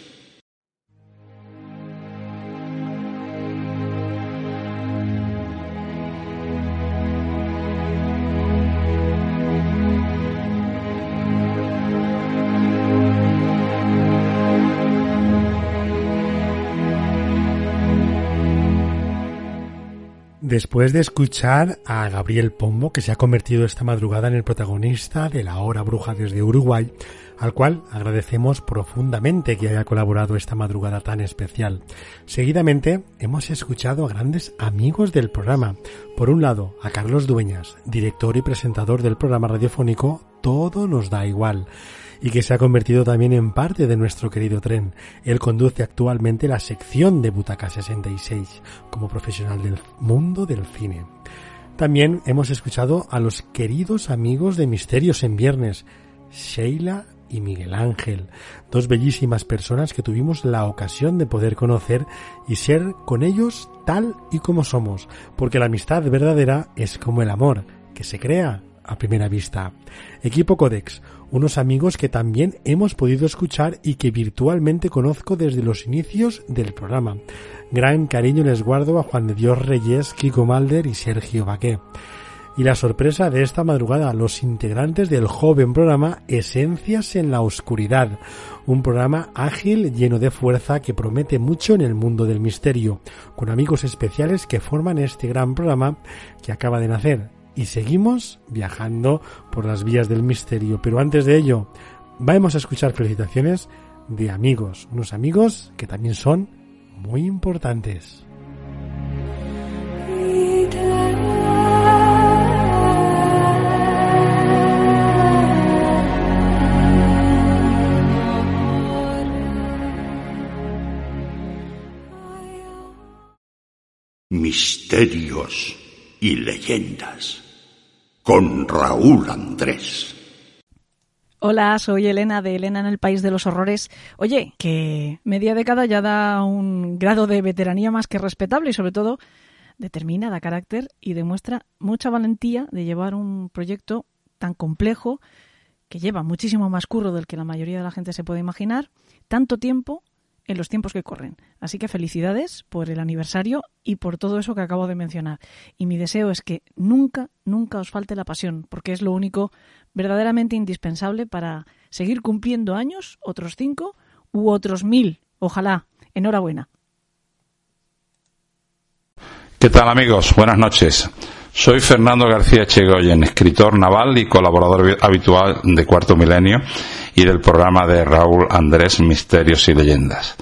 Después de escuchar a Gabriel Pombo, que se ha convertido esta madrugada en el protagonista de la hora bruja desde Uruguay, al cual agradecemos profundamente que haya colaborado esta madrugada tan especial. Seguidamente hemos escuchado a grandes amigos del programa. Por un lado, a Carlos Dueñas, director y presentador del programa radiofónico Todo nos da igual y que se ha convertido también en parte de nuestro querido tren. Él conduce actualmente la sección de Butaca 66 como profesional del mundo del cine. También hemos escuchado a los queridos amigos de Misterios en Viernes, Sheila y Miguel Ángel, dos bellísimas personas que tuvimos la ocasión de poder conocer y ser con ellos tal y como somos, porque la amistad verdadera es como el amor, que se crea a primera vista. Equipo Codex, unos amigos que también hemos podido escuchar y que virtualmente conozco desde los inicios del programa. Gran cariño les guardo a Juan de Dios Reyes, Kiko Malder y Sergio Baqué. Y la sorpresa de esta madrugada, los integrantes del joven programa Esencias en la Oscuridad, un programa ágil, lleno de fuerza, que promete mucho en el mundo del misterio, con amigos especiales que forman este gran programa que acaba de nacer y seguimos viajando por las vías del misterio. Pero antes de ello, vamos a escuchar felicitaciones de amigos, unos amigos que también son muy importantes. Misterios y leyendas con Raúl Andrés. Hola, soy Elena de Elena en el País de los Horrores. Oye, que media década ya da un grado de veteranía más que respetable y sobre todo determina, da carácter y demuestra mucha valentía de llevar un proyecto tan complejo que lleva muchísimo más curro del que la mayoría de la gente se puede imaginar, tanto tiempo en los tiempos que corren. Así que felicidades por el aniversario y por todo eso que acabo de mencionar. Y mi deseo es que nunca, nunca os falte la pasión, porque es lo único verdaderamente indispensable para seguir cumpliendo años, otros cinco u otros mil. Ojalá. Enhorabuena. ¿Qué tal amigos? Buenas noches. Soy Fernando García Chegoyen, escritor naval y colaborador habitual de Cuarto Milenio y del programa de Raúl Andrés Misterios y Leyendas.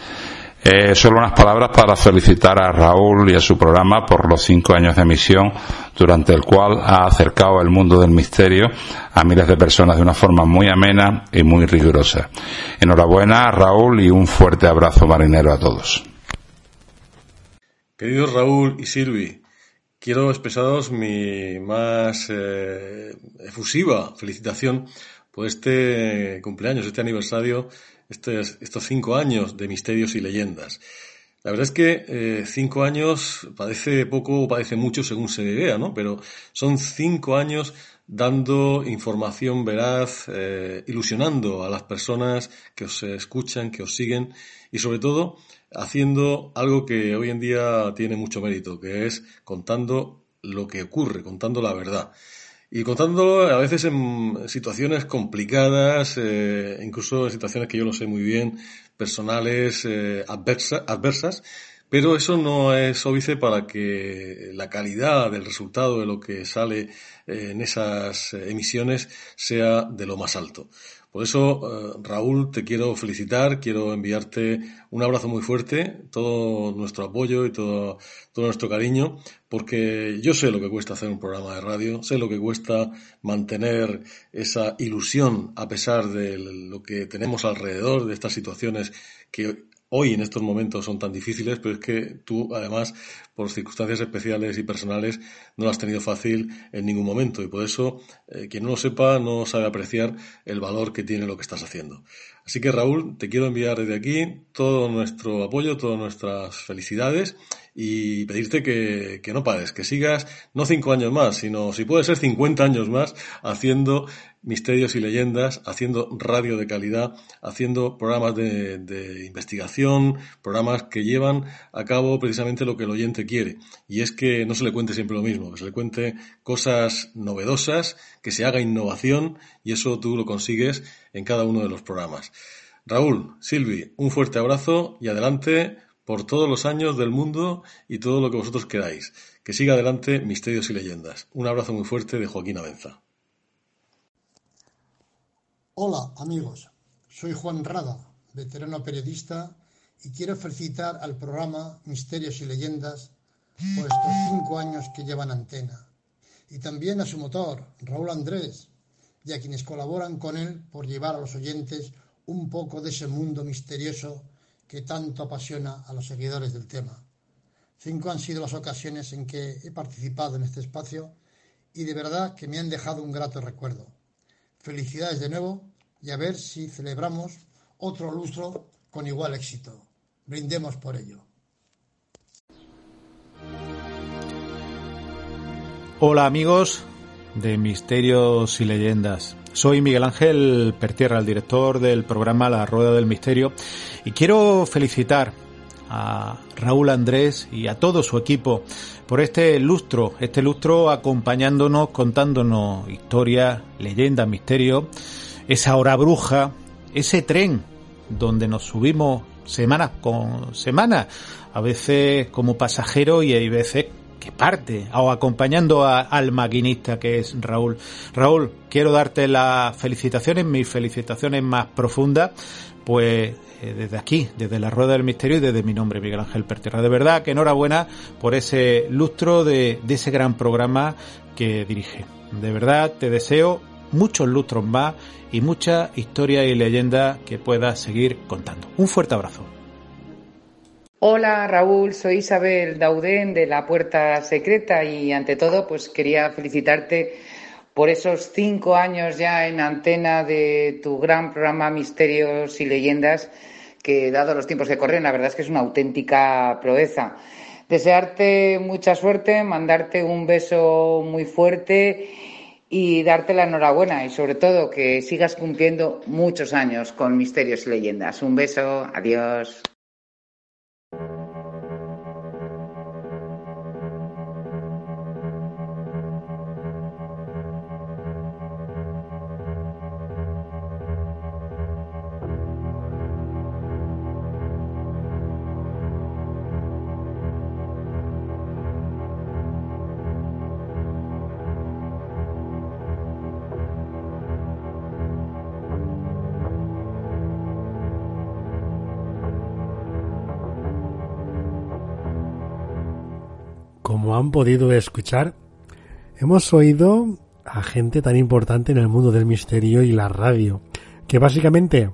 Eh, solo unas palabras para felicitar a Raúl y a su programa por los cinco años de emisión, durante el cual ha acercado el mundo del misterio a miles de personas de una forma muy amena y muy rigurosa. Enhorabuena, Raúl, y un fuerte abrazo marinero a todos. Queridos Raúl y Silvi, quiero expresaros mi más eh, efusiva felicitación por este cumpleaños, este aniversario estos, estos cinco años de misterios y leyendas. La verdad es que eh, cinco años parece poco o parece mucho según se vea, ¿no? Pero son cinco años dando información veraz, eh, ilusionando a las personas que os escuchan, que os siguen y sobre todo haciendo algo que hoy en día tiene mucho mérito, que es contando lo que ocurre, contando la verdad. Y contándolo a veces en situaciones complicadas, eh, incluso en situaciones que yo no sé muy bien, personales, eh, adversas, pero eso no es óbice para que la calidad del resultado de lo que sale eh, en esas emisiones sea de lo más alto. Por eso, Raúl, te quiero felicitar, quiero enviarte un abrazo muy fuerte, todo nuestro apoyo y todo, todo nuestro cariño, porque yo sé lo que cuesta hacer un programa de radio, sé lo que cuesta mantener esa ilusión a pesar de lo que tenemos alrededor de estas situaciones que hoy en estos momentos son tan difíciles, pero es que tú, además, por circunstancias especiales y personales, no lo has tenido fácil en ningún momento. Y por eso, eh, quien no lo sepa, no sabe apreciar el valor que tiene lo que estás haciendo. Así que, Raúl, te quiero enviar desde aquí todo nuestro apoyo, todas nuestras felicidades y pedirte que, que, no pares, que sigas no cinco años más, sino si puede ser cincuenta años más haciendo misterios y leyendas, haciendo radio de calidad, haciendo programas de, investigación, programas que llevan a cabo precisamente lo que el oyente quiere. Y es que no se le cuente siempre lo mismo, que se le cuente cosas novedosas, que se haga innovación y eso tú lo consigues en cada uno de los programas. Raúl, Silvi, un fuerte abrazo y adelante por todos los años del mundo y todo lo que vosotros queráis. Que siga adelante Misterios y Leyendas. Un abrazo muy fuerte de Joaquín Avenza. Hola amigos, soy Juan Rada, veterano periodista, y quiero felicitar al programa Misterios y Leyendas por estos cinco años que llevan antena. Y también a su motor, Raúl Andrés, y a quienes colaboran con él por llevar a los oyentes un poco de ese mundo misterioso que tanto apasiona a los seguidores del tema. Cinco han sido las ocasiones en que he participado en este espacio y de verdad que me han dejado un grato recuerdo. Felicidades de nuevo y a ver si celebramos otro lustro con igual éxito. Brindemos por ello. Hola amigos de Misterios y Leyendas. Soy Miguel Ángel Pertierra, el director del programa La Rueda del Misterio, y quiero felicitar a Raúl Andrés y a todo su equipo por este lustro, este lustro acompañándonos, contándonos historias, leyendas, misterios, esa hora bruja, ese tren donde nos subimos semanas con semanas, a veces como pasajero y hay veces que parte, o acompañando al maquinista que es Raúl. Raúl, quiero darte las felicitaciones, mis felicitaciones más profundas, pues eh, desde aquí, desde la Rueda del Misterio y desde mi nombre, Miguel Ángel Perterra. De verdad que enhorabuena por ese lustro de ese gran programa que dirige. De verdad te deseo muchos lustros más y mucha historia y leyenda que puedas seguir contando. Un fuerte abrazo. Hola Raúl, soy Isabel Daudén de La Puerta Secreta y ante todo pues quería felicitarte por esos cinco años ya en antena de tu gran programa Misterios y Leyendas que dado los tiempos que corren la verdad es que es una auténtica proeza. Desearte mucha suerte, mandarte un beso muy fuerte y darte la enhorabuena y sobre todo que sigas cumpliendo muchos años con Misterios y Leyendas. Un beso, adiós. Han podido escuchar, hemos oído a gente tan importante en el mundo del misterio y la radio, que básicamente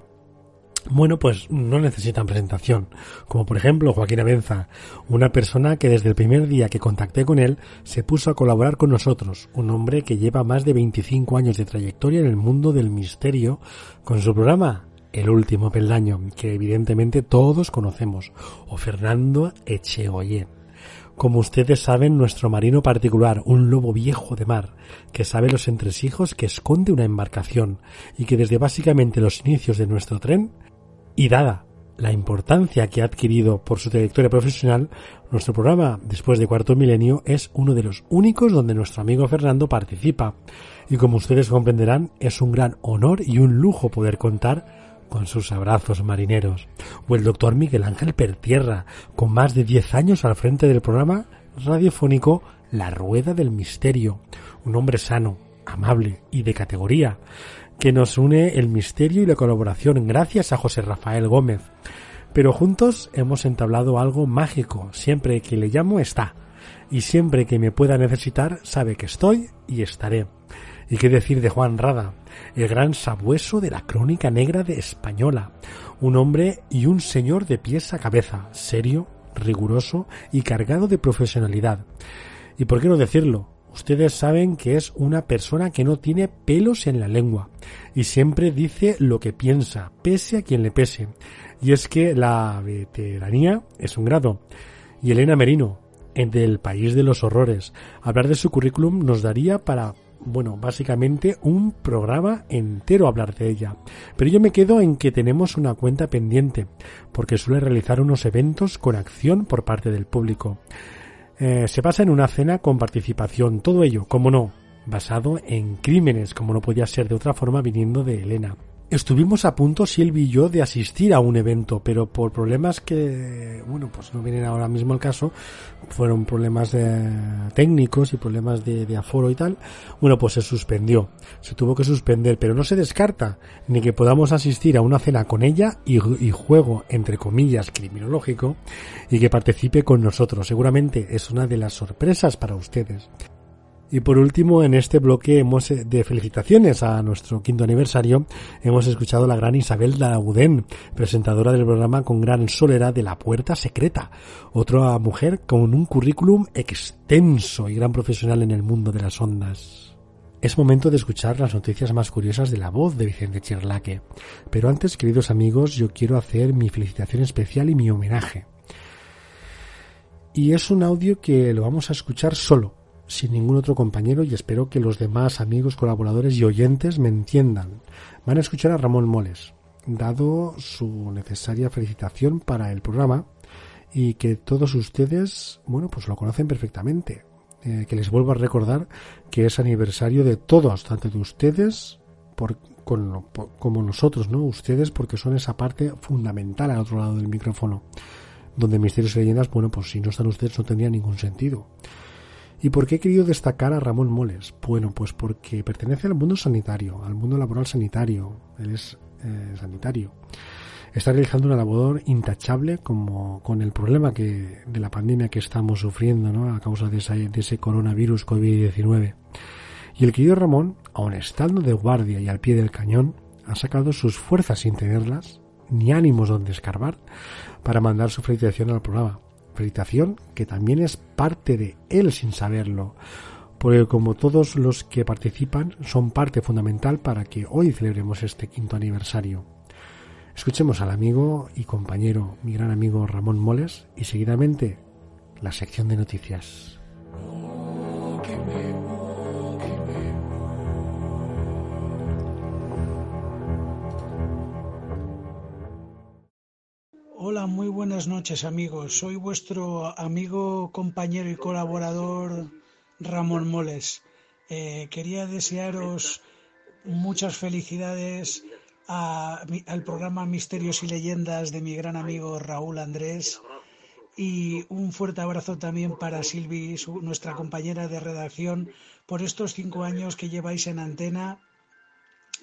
bueno, pues no necesitan presentación, como por ejemplo Joaquín Abenza, una persona que desde el primer día que contacté con él se puso a colaborar con nosotros, un hombre que lleva más de 25 años de trayectoria en el mundo del misterio con su programa El último peldaño, que evidentemente todos conocemos, o Fernando Echegoyen. Como ustedes saben, nuestro marino particular, un lobo viejo de mar, que sabe los entresijos que esconde una embarcación y que desde básicamente los inicios de nuestro tren y dada la importancia que ha adquirido por su trayectoria profesional, nuestro programa después de cuarto milenio es uno de los únicos donde nuestro amigo Fernando participa. Y como ustedes comprenderán, es un gran honor y un lujo poder contar con sus abrazos marineros. O el doctor Miguel Ángel Pertierra, con más de 10 años al frente del programa radiofónico La Rueda del Misterio. Un hombre sano, amable y de categoría que nos une el misterio y la colaboración gracias a José Rafael Gómez. Pero juntos hemos entablado algo mágico. Siempre que le llamo está. Y siempre que me pueda necesitar sabe que estoy y estaré. ¿Y qué decir de Juan Rada? El gran sabueso de la crónica negra de Española. Un hombre y un señor de pies a cabeza, serio, riguroso y cargado de profesionalidad. ¿Y por qué no decirlo? Ustedes saben que es una persona que no tiene pelos en la lengua y siempre dice lo que piensa, pese a quien le pese. Y es que la veteranía es un grado. Y Elena Merino, del País de los Horrores, hablar de su currículum nos daría para bueno, básicamente un programa entero hablar de ella. Pero yo me quedo en que tenemos una cuenta pendiente, porque suele realizar unos eventos con acción por parte del público. Eh, se basa en una cena con participación, todo ello, como no, basado en crímenes, como no podía ser de otra forma viniendo de Elena. Estuvimos a punto, Silvi y yo, de asistir a un evento, pero por problemas que, bueno, pues no vienen ahora mismo al caso, fueron problemas técnicos y problemas de, aforo y tal, bueno, pues se suspendió, se tuvo que suspender, pero no se descarta ni que podamos asistir a una cena con ella y, y juego, entre comillas, criminológico, y que participe con nosotros. Seguramente es una de las sorpresas para ustedes. Y por último, en este bloque hemos, eh, de felicitaciones a nuestro quinto aniversario, hemos escuchado a la gran Isabel Laudén, presentadora del programa con gran solera de La Puerta Secreta, otra mujer con un currículum extenso y gran profesional en el mundo de las ondas. Es momento de escuchar las noticias más curiosas de la voz de Vicente Chirlaque. Pero antes, queridos amigos, yo quiero hacer mi felicitación especial y mi homenaje. Y es un audio que lo vamos a escuchar solo, sin ningún otro compañero y espero que los demás amigos, colaboradores y oyentes me entiendan. Van a escuchar a Ramón Moles, dado su necesaria felicitación para el programa y que todos ustedes, bueno, pues lo conocen perfectamente. Eh, que les vuelvo a recordar que es aniversario de todos, tanto de ustedes por, como nosotros, ¿no? Ustedes porque son esa parte fundamental al otro lado del micrófono. Donde Misterios y Leyendas, bueno, pues si no están ustedes no tendría ningún sentido. ¿Y por qué he querido destacar a Ramón Moles? Bueno, pues porque pertenece al mundo sanitario, al mundo laboral sanitario. Él es eh, sanitario. Está realizando una labor intachable como con el problema que de la pandemia que estamos sufriendo ¿no? a causa de, de ese coronavirus COVID-19. Y el querido Ramón, aun estando de guardia y al pie del cañón, ha sacado sus fuerzas sin tenerlas, ni ánimos donde escarbar, para mandar su felicitación al programa felicitación que también es parte de él sin saberlo, porque como todos los que participan son parte fundamental para que hoy celebremos este quinto aniversario. Escuchemos al amigo y compañero, mi gran amigo Ramón Moles, y seguidamente la sección de noticias. Hola, muy buenas noches amigos. Soy vuestro amigo, compañero y colaborador Ramón Moles. Eh, quería desearos muchas felicidades al programa Misterios y Leyendas de mi gran amigo Raúl Andrés y un fuerte abrazo también para Silvi, nuestra compañera de redacción, por estos cinco años que lleváis en antena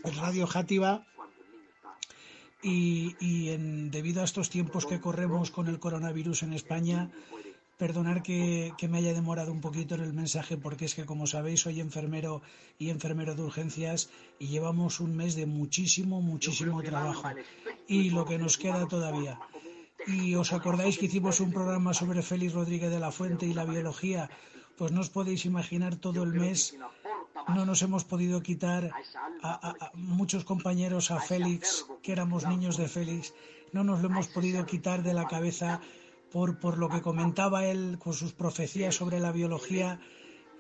en Radio Játiva y, en, debido a estos tiempos que corremos con el coronavirus en España, Perdonar que, me haya demorado un poquito en el mensaje porque es que, como sabéis, soy enfermero y enfermero de urgencias y llevamos un mes de muchísimo, muchísimo trabajo. Y lo que nos queda todavía. Y os acordáis que hicimos un programa sobre Félix Rodríguez de la Fuente y la biología. Pues no os podéis imaginar todo el mes. No nos hemos podido quitar a muchos compañeros a Félix, que éramos niños de Félix. No nos lo hemos podido quitar de la cabeza por, por lo que comentaba él con sus profecías sobre la biología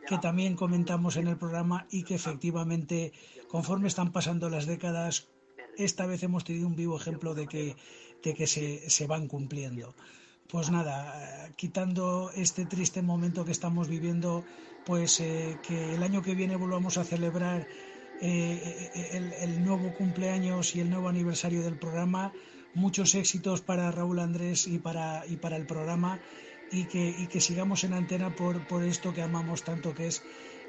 que también comentamos en el programa y que efectivamente conforme están pasando las décadas esta vez hemos tenido un vivo ejemplo de que, de que se, se van cumpliendo. Pues nada, quitando este triste momento que estamos viviendo, pues eh, que el año que viene volvamos a celebrar eh, el, el, nuevo cumpleaños y el nuevo aniversario del programa. Muchos éxitos para Raúl Andrés y para, y para el programa. Y que, y que sigamos en antena por, por esto que amamos tanto, que es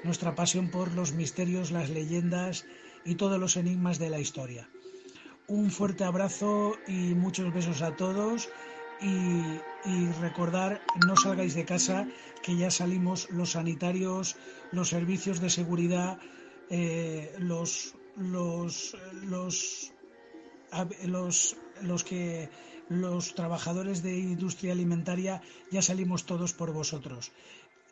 nuestra pasión por los misterios, las leyendas y todos los enigmas de la historia. Un fuerte abrazo y muchos besos a todos y, y, recordar, no salgáis de casa, que ya salimos los sanitarios, los servicios de seguridad, eh, los, los, los, los los que los trabajadores de industria alimentaria ya salimos todos por vosotros.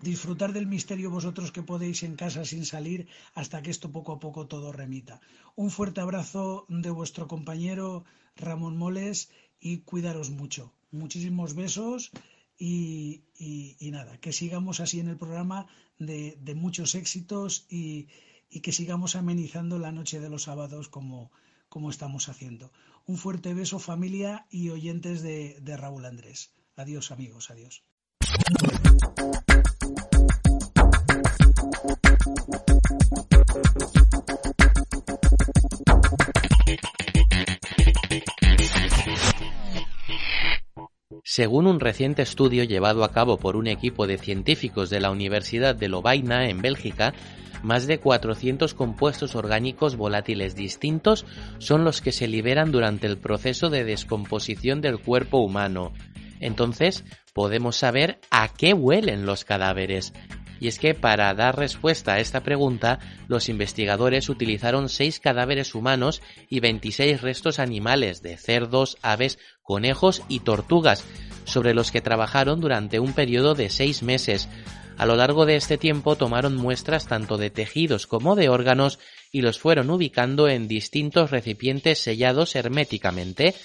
Disfrutar del misterio vosotros que podéis en casa sin salir hasta que esto poco a poco todo remita. Un fuerte abrazo de vuestro compañero Ramón Moles y cuidaros mucho. Muchísimos besos y, nada, que sigamos así en el programa de, muchos éxitos y, y, que sigamos amenizando la noche de los sábados como, como estamos haciendo. Un fuerte beso familia y oyentes de, de Raúl Andrés. Adiós amigos, adiós. Según un reciente estudio llevado a cabo por un equipo de científicos de la Universidad de Lovaina en Bélgica, más de 400 compuestos orgánicos volátiles distintos son los que se liberan durante el proceso de descomposición del cuerpo humano. Entonces, podemos saber a qué huelen los cadáveres. Y es que para dar respuesta a esta pregunta, los investigadores utilizaron seis cadáveres humanos y 26 restos animales de cerdos, aves, conejos y tortugas, sobre los que trabajaron durante un periodo de seis meses, a lo largo de este tiempo tomaron muestras tanto de tejidos como de órganos y los fueron ubicando en distintos recipientes sellados herméticamente.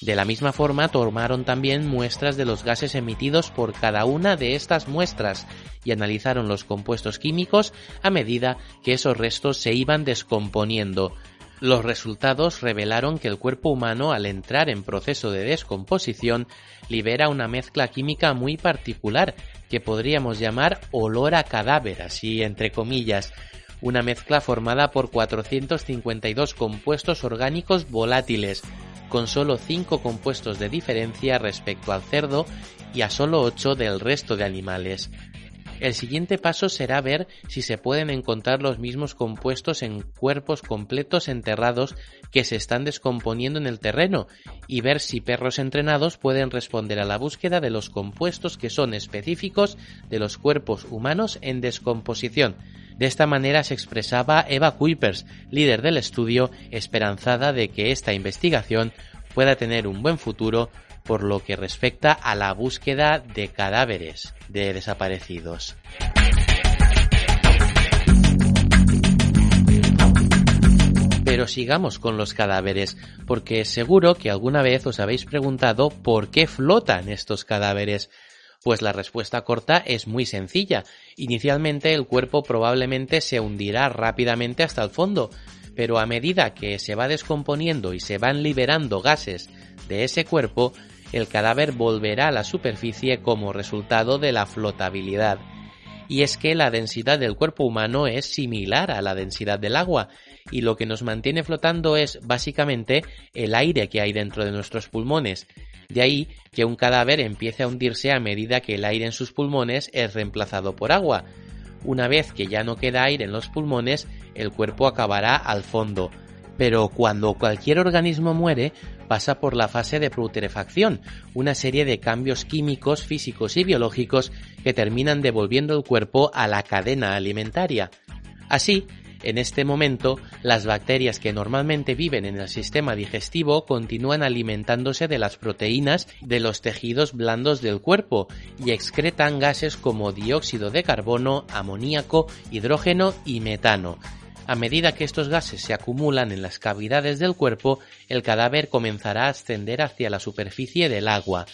De la misma forma tomaron también muestras de los gases emitidos por cada una de estas muestras y analizaron los compuestos químicos a medida que esos restos se iban descomponiendo. Los resultados revelaron que el cuerpo humano al entrar en proceso de descomposición libera una mezcla química muy particular que podríamos llamar olor a cadáver, así entre comillas, una mezcla formada por 452 compuestos orgánicos volátiles, con solo 5 compuestos de diferencia respecto al cerdo y a solo 8 del resto de animales. El siguiente paso será ver si se pueden encontrar los mismos compuestos en cuerpos completos enterrados que se están descomponiendo en el terreno y ver si perros entrenados pueden responder a la búsqueda de los compuestos que son específicos de los cuerpos humanos en descomposición. De esta manera se expresaba Eva Kuipers, líder del estudio, esperanzada de que esta investigación pueda tener un buen futuro por lo que respecta a la búsqueda de cadáveres de desaparecidos. Pero sigamos con los cadáveres, porque seguro que alguna vez os habéis preguntado por qué flotan estos cadáveres. Pues la respuesta corta es muy sencilla. Inicialmente el cuerpo probablemente se hundirá rápidamente hasta el fondo, pero a medida que se va descomponiendo y se van liberando gases de ese cuerpo, el cadáver volverá a la superficie como resultado de la flotabilidad. Y es que la densidad del cuerpo humano es similar a la densidad del agua, y lo que nos mantiene flotando es básicamente el aire que hay dentro de nuestros pulmones. De ahí que un cadáver empiece a hundirse a medida que el aire en sus pulmones es reemplazado por agua. Una vez que ya no queda aire en los pulmones, el cuerpo acabará al fondo. Pero cuando cualquier organismo muere, pasa por la fase de putrefacción, una serie de cambios químicos, físicos y biológicos que terminan devolviendo el cuerpo a la cadena alimentaria. Así, en este momento, las bacterias que normalmente viven en el sistema digestivo continúan alimentándose de las proteínas de los tejidos blandos del cuerpo y excretan gases como dióxido de carbono, amoníaco, hidrógeno y metano. A medida que estos gases se acumulan en las cavidades del cuerpo, el cadáver comenzará a ascender hacia la superficie del agua.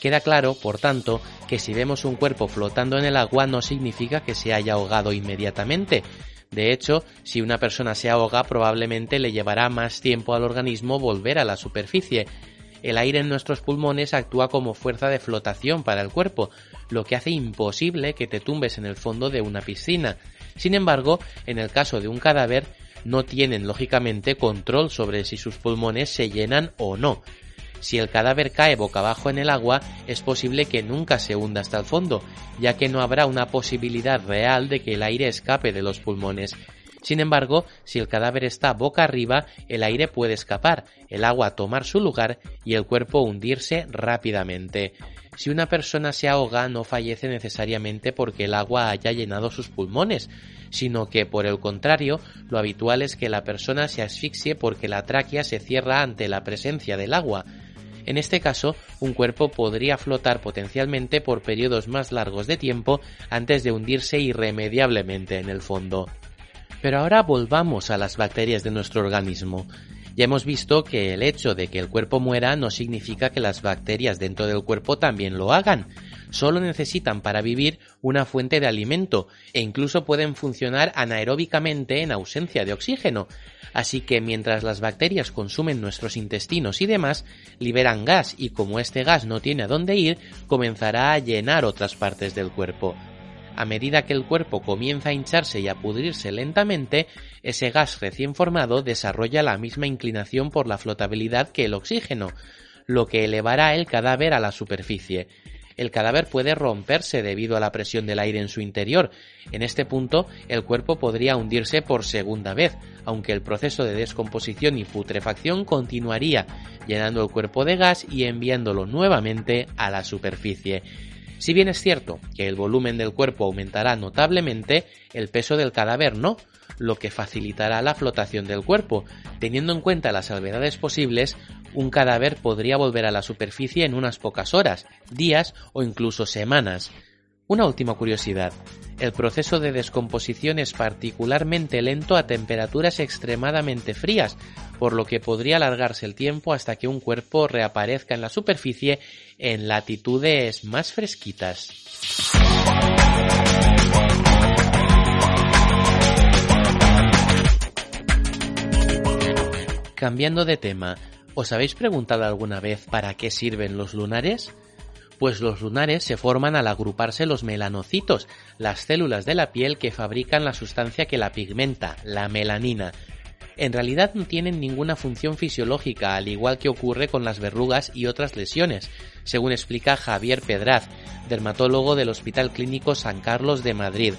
Queda claro, por tanto, que si vemos un cuerpo flotando en el agua no significa que se haya ahogado inmediatamente, de hecho, si una persona se ahoga probablemente le llevará más tiempo al organismo volver a la superficie. El aire en nuestros pulmones actúa como fuerza de flotación para el cuerpo, lo que hace imposible que te tumbes en el fondo de una piscina. Sin embargo, en el caso de un cadáver, no tienen lógicamente control sobre si sus pulmones se llenan o no. Si el cadáver cae boca abajo en el agua, es posible que nunca se hunda hasta el fondo, ya que no habrá una posibilidad real de que el aire escape de los pulmones. Sin embargo, si el cadáver está boca arriba, el aire puede escapar, el agua tomar su lugar y el cuerpo hundirse rápidamente. Si una persona se ahoga no fallece necesariamente porque el agua haya llenado sus pulmones, sino que por el contrario, lo habitual es que la persona se asfixie porque la tráquea se cierra ante la presencia del agua. En este caso, un cuerpo podría flotar potencialmente por periodos más largos de tiempo antes de hundirse irremediablemente en el fondo. Pero ahora volvamos a las bacterias de nuestro organismo. Ya hemos visto que el hecho de que el cuerpo muera no significa que las bacterias dentro del cuerpo también lo hagan. Solo necesitan para vivir una fuente de alimento e incluso pueden funcionar anaeróbicamente en ausencia de oxígeno, Así que mientras las bacterias consumen nuestros intestinos y demás, liberan gas y como este gas no tiene a dónde ir, comenzará a llenar otras partes del cuerpo. A medida que el cuerpo comienza a hincharse y a pudrirse lentamente, ese gas recién formado desarrolla la misma inclinación por la flotabilidad que el oxígeno, lo que elevará el cadáver a la superficie el cadáver puede romperse debido a la presión del aire en su interior. En este punto, el cuerpo podría hundirse por segunda vez, aunque el proceso de descomposición y putrefacción continuaría, llenando el cuerpo de gas y enviándolo nuevamente a la superficie. Si bien es cierto que el volumen del cuerpo aumentará notablemente, el peso del cadáver no, lo que facilitará la flotación del cuerpo. Teniendo en cuenta las salvedades posibles, un cadáver podría volver a la superficie en unas pocas horas, días o incluso semanas. Una última curiosidad. El proceso de descomposición es particularmente lento a temperaturas extremadamente frías, por lo que podría alargarse el tiempo hasta que un cuerpo reaparezca en la superficie en latitudes más fresquitas. Cambiando de tema, ¿os habéis preguntado alguna vez para qué sirven los lunares? Pues los lunares se forman al agruparse los melanocitos, las células de la piel que fabrican la sustancia que la pigmenta, la melanina. En realidad no tienen ninguna función fisiológica, al igual que ocurre con las verrugas y otras lesiones, según explica Javier Pedraz, dermatólogo del Hospital Clínico San Carlos de Madrid.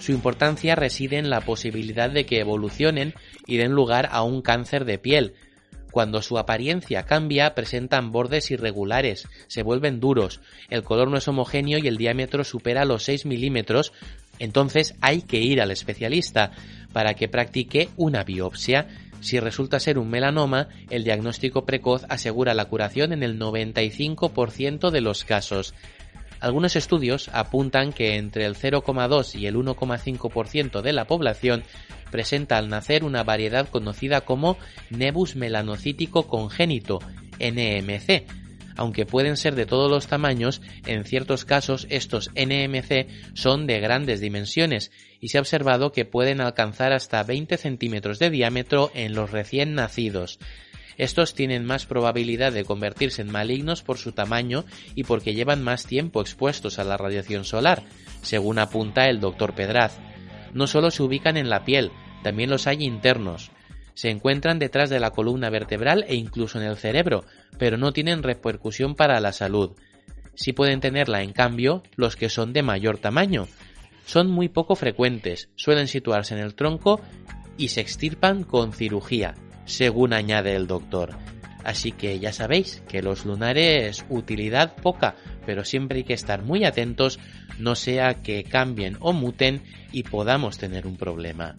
Su importancia reside en la posibilidad de que evolucionen y den lugar a un cáncer de piel. Cuando su apariencia cambia, presentan bordes irregulares, se vuelven duros, el color no es homogéneo y el diámetro supera los 6 milímetros, entonces hay que ir al especialista para que practique una biopsia. Si resulta ser un melanoma, el diagnóstico precoz asegura la curación en el 95% de los casos. Algunos estudios apuntan que entre el 0,2 y el 1,5% de la población presenta al nacer una variedad conocida como nebus melanocítico congénito, NMC. Aunque pueden ser de todos los tamaños, en ciertos casos estos NMC son de grandes dimensiones y se ha observado que pueden alcanzar hasta 20 centímetros de diámetro en los recién nacidos. Estos tienen más probabilidad de convertirse en malignos por su tamaño y porque llevan más tiempo expuestos a la radiación solar, según apunta el doctor Pedraz. No solo se ubican en la piel, también los hay internos. Se encuentran detrás de la columna vertebral e incluso en el cerebro, pero no tienen repercusión para la salud. Sí pueden tenerla, en cambio, los que son de mayor tamaño. Son muy poco frecuentes, suelen situarse en el tronco y se extirpan con cirugía según añade el doctor. Así que ya sabéis que los lunares utilidad poca, pero siempre hay que estar muy atentos, no sea que cambien o muten y podamos tener un problema.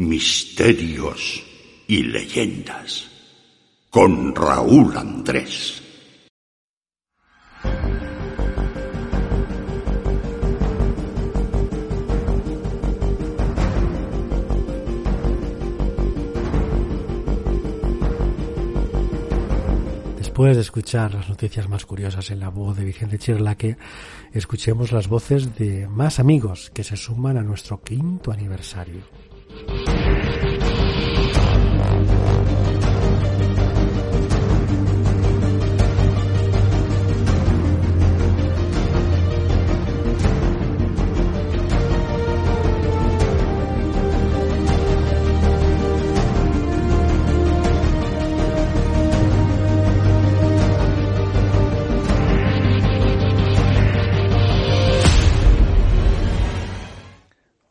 Misterios y leyendas con Raúl Andrés. Después de escuchar las noticias más curiosas en la voz de Vicente Chirlaque, escuchemos las voces de más amigos que se suman a nuestro quinto aniversario.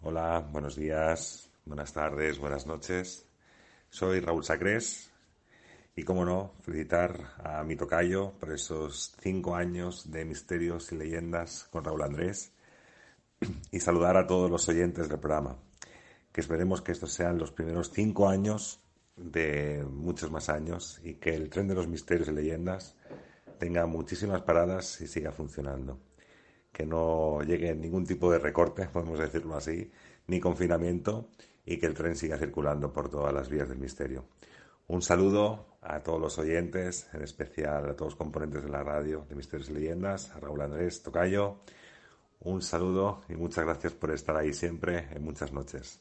Hola, buenos días, buenas tardes, buenas noches. Soy Raúl Sacrés y, como no, felicitar a mi tocayo por esos cinco años de misterios y leyendas con Raúl Andrés y saludar a todos los oyentes del programa. Que esperemos que estos sean los primeros cinco años de muchos más años y que el tren de los misterios y leyendas tenga muchísimas paradas y siga funcionando. Que no llegue ningún tipo de recorte, podemos decirlo así, ni confinamiento y que el tren siga circulando por todas las vías del misterio. Un saludo a todos los oyentes, en especial a todos los componentes de la radio de Misterios y Leyendas, a Raúl Andrés Tocayo. Un saludo y muchas gracias por estar ahí siempre en muchas noches.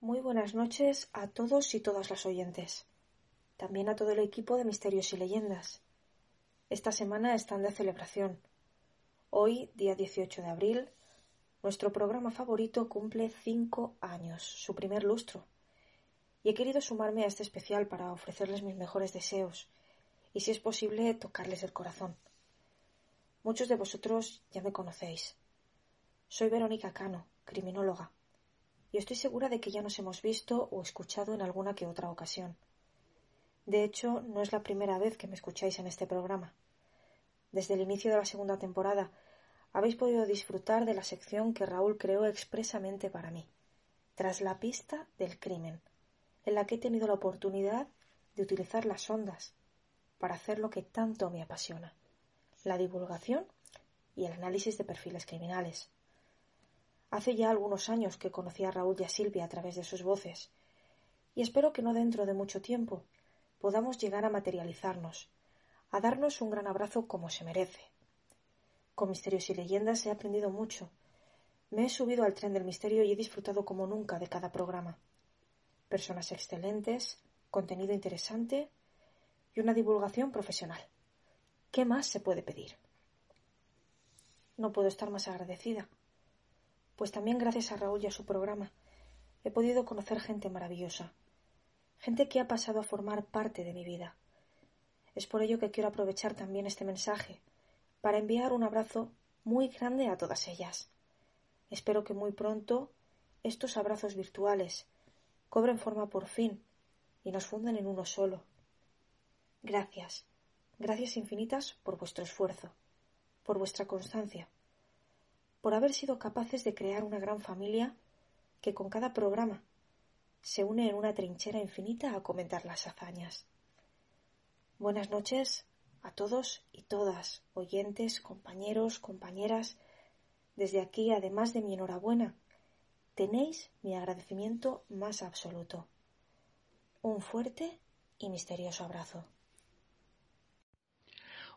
Muy buenas noches a todos y todas las oyentes. También a todo el equipo de Misterios y Leyendas. Esta semana están de celebración. Hoy, día 18 de abril, nuestro programa favorito cumple cinco años, su primer lustro. Y he querido sumarme a este especial para ofrecerles mis mejores deseos y, si es posible, tocarles el corazón. Muchos de vosotros ya me conocéis. Soy Verónica Cano, criminóloga, y estoy segura de que ya nos hemos visto o escuchado en alguna que otra ocasión. De hecho, no es la primera vez que me escucháis en este programa. Desde el inicio de la segunda temporada habéis podido disfrutar de la sección que Raúl creó expresamente para mí, tras la pista del crimen, en la que he tenido la oportunidad de utilizar las ondas para hacer lo que tanto me apasiona, la divulgación y el análisis de perfiles criminales. Hace ya algunos años que conocí a Raúl y a Silvia a través de sus voces, y espero que no dentro de mucho tiempo podamos llegar a materializarnos, a darnos un gran abrazo como se merece. Con misterios y leyendas he aprendido mucho. Me he subido al tren del misterio y he disfrutado como nunca de cada programa. Personas excelentes, contenido interesante y una divulgación profesional. ¿Qué más se puede pedir? No puedo estar más agradecida, pues también gracias a Raúl y a su programa he podido conocer gente maravillosa, gente que ha pasado a formar parte de mi vida. Es por ello que quiero aprovechar también este mensaje para enviar un abrazo muy grande a todas ellas. Espero que muy pronto estos abrazos virtuales cobren forma por fin y nos funden en uno solo. Gracias, gracias infinitas por vuestro esfuerzo, por vuestra constancia, por haber sido capaces de crear una gran familia que con cada programa se une en una trinchera infinita a comentar las hazañas. Buenas noches a todos y todas, oyentes, compañeros, compañeras. Desde aquí, además de mi enhorabuena, tenéis mi agradecimiento más absoluto. Un fuerte y misterioso abrazo.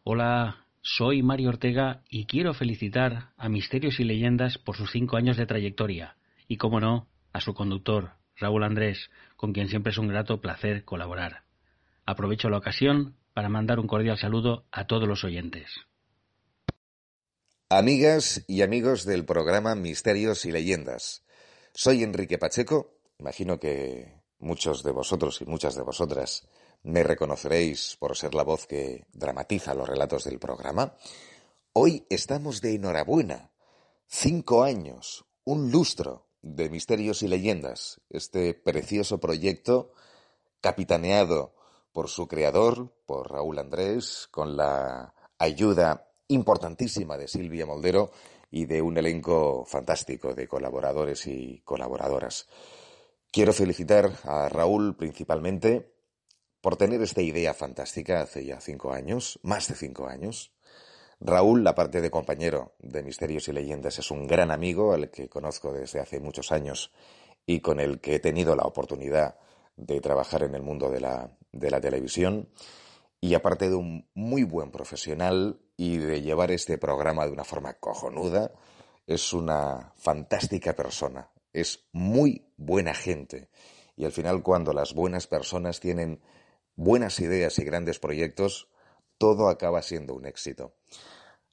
Hola, soy Mario Ortega y quiero felicitar a Misterios y Leyendas por sus cinco años de trayectoria y, como no, a su conductor, Raúl Andrés, con quien siempre es un grato placer colaborar. Aprovecho la ocasión para mandar un cordial saludo a todos los oyentes. Amigas y amigos del programa Misterios y Leyendas, Soy Enrique Pacheco. Imagino que muchos de vosotros y muchas de vosotras me reconoceréis por ser la voz que dramatiza los relatos del programa. Hoy estamos de enhorabuena. Cinco años, un lustro de misterios y leyendas. Este precioso proyecto capitaneado por su creador, por Raúl Andrés, con la ayuda importantísima de Silvia Moldero y de un elenco fantástico de colaboradores y colaboradoras. Quiero felicitar a Raúl principalmente por tener esta idea fantástica hace ya cinco años, más de cinco años. Raúl, la parte de compañero de Misterios y Leyendas, es un gran amigo al que conozco desde hace muchos años y con el que he tenido la oportunidad de trabajar en el mundo de la, de la televisión. Y aparte de un muy buen profesional y de llevar este programa de una forma cojonuda, es una fantástica persona, es muy buena gente. Y al final, cuando las buenas personas tienen buenas ideas y grandes proyectos, todo acaba siendo un éxito.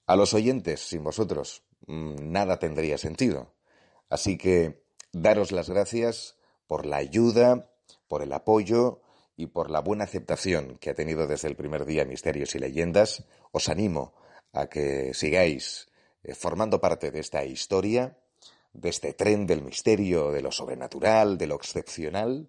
A los oyentes, sin vosotros, mm, nada tendría sentido. Así que daros las gracias por la ayuda, por el apoyo y por la buena aceptación que ha tenido desde el primer día Misterios y Leyendas. Os animo a que sigáis eh, formando parte de esta historia, de este tren del misterio, de lo sobrenatural, de lo excepcional,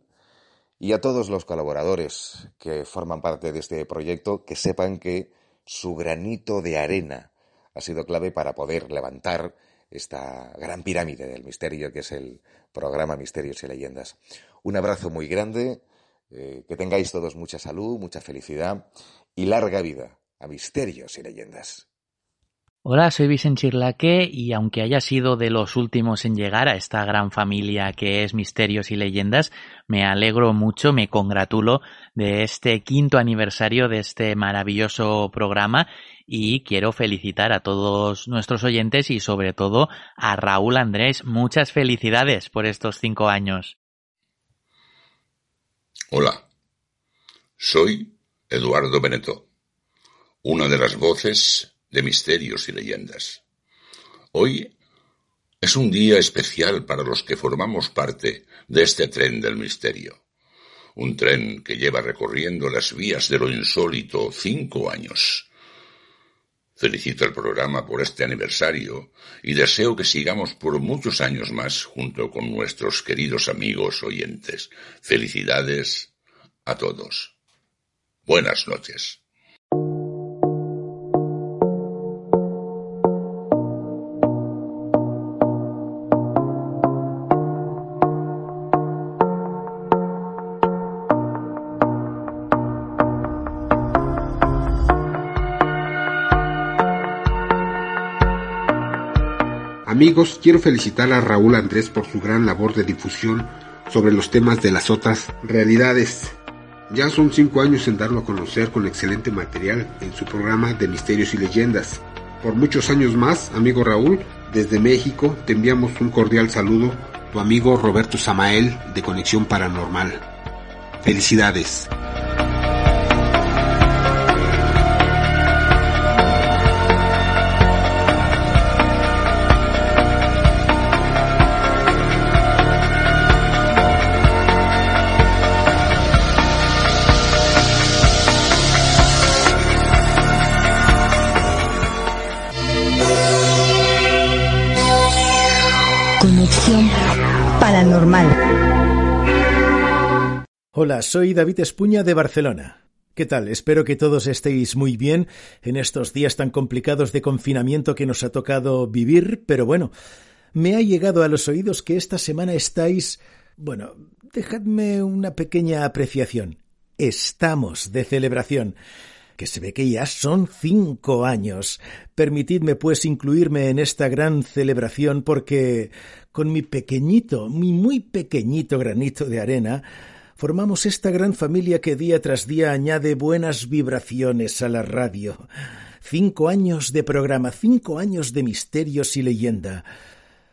y a todos los colaboradores que forman parte de este proyecto, que sepan que su granito de arena ha sido clave para poder levantar esta gran pirámide del misterio que es el programa Misterios y Leyendas. Un abrazo muy grande, eh, que tengáis todos mucha salud, mucha felicidad y larga vida a Misterios y Leyendas. Hola, soy Vicente Chirlaque y aunque haya sido de los últimos en llegar a esta gran familia que es Misterios y Leyendas, me alegro mucho, me congratulo de este quinto aniversario de este maravilloso programa y quiero felicitar a todos nuestros oyentes y sobre todo a Raúl Andrés. Muchas felicidades por estos cinco años. Hola, soy Eduardo Beneto, una de las voces de misterios y leyendas. Hoy es un día especial para los que formamos parte de este tren del misterio. Un tren que lleva recorriendo las vías de lo insólito cinco años. Felicito al programa por este aniversario y deseo que sigamos por muchos años más junto con nuestros queridos amigos oyentes. Felicidades a todos. Buenas noches. Amigos, quiero felicitar a Raúl Andrés por su gran labor de difusión sobre los temas de las otras realidades. Ya son cinco años en darlo a conocer con excelente material en su programa de misterios y leyendas. Por muchos años más, amigo Raúl, desde México te enviamos un cordial saludo, tu amigo Roberto Samael de Conexión Paranormal. Felicidades. Hola, soy David Espuña de Barcelona. ¿Qué tal? Espero que todos estéis muy bien en estos días tan complicados de confinamiento que nos ha tocado vivir, pero bueno, me ha llegado a los oídos que esta semana estáis... Bueno, dejadme una pequeña apreciación. Estamos de celebración que se ve que ya son cinco años. Permitidme, pues, incluirme en esta gran celebración porque, con mi pequeñito, mi muy pequeñito granito de arena, formamos esta gran familia que día tras día añade buenas vibraciones a la radio. Cinco años de programa, cinco años de misterios y leyenda.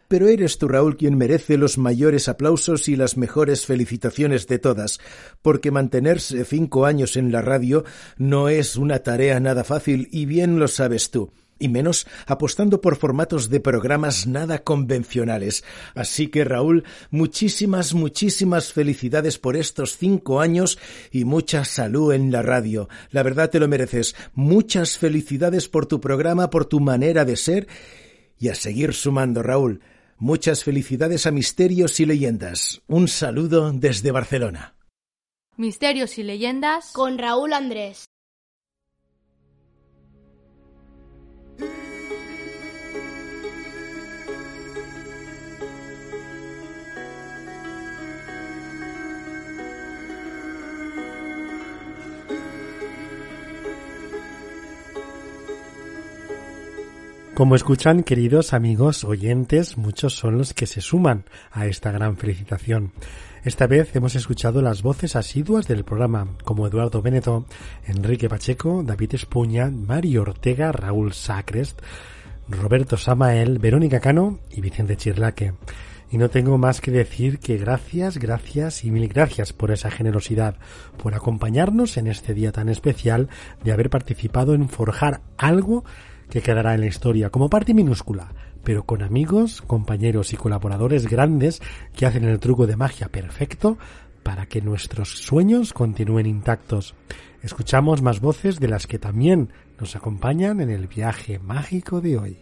Pero eres tú, Raúl, quien merece los mayores aplausos y las mejores felicitaciones de todas, porque mantenerse cinco años en la radio no es una tarea nada fácil, y bien lo sabes tú. Y menos apostando por formatos de programas nada convencionales. Así que Raúl, muchísimas, muchísimas felicidades por estos cinco años y mucha salud en la radio. La verdad te lo mereces. Muchas felicidades por tu programa, por tu manera de ser y a seguir sumando, Raúl. Muchas felicidades a Misterios y Leyendas. Un saludo desde Barcelona. Misterios y Leyendas con Raúl Andrés. Como escuchan, queridos amigos oyentes, muchos son los que se suman a esta gran felicitación. Esta vez hemos escuchado las voces asiduas del programa, como Eduardo Beneto, Enrique Pacheco, David Espuña, Mario Ortega, Raúl Sacrest, Roberto Samael, Verónica Cano y Vicente Chirlaque. Y no tengo más que decir que gracias, gracias y mil gracias por esa generosidad, por acompañarnos en este día tan especial de haber participado en forjar algo que quedará en la historia como parte minúscula, pero con amigos, compañeros y colaboradores grandes que hacen el truco de magia perfecto para que nuestros sueños continúen intactos. Escuchamos más voces de las que también nos acompañan en el viaje mágico de hoy.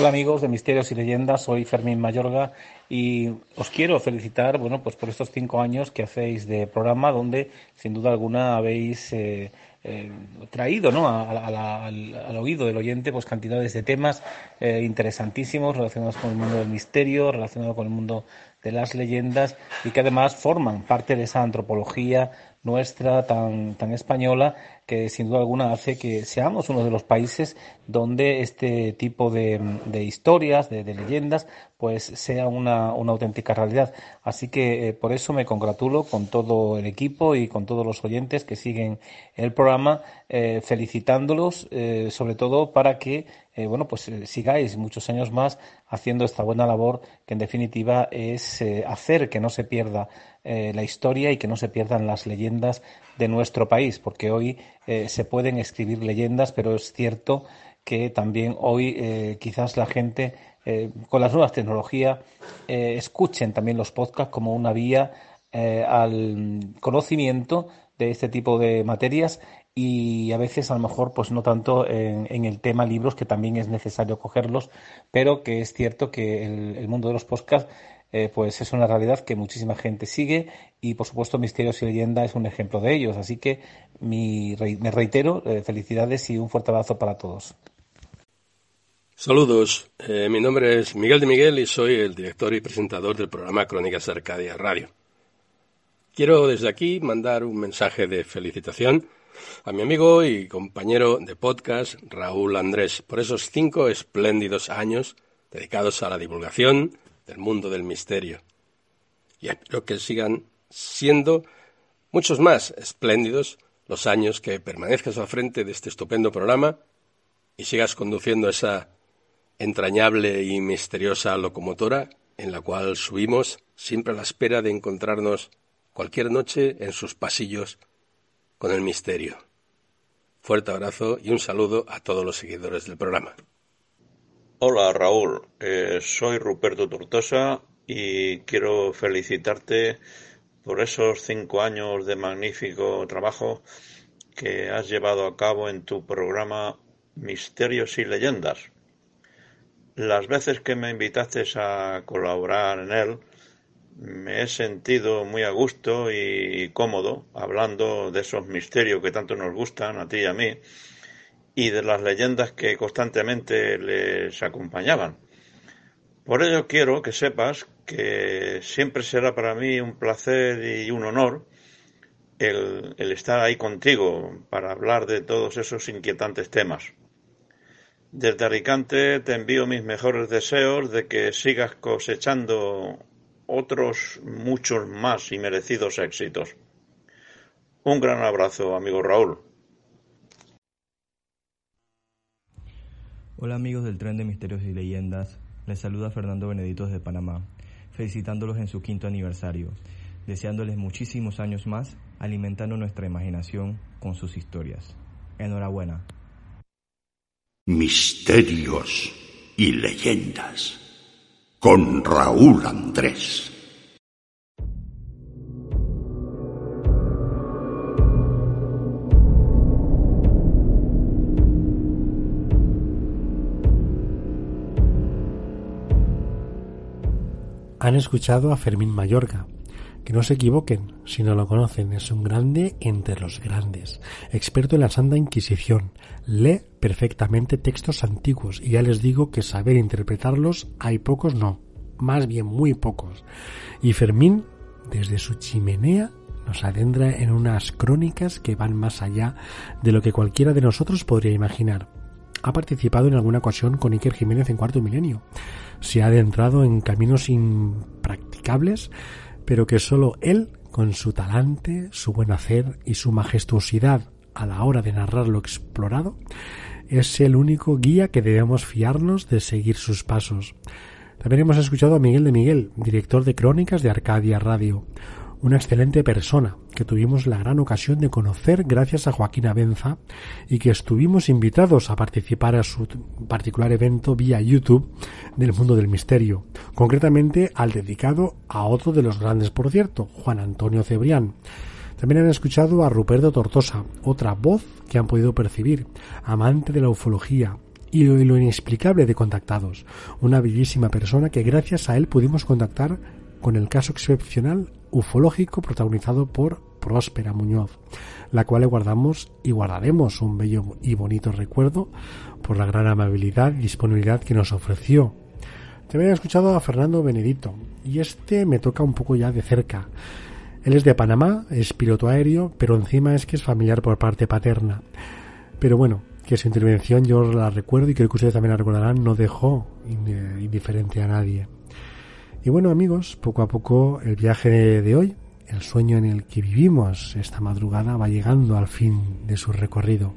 Hola amigos de Misterios y Leyendas, soy Fermín Mayorga y os quiero felicitar bueno, pues por estos cinco años que hacéis de programa donde sin duda alguna habéis eh, eh, traído ¿no? al, oído del oyente pues cantidades de temas eh, interesantísimos relacionados con el mundo del misterio, relacionados con el mundo de las leyendas y que además forman parte de esa antropología nuestra tan, tan española que sin duda alguna hace que seamos uno de los países donde este tipo de, historias, de, leyendas, pues sea una, una auténtica realidad. Así que eh, por eso me congratulo con todo el equipo y con todos los oyentes que siguen el programa, eh, felicitándolos, eh, sobre todo para que bueno, pues sigáis muchos años más haciendo esta buena labor que en definitiva es hacer que no se pierda la historia y que no se pierdan las leyendas de nuestro país, porque hoy eh, se pueden escribir leyendas, pero es cierto que también hoy eh, quizás la gente eh, con las nuevas tecnologías escuchen también los podcasts como una vía al conocimiento de este tipo de materias y a veces a lo mejor pues no tanto en, el tema libros que también es necesario cogerlos pero que es cierto que el, el mundo de los podcasts eh, pues es una realidad que muchísima gente sigue y por supuesto Misterios y Leyenda es un ejemplo de ellos. Así que me reitero, eh, felicidades y un fuerte abrazo para todos. Saludos, eh, mi nombre es Miguel de Miguel y soy el director y presentador del programa Crónicas Arcadia Radio. Quiero desde aquí mandar un mensaje de felicitación a mi amigo y compañero de podcast Raúl Andrés por esos cinco espléndidos años dedicados a la divulgación, del mundo del misterio. Y espero que sigan siendo muchos más espléndidos los años que permanezcas al frente de este estupendo programa y sigas conduciendo esa entrañable y misteriosa locomotora en la cual subimos siempre a la espera de encontrarnos cualquier noche en sus pasillos con el misterio. Fuerte abrazo y un saludo a todos los seguidores del programa. Hola Raúl, eh, soy Ruperto Tortosa y quiero felicitarte por esos cinco años de magnífico trabajo que has llevado a cabo en tu programa Misterios y Leyendas. Las veces que me invitaste a colaborar en él, me he sentido muy a gusto y cómodo hablando de esos misterios que tanto nos gustan a ti y a mí y de las leyendas que constantemente les acompañaban. Por ello quiero que sepas que siempre será para mí un placer y un honor el, estar ahí contigo para hablar de todos esos inquietantes temas. Desde Alicante te envío mis mejores deseos de que sigas cosechando otros muchos más y merecidos éxitos. Un gran abrazo, amigo Raúl. Hola amigos del Tren de Misterios y Leyendas, les saluda Fernando Benedito de Panamá, felicitándolos en su quinto aniversario, deseándoles muchísimos años más, alimentando nuestra imaginación con sus historias. Enhorabuena. Misterios y leyendas con Raúl Andrés. Han escuchado a Fermín Mayorga. Que no se equivoquen si no lo conocen, es un grande entre los grandes, experto en la Santa Inquisición, lee perfectamente textos antiguos y ya les digo que saber interpretarlos hay pocos no, más bien muy pocos. Y Fermín, desde su chimenea, nos adentra en unas crónicas que van más allá de lo que cualquiera de nosotros podría imaginar. Ha participado en alguna ocasión con Iker Jiménez en Cuarto Milenio. Se ha adentrado en caminos impracticables, pero que solo él, con su talante, su buen hacer y su majestuosidad a la hora de narrar lo explorado, es el único guía que debemos fiarnos de seguir sus pasos. También hemos escuchado a Miguel de Miguel, director de Crónicas de Arcadia Radio, una excelente persona que tuvimos la gran ocasión de conocer gracias a Joaquín Abenza y que estuvimos invitados a participar a su particular evento vía YouTube del mundo del misterio, concretamente al dedicado a otro de los grandes, por cierto, Juan Antonio Cebrián. También han escuchado a Ruperto Tortosa, otra voz que han podido percibir, amante de la ufología, y lo, inexplicable de contactados. Una bellísima persona que gracias a él pudimos contactar con el caso excepcional ufológico protagonizado por Próspera Muñoz, la cual le guardamos y guardaremos un bello y bonito recuerdo por la gran amabilidad y disponibilidad que nos ofreció. También he escuchado a Fernando Benedito y este me toca un poco ya de cerca. Él es de Panamá, es piloto aéreo, pero encima es que es familiar por parte paterna. Pero bueno, que su intervención yo la recuerdo y creo que ustedes también la recordarán, no dejó indiferente a nadie. Y bueno amigos, poco a poco el viaje de hoy, el sueño en el que vivimos esta madrugada va llegando al fin de su recorrido.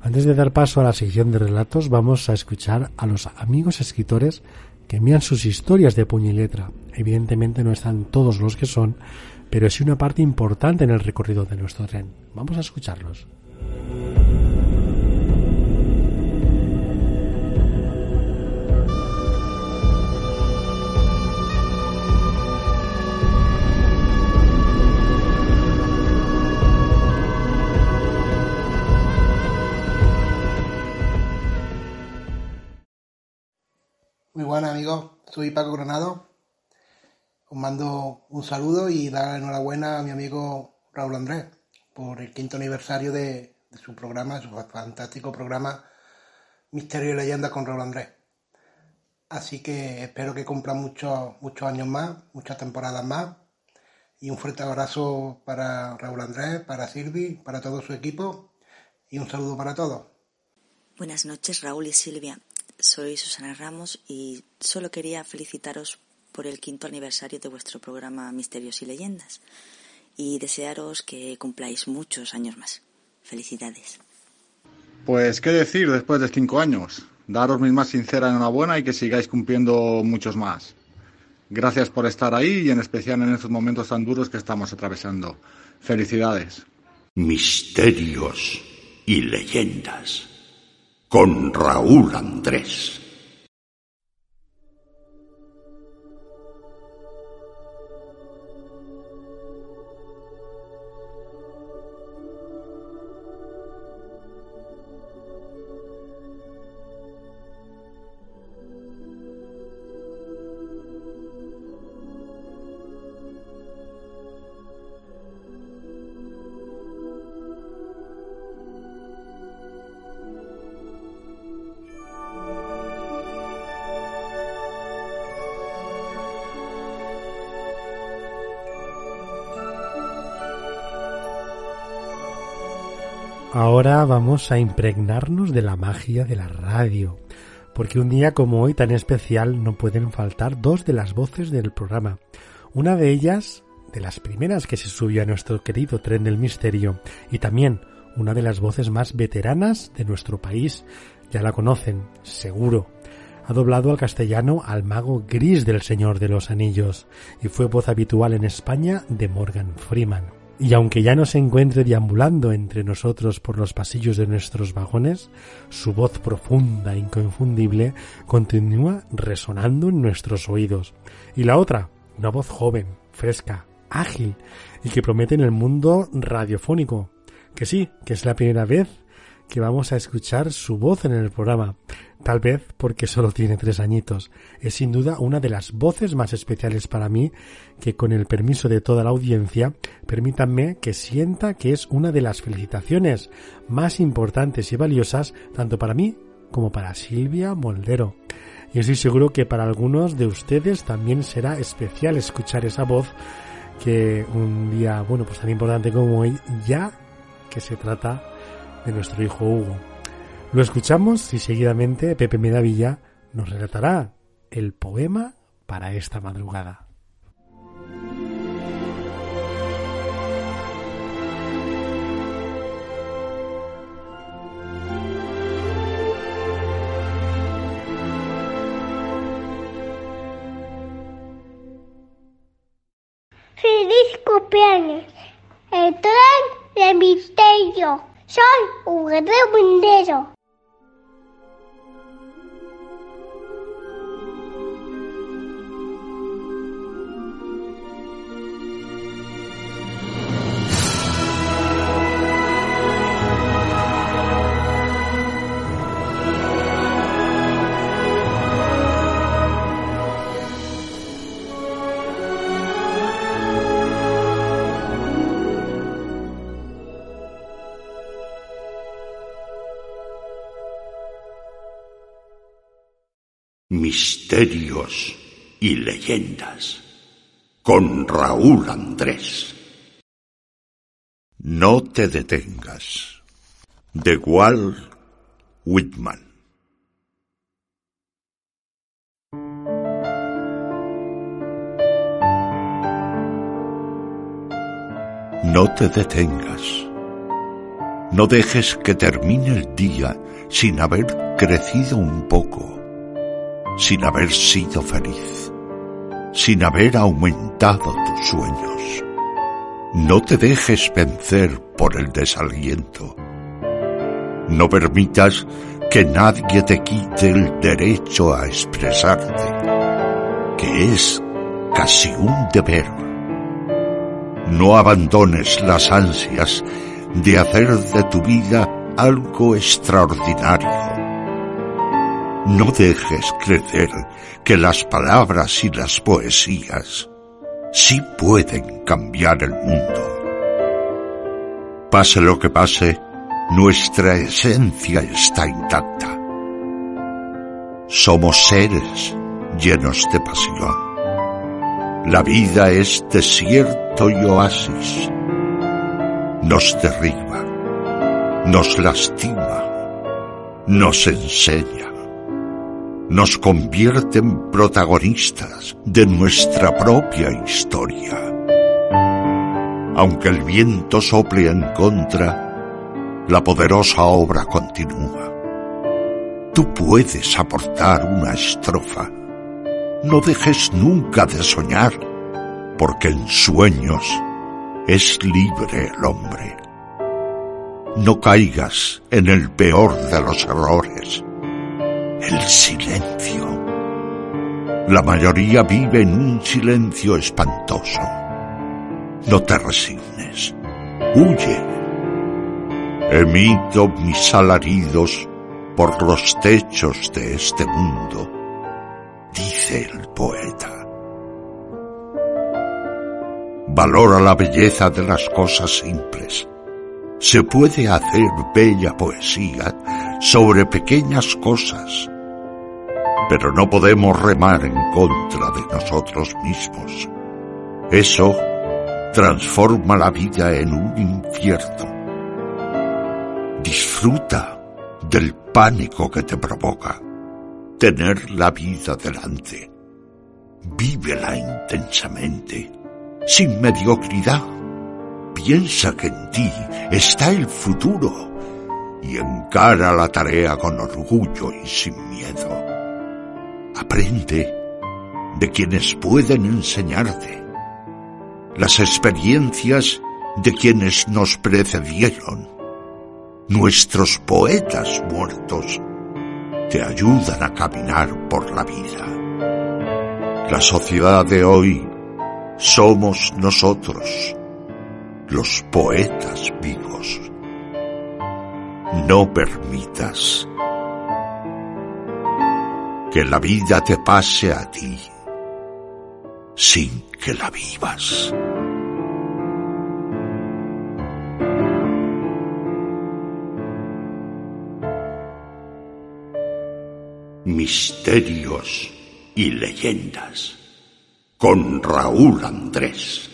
Antes de dar paso a la sección de relatos, vamos a escuchar a los amigos escritores que envían sus historias de puño y letra. Evidentemente no están todos los que son, pero es una parte importante en el recorrido de nuestro tren. Vamos a escucharlos. Muy buenas amigos, soy Paco Granado os mando un saludo y dar enhorabuena a mi amigo Raúl Andrés por el quinto aniversario de, su programa, su fantástico programa Misterio y Leyenda con Raúl Andrés. Así que espero que cumpla muchos, muchos años más, muchas temporadas más. Y un fuerte abrazo para Raúl Andrés, para Silvi, para todo su equipo y un saludo para todos. Buenas noches Raúl y Silvia. Soy Susana Ramos y solo quería felicitaros por el quinto aniversario de vuestro programa Misterios y Leyendas y desearos que cumpláis muchos años más. Felicidades. Pues qué decir después de cinco años. Daros mi más sincera enhorabuena y que sigáis cumpliendo muchos más. Gracias por estar ahí y en especial en estos momentos tan duros que estamos atravesando. Felicidades. Misterios y leyendas con Raúl Andrés. Vamos a impregnarnos de la magia de la radio, porque un día como hoy tan especial no pueden faltar dos de las voces del programa. Una de ellas, de las primeras que se subió a nuestro querido tren del misterio, y también una de las voces más veteranas de nuestro país. Ya la conocen, seguro. Ha doblado al castellano al mago gris del Señor de los Anillos y fue voz habitual en España de Morgan Freeman. Y aunque ya no se encuentre deambulando entre nosotros por los pasillos de nuestros vagones, su voz profunda e inconfundible continúa resonando en nuestros oídos. Y la otra, una voz joven, fresca, ágil y que promete en el mundo radiofónico. Que sí, que es la primera vez que vamos a escuchar su voz en el programa. Tal vez porque solo tiene tres añitos. Es sin duda una de las voces más especiales para mí que con el permiso de toda la audiencia permítanme que sienta que es una de las felicitaciones más importantes y valiosas tanto para mí como para Silvia Moldero. Y estoy seguro que para algunos de ustedes también será especial escuchar esa voz que un día, bueno, pues tan importante como hoy, ya que se trata de nuestro hijo Hugo. Lo escuchamos y seguidamente Pepe Medavilla nos relatará el poema para esta madrugada. ¡Feliz cumpleaños! El tren de misterio. Soy un guerrero Y leyendas con Raúl Andrés. No te detengas. De Walt Whitman. No te detengas. No dejes que termine el día sin haber crecido un poco sin haber sido feliz, sin haber aumentado tus sueños. No te dejes vencer por el desaliento. No permitas que nadie te quite el derecho a expresarte, que es casi un deber. No abandones las ansias de hacer de tu vida algo extraordinario no dejes crecer que las palabras y las poesías sí pueden cambiar el mundo. Pase lo que pase, nuestra esencia está intacta. Somos seres llenos de pasión. La vida es desierto y oasis. Nos derriba, nos lastima, nos enseña nos convierte en protagonistas de nuestra propia historia. Aunque el viento sople en contra, la poderosa obra continúa. Tú puedes aportar una estrofa. No dejes nunca de soñar, porque en sueños es libre el hombre. No caigas en el peor de los errores el silencio. La mayoría vive en un silencio espantoso. No te resignes. Huye. Emito mis alaridos por los techos de este mundo, dice el poeta. Valora la belleza de las cosas simples. Se puede hacer bella poesía sobre pequeñas cosas pero no podemos remar en contra de nosotros mismos. Eso transforma la vida en un infierno. Disfruta del pánico que te provoca tener la vida delante. Vívela intensamente, sin mediocridad. Piensa que en ti está el futuro y encara la tarea con orgullo y sin miedo. Aprende de quienes pueden enseñarte, las experiencias de quienes nos precedieron. Nuestros poetas muertos te ayudan a caminar por la vida. La sociedad de hoy somos nosotros, los poetas vivos. No permitas que la vida te pase a ti sin que la vivas. Misterios y leyendas con Raúl Andrés.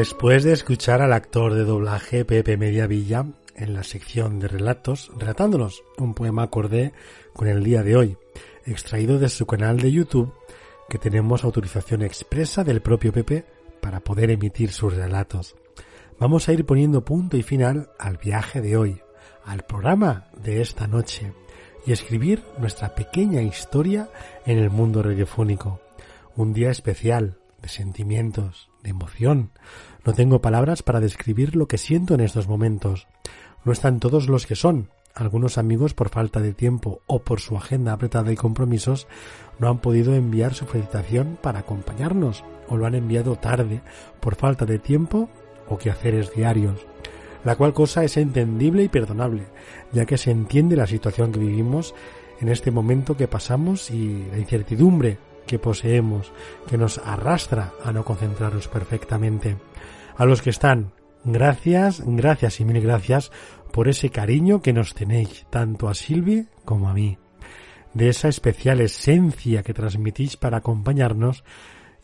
Después de escuchar al actor de doblaje Pepe Mediavilla en la sección de relatos, relatándonos un poema acordé con el día de hoy, extraído de su canal de YouTube, que tenemos autorización expresa del propio Pepe para poder emitir sus relatos. Vamos a ir poniendo punto y final al viaje de hoy, al programa de esta noche, y escribir nuestra pequeña historia en el mundo radiofónico. Un día especial de sentimientos, de emoción, no tengo palabras para describir lo que siento en estos momentos. No están todos los que son. Algunos amigos, por falta de tiempo o por su agenda apretada y compromisos, no han podido enviar su felicitación para acompañarnos o lo han enviado tarde por falta de tiempo o quehaceres diarios. La cual cosa es entendible y perdonable, ya que se entiende la situación que vivimos en este momento que pasamos y la incertidumbre que poseemos, que nos arrastra a no concentrarnos perfectamente. A los que están, gracias, gracias y mil gracias por ese cariño que nos tenéis, tanto a Silvi como a mí, de esa especial esencia que transmitís para acompañarnos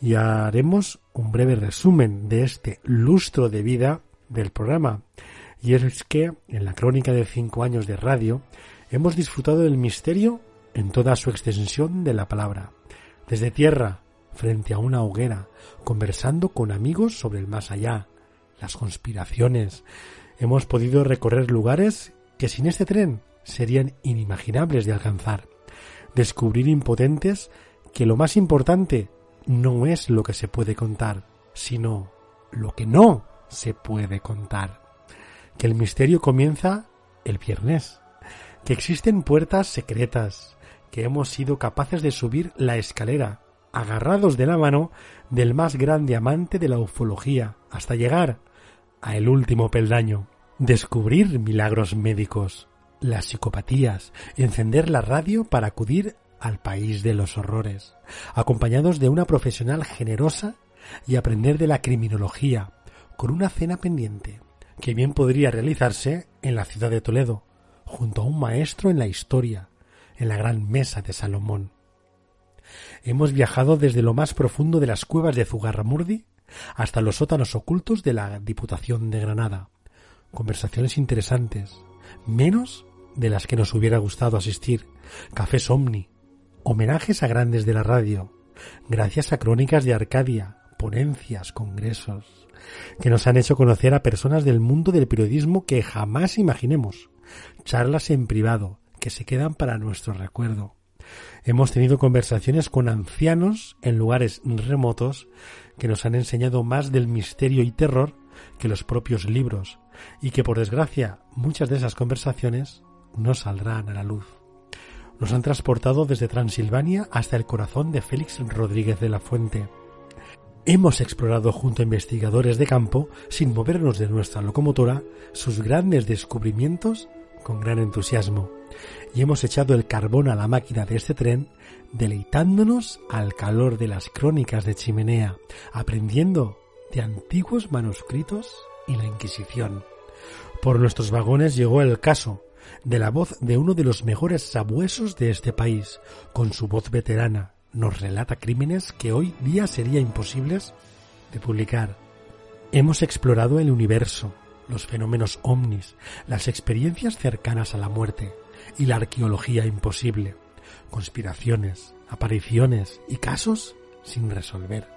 y haremos un breve resumen de este lustro de vida del programa. Y es que en la crónica de cinco años de radio hemos disfrutado del misterio en toda su extensión de la palabra, desde tierra, frente a una hoguera, conversando con amigos sobre el más allá, las conspiraciones. Hemos podido recorrer lugares que sin este tren serían inimaginables de alcanzar. Descubrir impotentes que lo más importante no es lo que se puede contar, sino lo que no se puede contar. Que el misterio comienza el viernes, que existen puertas secretas, que hemos sido capaces de subir la escalera agarrados de la mano del más grande amante de la ufología, hasta llegar a el último peldaño, descubrir milagros médicos, las psicopatías, encender la radio para acudir al país de los horrores, acompañados de una profesional generosa y aprender de la criminología, con una cena pendiente, que bien podría realizarse en la ciudad de Toledo, junto a un maestro en la historia, en la gran mesa de Salomón. Hemos viajado desde lo más profundo de las cuevas de Zugarramurdi hasta los sótanos ocultos de la Diputación de Granada. Conversaciones interesantes, menos de las que nos hubiera gustado asistir. Cafés Omni, homenajes a grandes de la radio, gracias a crónicas de Arcadia, ponencias, congresos, que nos han hecho conocer a personas del mundo del periodismo que jamás imaginemos, charlas en privado, que se quedan para nuestro recuerdo, Hemos tenido conversaciones con ancianos en lugares remotos que nos han enseñado más del misterio y terror que los propios libros y que por desgracia muchas de esas conversaciones no saldrán a la luz. Nos han transportado desde Transilvania hasta el corazón de Félix Rodríguez de la Fuente. Hemos explorado junto a investigadores de campo, sin movernos de nuestra locomotora, sus grandes descubrimientos con gran entusiasmo y hemos echado el carbón a la máquina de este tren, deleitándonos al calor de las crónicas de chimenea, aprendiendo de antiguos manuscritos y la Inquisición. Por nuestros vagones llegó el caso de la voz de uno de los mejores sabuesos de este país. Con su voz veterana nos relata crímenes que hoy día sería imposibles de publicar. Hemos explorado el universo, los fenómenos ovnis, las experiencias cercanas a la muerte y la arqueología imposible, conspiraciones, apariciones y casos sin resolver.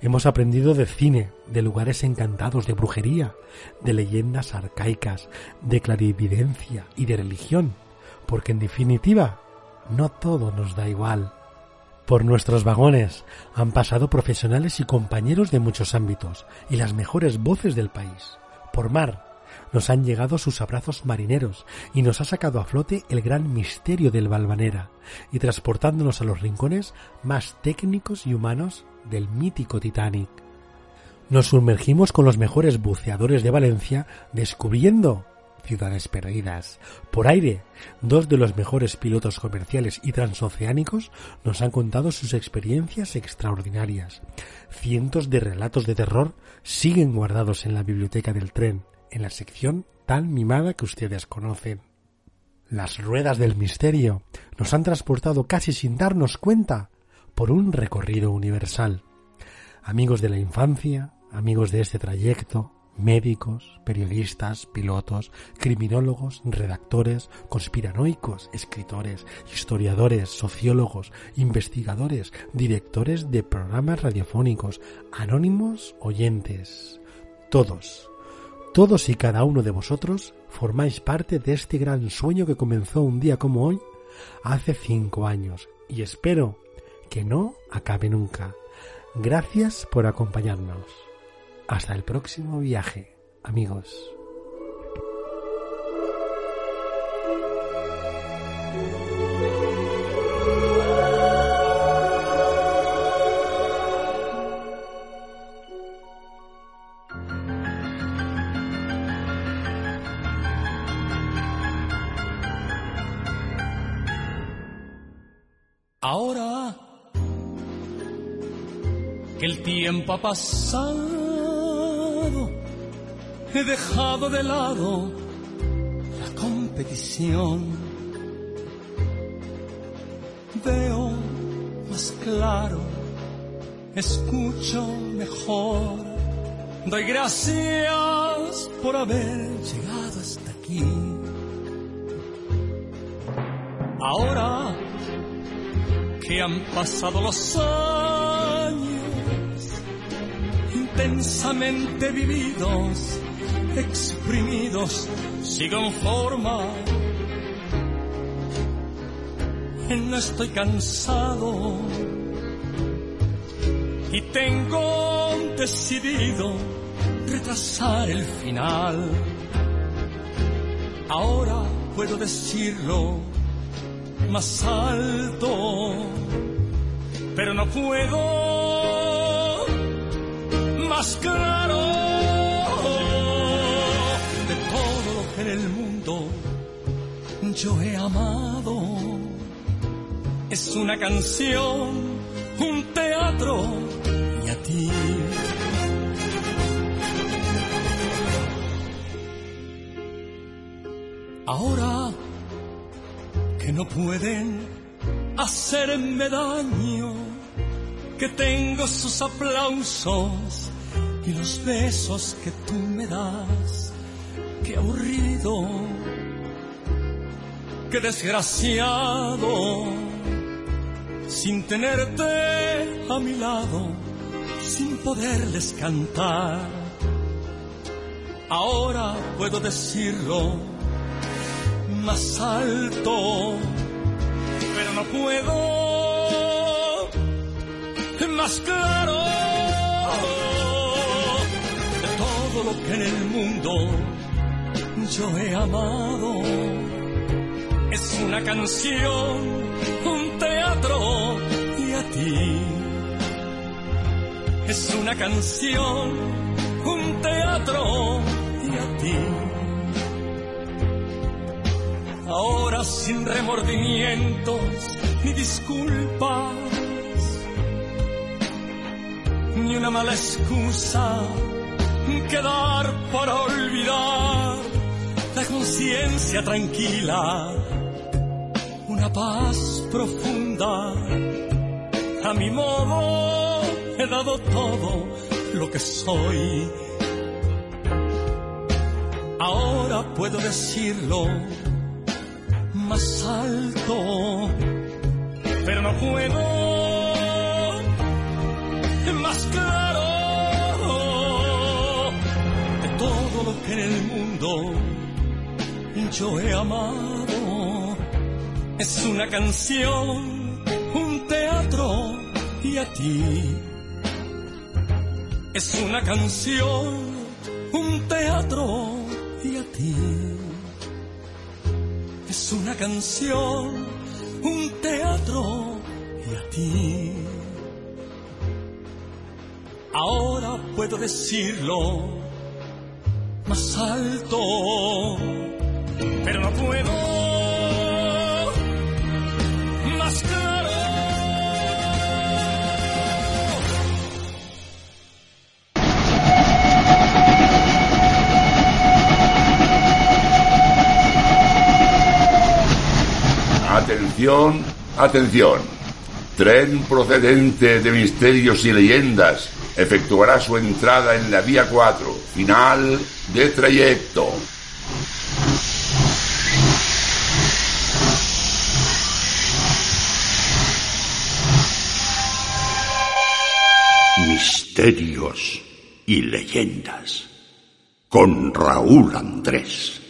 Hemos aprendido de cine, de lugares encantados, de brujería, de leyendas arcaicas, de clarividencia y de religión, porque en definitiva no todo nos da igual. Por nuestros vagones han pasado profesionales y compañeros de muchos ámbitos y las mejores voces del país. Por mar nos han llegado sus abrazos marineros y nos ha sacado a flote el gran misterio del Valvanera y transportándonos a los rincones más técnicos y humanos del mítico Titanic. Nos sumergimos con los mejores buceadores de Valencia descubriendo ciudades perdidas. Por aire, dos de los mejores pilotos comerciales y transoceánicos nos han contado sus experiencias extraordinarias. Cientos de relatos de terror siguen guardados en la biblioteca del tren, en la sección tan mimada que ustedes conocen. Las ruedas del misterio nos han transportado casi sin darnos cuenta por un recorrido universal. Amigos de la infancia, amigos de este trayecto, médicos, periodistas, pilotos, criminólogos, redactores, conspiranoicos, escritores, historiadores, sociólogos, investigadores, directores de programas radiofónicos, anónimos, oyentes. Todos, todos y cada uno de vosotros formáis parte de este gran sueño que comenzó un día como hoy, hace cinco años, y espero que no acabe nunca. Gracias por acompañarnos. Hasta el próximo viaje, amigos. Ha pasado, he dejado de lado la competición. Veo más claro, escucho mejor. Doy gracias por haber llegado hasta aquí. Ahora que han pasado los años intensamente vividos, exprimidos, sigo en forma. No estoy cansado y tengo decidido retrasar el final. Ahora puedo decirlo más alto, pero no puedo más claro de todo lo que en el mundo yo he amado. Es una canción, un teatro y a ti. Ahora que no pueden hacerme daño, que tengo sus aplausos y los besos que tú me das. Qué aburrido, qué desgraciado, sin tenerte a mi lado, sin poderles cantar. Ahora puedo decirlo más alto, pero no puedo más claro todo lo que en el mundo yo he amado. Es una canción, un teatro y a ti. Es una canción, un teatro y a ti ahora sin remordimientos ni disculpas, ni una mala excusa quedar para olvidar la conciencia tranquila, una paz profunda. A mi modo he dado todo lo que soy. Ahora puedo decirlo más alto, pero no puedo más claro en el mundo yo he amado. Es una canción, un teatro y a ti. Es una canción, un teatro y a ti. Es una canción, un teatro y a ti. Ahora puedo decirlo más alto, pero no puedo. Atención, atención. Tren procedente de misterios y leyendas efectuará su entrada en la vía 4, final de trayecto. Misterios y leyendas con Raúl Andrés.